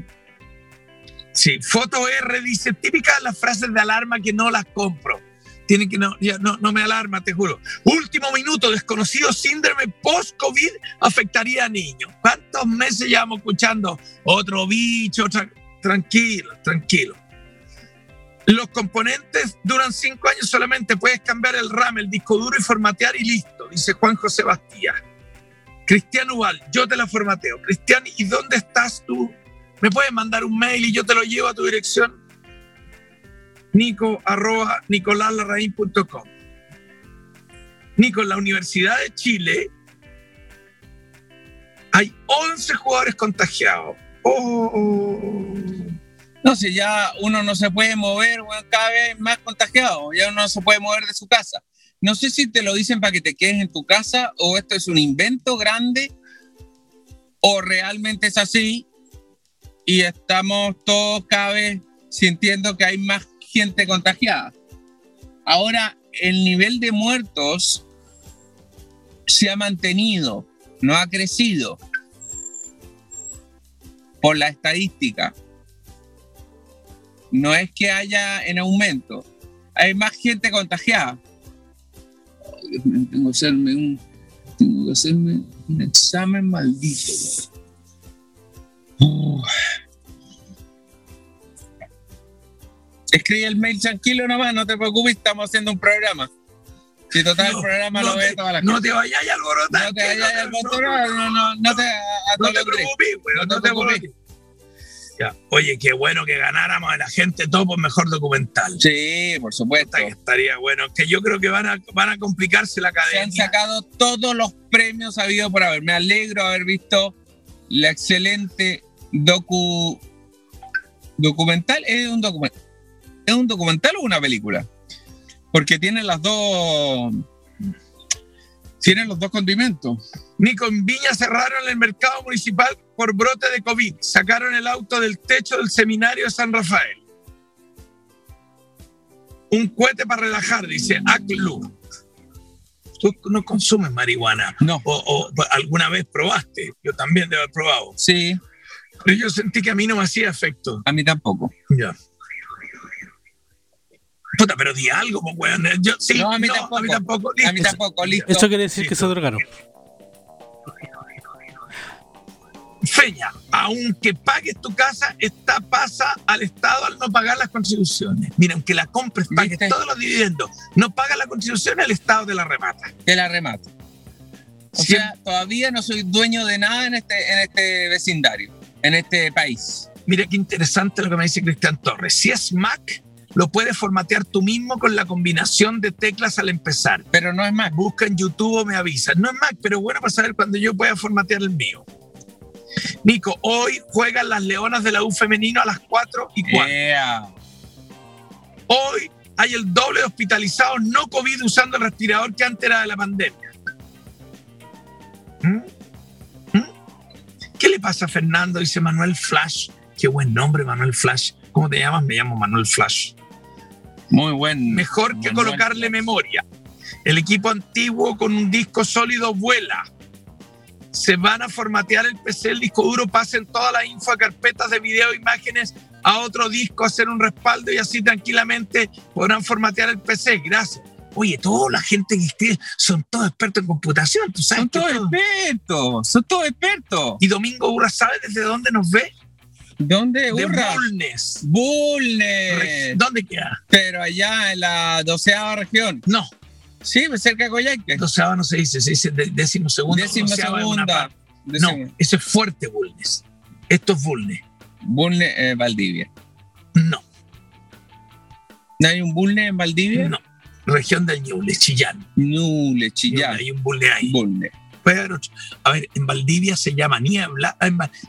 Sí, Foto R dice, típicas las frases de alarma que no las compro. Tienen que no, no, no me alarma, te juro. Último minuto, desconocido síndrome post-COVID afectaría a niños. ¿Cuántos meses llevamos escuchando? Otro bicho, tra- tranquilo, tranquilo. Los componentes duran cinco años solamente. Puedes cambiar el RAM, el disco duro y formatear y listo, dice Juan José Bastía. Cristian Ubal, yo te la formateo. Cristian, ¿y dónde estás tú? ¿Me puedes mandar un mail y yo te lo llevo a tu dirección? Nico arroba nicolaslarraín.com. Nico, en la Universidad de Chile hay 11 jugadores contagiados. Oh. No, si ya uno no se puede mover, weón, cada vez más contagiado, ya uno no se puede mover de su casa. No sé si te lo dicen para que te quedes en tu casa o esto es un invento grande o realmente es así y estamos todos cada vez sintiendo que hay más contagiada. Ahora, el nivel de muertos se ha mantenido, no ha crecido por la estadística no es que haya en aumento, hay más gente contagiada. Tengo que hacerme un, tengo que hacerme un examen maldito. Escribe el mail tranquilo nomás, no te preocupes, estamos haciendo un programa. Si total el programa no lo ve toda la No te vayas a alborotar. No te vayas a alborotar, no, no, no te No te preocupes, No te preocupes. Ya. Oye, qué bueno que ganáramos a la gente todo por mejor documental. Sí, por supuesto. Que estaría bueno. Que yo creo que van a, van a complicarse la Se han cadena. sacado todos los premios habidos por haber. Me alegro de haber visto la excelente docu documental. ¿Es un documental? ¿Es un documental o una película? Porque tiene las dos. Tienen los dos condimentos. Nico, en Viña cerraron el mercado municipal por brote de COVID. Sacaron el auto del techo del seminario de San Rafael. Un cohete para relajar, dice Aclu. Tú no consumes marihuana. No. O, o alguna vez probaste. Yo también debo haber probado. Sí, Pero yo sentí que a mí no me hacía efecto. a mí tampoco. Ya. Puta, pero di algo, pues, weón. Yo, sí, No, a mí no, tampoco. A mí tampoco. A mí Listo. tampoco, listo. Eso quiere decir que se drogaron. Feña, aunque pagues tu casa, esta pasa al Estado al no pagar las contribuciones. Mira, aunque la compres, pagues ¿Viste? todos los dividendos, no pagas la contribución, el Estado te la remata. Te la remato. O sea, todavía no soy dueño de nada en este, en este vecindario, en este país. Mira qué interesante lo que me dice Cristian Torres. Si es Mac, lo puedes formatear tú mismo con la combinación de teclas al empezar. Pero no es más. Busca en YouTube o me avisa. No es Mac, pero bueno para saber cuando yo pueda formatear el mío. Nico, hoy juegan las Leonas de la U femenino a las 4 y 4. Yeah. Hoy hay el doble de hospitalizados no COVID usando el respirador que antes era de la pandemia. ¿Mm? ¿Mm? ¿Qué le pasa a Fernando? Dice Manuel Flash. Qué buen nombre, Manuel Flash. ¿Cómo te llamas? Me llamo Manuel Flash. Muy buen. Mejor que colocarle buen- memoria. El equipo antiguo con un disco sólido vuela. Se van a formatear el PC, el disco duro, pasen toda la info a carpetas de video, imágenes a otro disco, hacer un respaldo y así tranquilamente podrán formatear el PC. Gracias. Oye, toda la gente que escribe son todos expertos en computación, tú sabes. Son todos todo- expertos, son todos expertos. Y Domingo Urra, ¿sabe desde dónde nos ve? ¿Dónde, De Urra? Bulnes. Bulnes. ¿Dónde queda? Pero allá en la doceava región. No, Sí, pues cerca de Coyhaique. doceava no se dice, se dice décimo segundo. Una segunda. No, eso es fuerte Bulnes. Esto es Bulnes. Bulnes, eh, Valdivia. No, ¿No hay un Bulnes en Valdivia? no. Región del Ñuble, Chillán. Nule, Chillán. Hay un Bulnes ahí. Bulnes. Otro. A ver, en Valdivia se llama Niebla.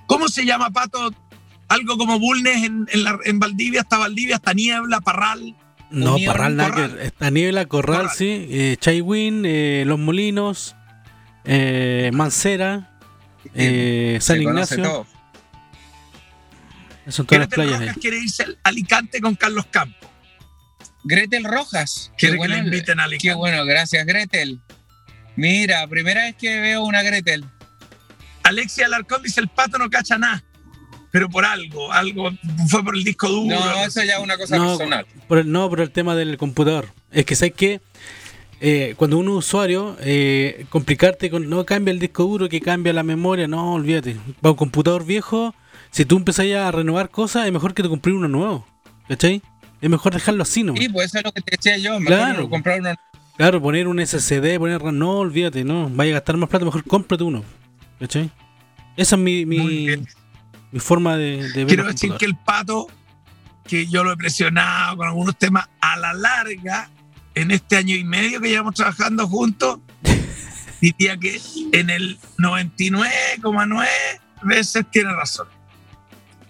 ¿Cómo se llama, Pato? Algo como Bulnes en, en, la- en Valdivia, hasta Valdivia, hasta Niebla, Parral. No, Unión, Parral, Corral. Está Niebla, Corral, sí. Eh, Chaiwin, eh, Los Molinos, eh, Mancera, eh, San Ignacio. son todas las playas Rojas ahí. quiere irse al Alicante con Carlos Campos. Gretel Rojas. Quiere Qué que le bueno, inviten a Alicante. Qué bueno, gracias, Gretel. Mira, primera vez que veo una Gretel. Alexia Alarcón dice: el pato no cacha nada. Pero por algo, algo fue por el disco duro. No, eso ya es una cosa No, personal. Por el, no, por el tema del computador. Es que sabes que cuando uno es usuario, eh, complicarte con no cambia el disco duro, que cambia la memoria, no, olvídate. Para un computador viejo, si tú empezás ya a renovar cosas, es mejor que te compres uno nuevo. ¿Cachai? Es mejor dejarlo así, ¿no? Sí, pues eso es lo que te decía yo. Mejor Claro. comprar uno. Claro, poner un SSD, poner RAM, no, olvídate, no. Vaya a gastar más plata, mejor cómprate uno. ¿Cachai? Esa es mi, Muy mi, bien. Mi forma de, de ver Quiero decir que el pato, que yo lo he presionado con algunos temas, a la larga, en este año y medio que llevamos trabajando juntos, diría que en el 99,9 veces tiene razón.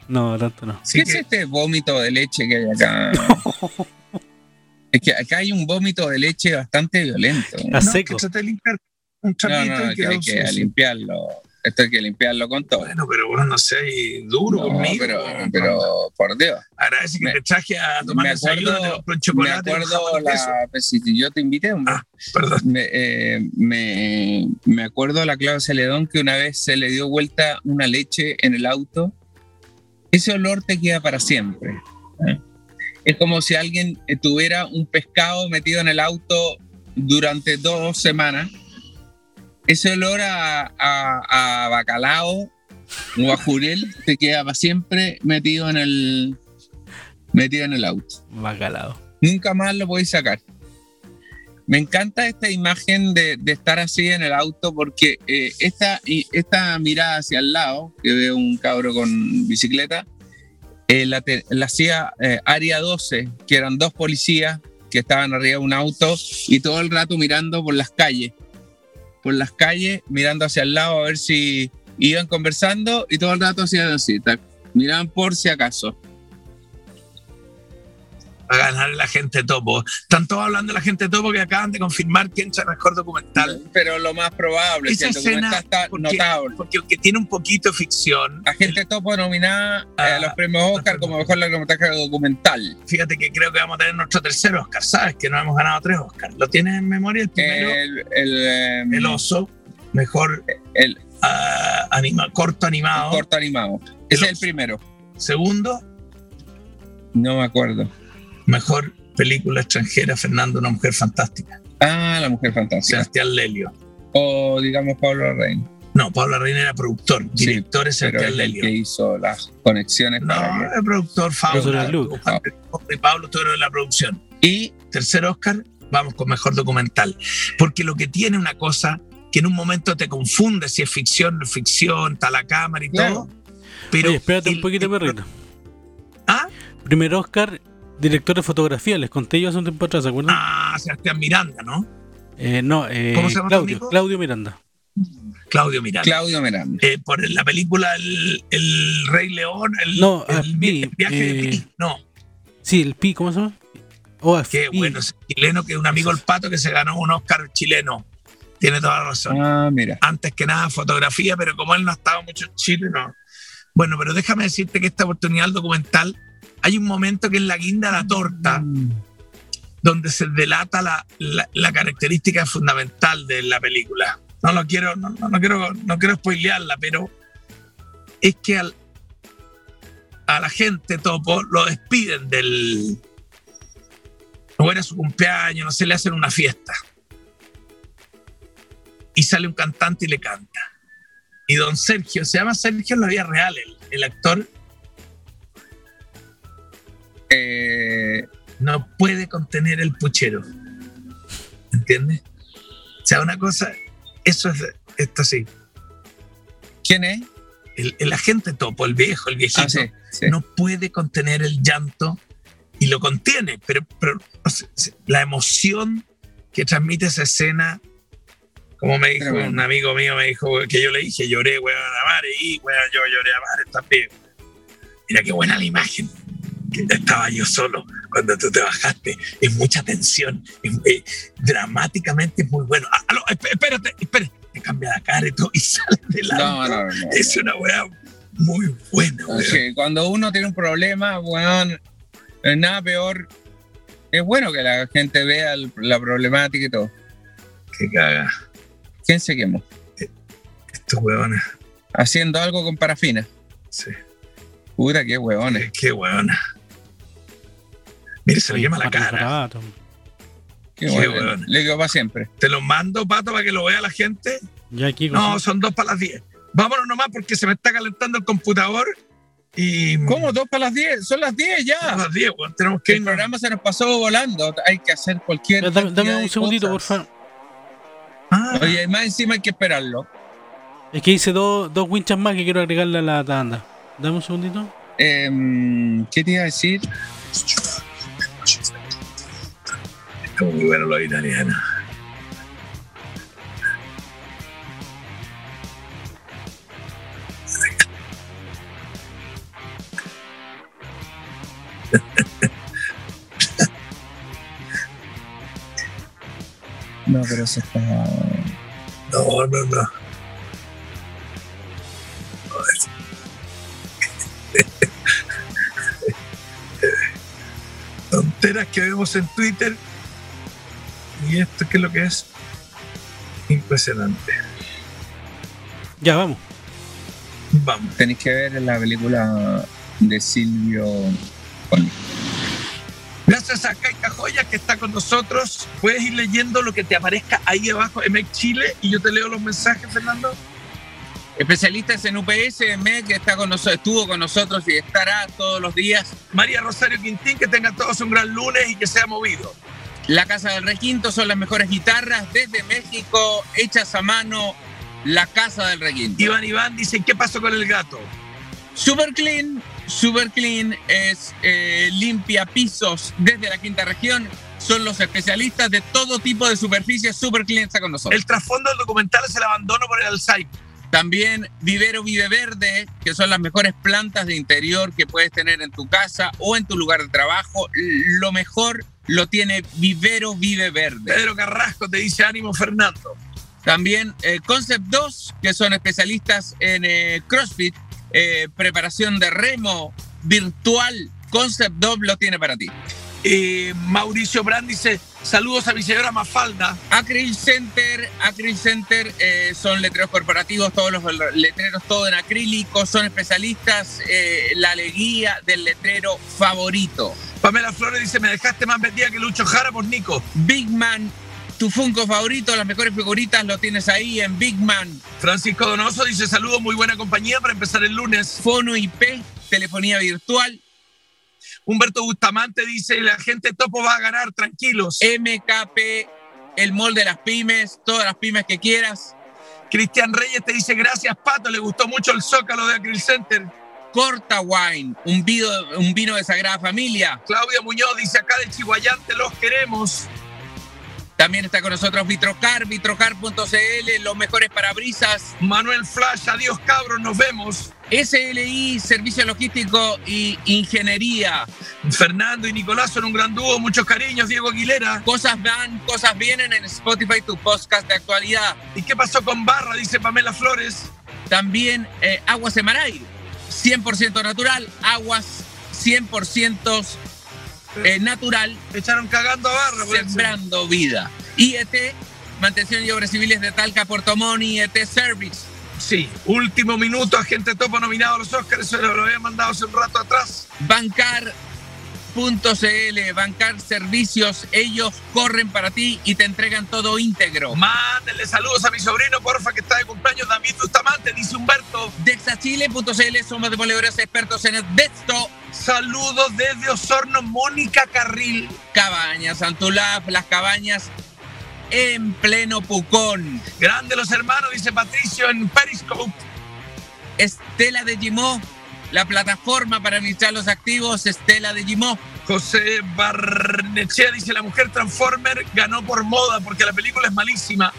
No, tanto no. Así ¿Qué que- es este vómito de leche que hay acá? es que acá hay un vómito de leche bastante violento. Está no, seco. que trate de limpiar un No, trapito no, y que hay que limpiarlo. Esto hay que limpiarlo con todo. Bueno, pero bueno, no sé, duro No, conmigo. pero, pero por Dios. Agradece que me- te traje a tomar me desayuno, acuerdo- te un Me chocolate. un acuerdo la. pues, si yo te invité, hombre. Ah, perdón. Me, eh, me, me acuerdo a la Claudia Celedón que una vez se le dio vuelta una leche en el auto. Ese olor te queda para siempre. ¿eh? Es como si alguien tuviera un pescado metido en el auto durante dos semanas. Ese olor a, a- a bacalao o a jurel te queda para siempre metido en el metido en el auto Bacalao. nunca más lo podéis sacar. Me encanta esta imagen de, de estar así en el auto porque eh, esta, esta mirada hacia el lado, que veo un cabro con bicicleta, eh, la hacía eh, Área 12, que eran dos policías que estaban arriba de un auto y todo el rato mirando por las calles. Por las calles, mirando hacia el lado a ver si iban conversando y todo el rato hacían así, miraban por si acaso. A ganar la gente topo. Están todos hablando de la gente topo que acaban de confirmar que entra mejor documental. Pero lo más probable es que el documental escena, está porque, notable. porque aunque tiene un poquito de ficción, Agente Topo nominada eh, Ah, a los premios Oscar como mejor largometraje documental. fíjate que creo que vamos a tener nuestro tercer Oscar, ¿sabes? Que no hemos ganado tres Oscar. ¿Lo tienes en memoria el primero? El, el, em, el oso, mejor el ah, anima, corto animado. corto animado. Ese es el primero. Segundo, No me acuerdo. Mejor película extranjera, Fernando, una mujer fantástica. Ah, La Mujer Fantástica. Sebastián Lelio. O digamos Pablo Rein. No, Pablo Reina era productor, Sí, director es Pero Sebastián Lelio. que hizo las conexiones. para No, el productor. Juan y Pablo estuvieron en la producción. Y Tercer Oscar, vamos con mejor documental. Porque lo que tiene una cosa que en un momento te confunde si es ficción, no es ficción, está la cámara y Claro. todo. Pero Oye, espérate un poquito, el- perrito. ¿Ah? Primer Oscar, director de fotografía. Les conté yo hace un tiempo atrás, ¿se acuerdan? Ah, Sebastián Miranda, ¿no? Eh, no, eh, ¿Cómo se llama Claudio, amigo? Claudio Miranda. Claudio Miranda. Claudio Miranda. Eh, por la película El, el Rey León, el, No, el ah, Pi, viaje de eh, Pi. No, Sí, el Pi, ¿cómo se llama? Oh, qué Pi. bueno, ese chileno que es un amigo del pato que se ganó un Oscar chileno. Tiene toda la razón. Ah, mira. antes que nada fotografía, pero como él no ha estado mucho en Chile, no. Bueno, pero déjame decirte que esta oportunidad del documental, hay un momento que es la guinda de la torta, donde se delata la, característica fundamental de la película. No lo quiero, no, quiero, no quiero spoilearla, pero es que a la gente topo lo despiden del o era su cumpleaños, no sé, le hacen una fiesta y sale un cantante y le canta. Y don Sergio, se llama Sergio en la vida real, el actor, Eh, no puede contener el puchero. ¿Entiendes? O sea, una cosa, eso es esto sí. ¿Quién es? El, el agente topo, el viejo, el viejito, Ah, sí, sí. no puede contener el llanto y lo contiene, pero, pero o sea, la emoción que transmite esa escena, como me dijo un amigo mío, me dijo que yo le dije, lloré, weón, a mares, y weón, yo lloré a mares también. Mira qué buena la imagen. Estaba yo solo cuando tú te bajaste. Es mucha tensión. es- eh, dramáticamente es muy bueno. Ah, esp- espérate, espérate. Te cambia la cara y todo y sale del No, no, no. no. Es una weá muy buena, Cuando uno tiene un problema, weón, no nada peor. Es bueno que la gente vea el- la problemática y todo. Que caga. ¿Quién se quemó? Estos huevones. Haciendo algo con parafina. Sí. Puta, qué huevones. Qué huevona. Mire, se le quema la cara. Qué huevones. Le quedó para siempre. Te los mando, pato, para que lo vea la gente. Ya aquí No, son dos para las 10. Vámonos nomás porque se me está calentando el computador. Y. ¿Cómo? ¿Dos para las 10? Son las 10 A ya. las 10, weón. Tenemos que El irnos. programa se nos pasó volando. Hay que hacer cualquier. Dame, dame un segundito, por favor. Ah, Oye, más encima hay que esperarlo. Es que hice dos, dos winchas más que quiero agregarle a la tanda. Dame un segundito. Em, ¿Qué te iba a decir? Está muy bueno los italianos. No, pero eso está. No, no, no. Tonteras que vemos en Twitter. ¿Y esto qué es lo que es? Impresionante. Ya, vamos. Vamos. Tenéis que ver la película de Silvio. Bueno, Gracias a Kaika Joya que está con nosotros. Puedes ir leyendo lo que te aparezca ahí abajo, EMEC Chile, y yo te leo los mensajes, Fernando. especialistas en UPS, MEC, que está con nosotros, estuvo con nosotros y estará todos los días. María Rosario Quintín, que tengan todos un gran lunes y que sea movido. La Casa del Requinto son las mejores guitarras desde México, hechas a mano. La Casa del Requinto. Iván Iván dice, ¿qué pasó con el gato? Super Clean, Super Clean es eh, limpia pisos desde la quinta región. Son los especialistas de todo tipo de superficies. Super Clean está con nosotros. El trasfondo del documental es el abandono por el Alzheimer. También Vivero Vive Verde, que son las mejores plantas de interior que puedes tener en tu casa o en tu lugar de trabajo. Lo mejor lo tiene Vivero Vive Verde. Pedro Carrasco te dice ánimo Fernando. También eh, Concept 2, que son especialistas en eh, CrossFit, eh, preparación de remo virtual. Concept 2 lo tiene para ti. Mauricio Brand dice, saludos a mi señora Mafalda. Acryl Center, Acryl Center eh, son letreros corporativos, todos los letreros todo en acrílico, son especialistas, eh, la alegría del letrero favorito. Pamela Flores dice, me dejaste más vendida que Lucho Jara por Nico. Big Man, tu Funko favorito, las mejores figuritas lo tienes ahí en Big Man. Francisco Donoso dice, saludos, muy buena compañía para empezar el lunes. Fono IP, telefonía virtual. Humberto Bustamante dice, la gente topo va a ganar, tranquilos. MKP, el mall de las pymes, todas las pymes que quieras. Cristian Reyes te dice, gracias Pato, le gustó mucho el Zócalo de Acryl Center. Corta Wine, un vino, un vino de Sagrada Familia. Claudia Muñoz dice, acá de Chihuayante los queremos. También está con nosotros Vitrocar, vitrocar.cl, los mejores parabrisas. Manuel Flash, adiós cabros, nos vemos. SLI, Servicio Logístico y Ingeniería. Fernando y Nicolás son un gran dúo, muchos cariños, Diego Aguilera. Cosas van, cosas vienen en Spotify, tu podcast de actualidad. ¿Y qué pasó con Barra? Dice Pamela Flores. También eh, Aguas Emaray, 100% natural, aguas 100% eh, natural. Echaron cagando a Barra. Sembrando vida. IET, Mantención y Obras Civiles de Talca, Puerto Montt, IET Service. Sí, último minuto, agente topo nominado a los Oscars, se lo, había mandado hace un rato atrás. Bancar.cl, Bancar Servicios, ellos corren para ti y te entregan todo íntegro. Mándenle saludos a mi sobrino, porfa, que está de cumpleaños, David Bustamante, dice Humberto. Dexachile.cl, somos demoledores expertos en el Desto. Saludos desde Osorno, Mónica Carril. Cabañas, Antulaf, las cabañas en pleno Pucón. Grande los hermanos, dice Patricio en Periscope. Estela de Gimó, la plataforma para administrar los activos, Estela de Gimó. José Barnechea dice, la mujer Transformer ganó por moda porque la película es malísima.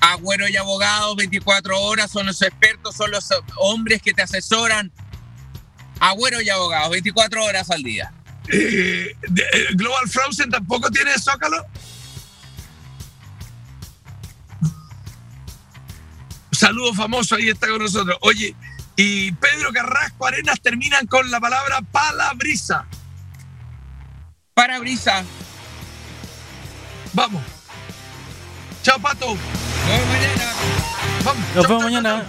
Agüero y abogados, 24 horas, son los expertos, son los hombres que te asesoran. Agüero y abogados, 24 horas al día. Eh, eh, Global Frozen tampoco tiene Zócalo. Saludo famoso, ahí está con nosotros. Oye, y Pedro Carrasco Arenas terminan con la palabra palabrisa. Parabrisa. Vamos. Chao, Pato. Nos vemos mañana. Vamos. Nos vemos mañana.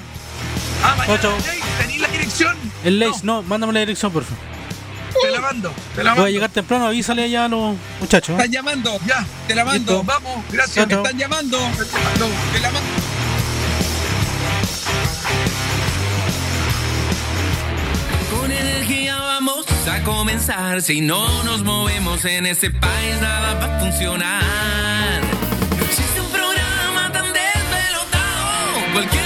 Ah, mañana. Chao, chao. Jay, ¿Tenís la dirección? El Lace, No, no, mándame la dirección, por favor. te la mando. Te la Voy a mando. llegar temprano, avísale allá a los muchachos. ¿eh? Están llamando. Ya, Te la mando. Listo. vamos. Gracias. Chao, chao. Están llamando. Mando. Te la mando. Vamos a comenzar. Si no nos movemos en este país, nada va a funcionar. No existe un programa tan desvelotado. Cualquier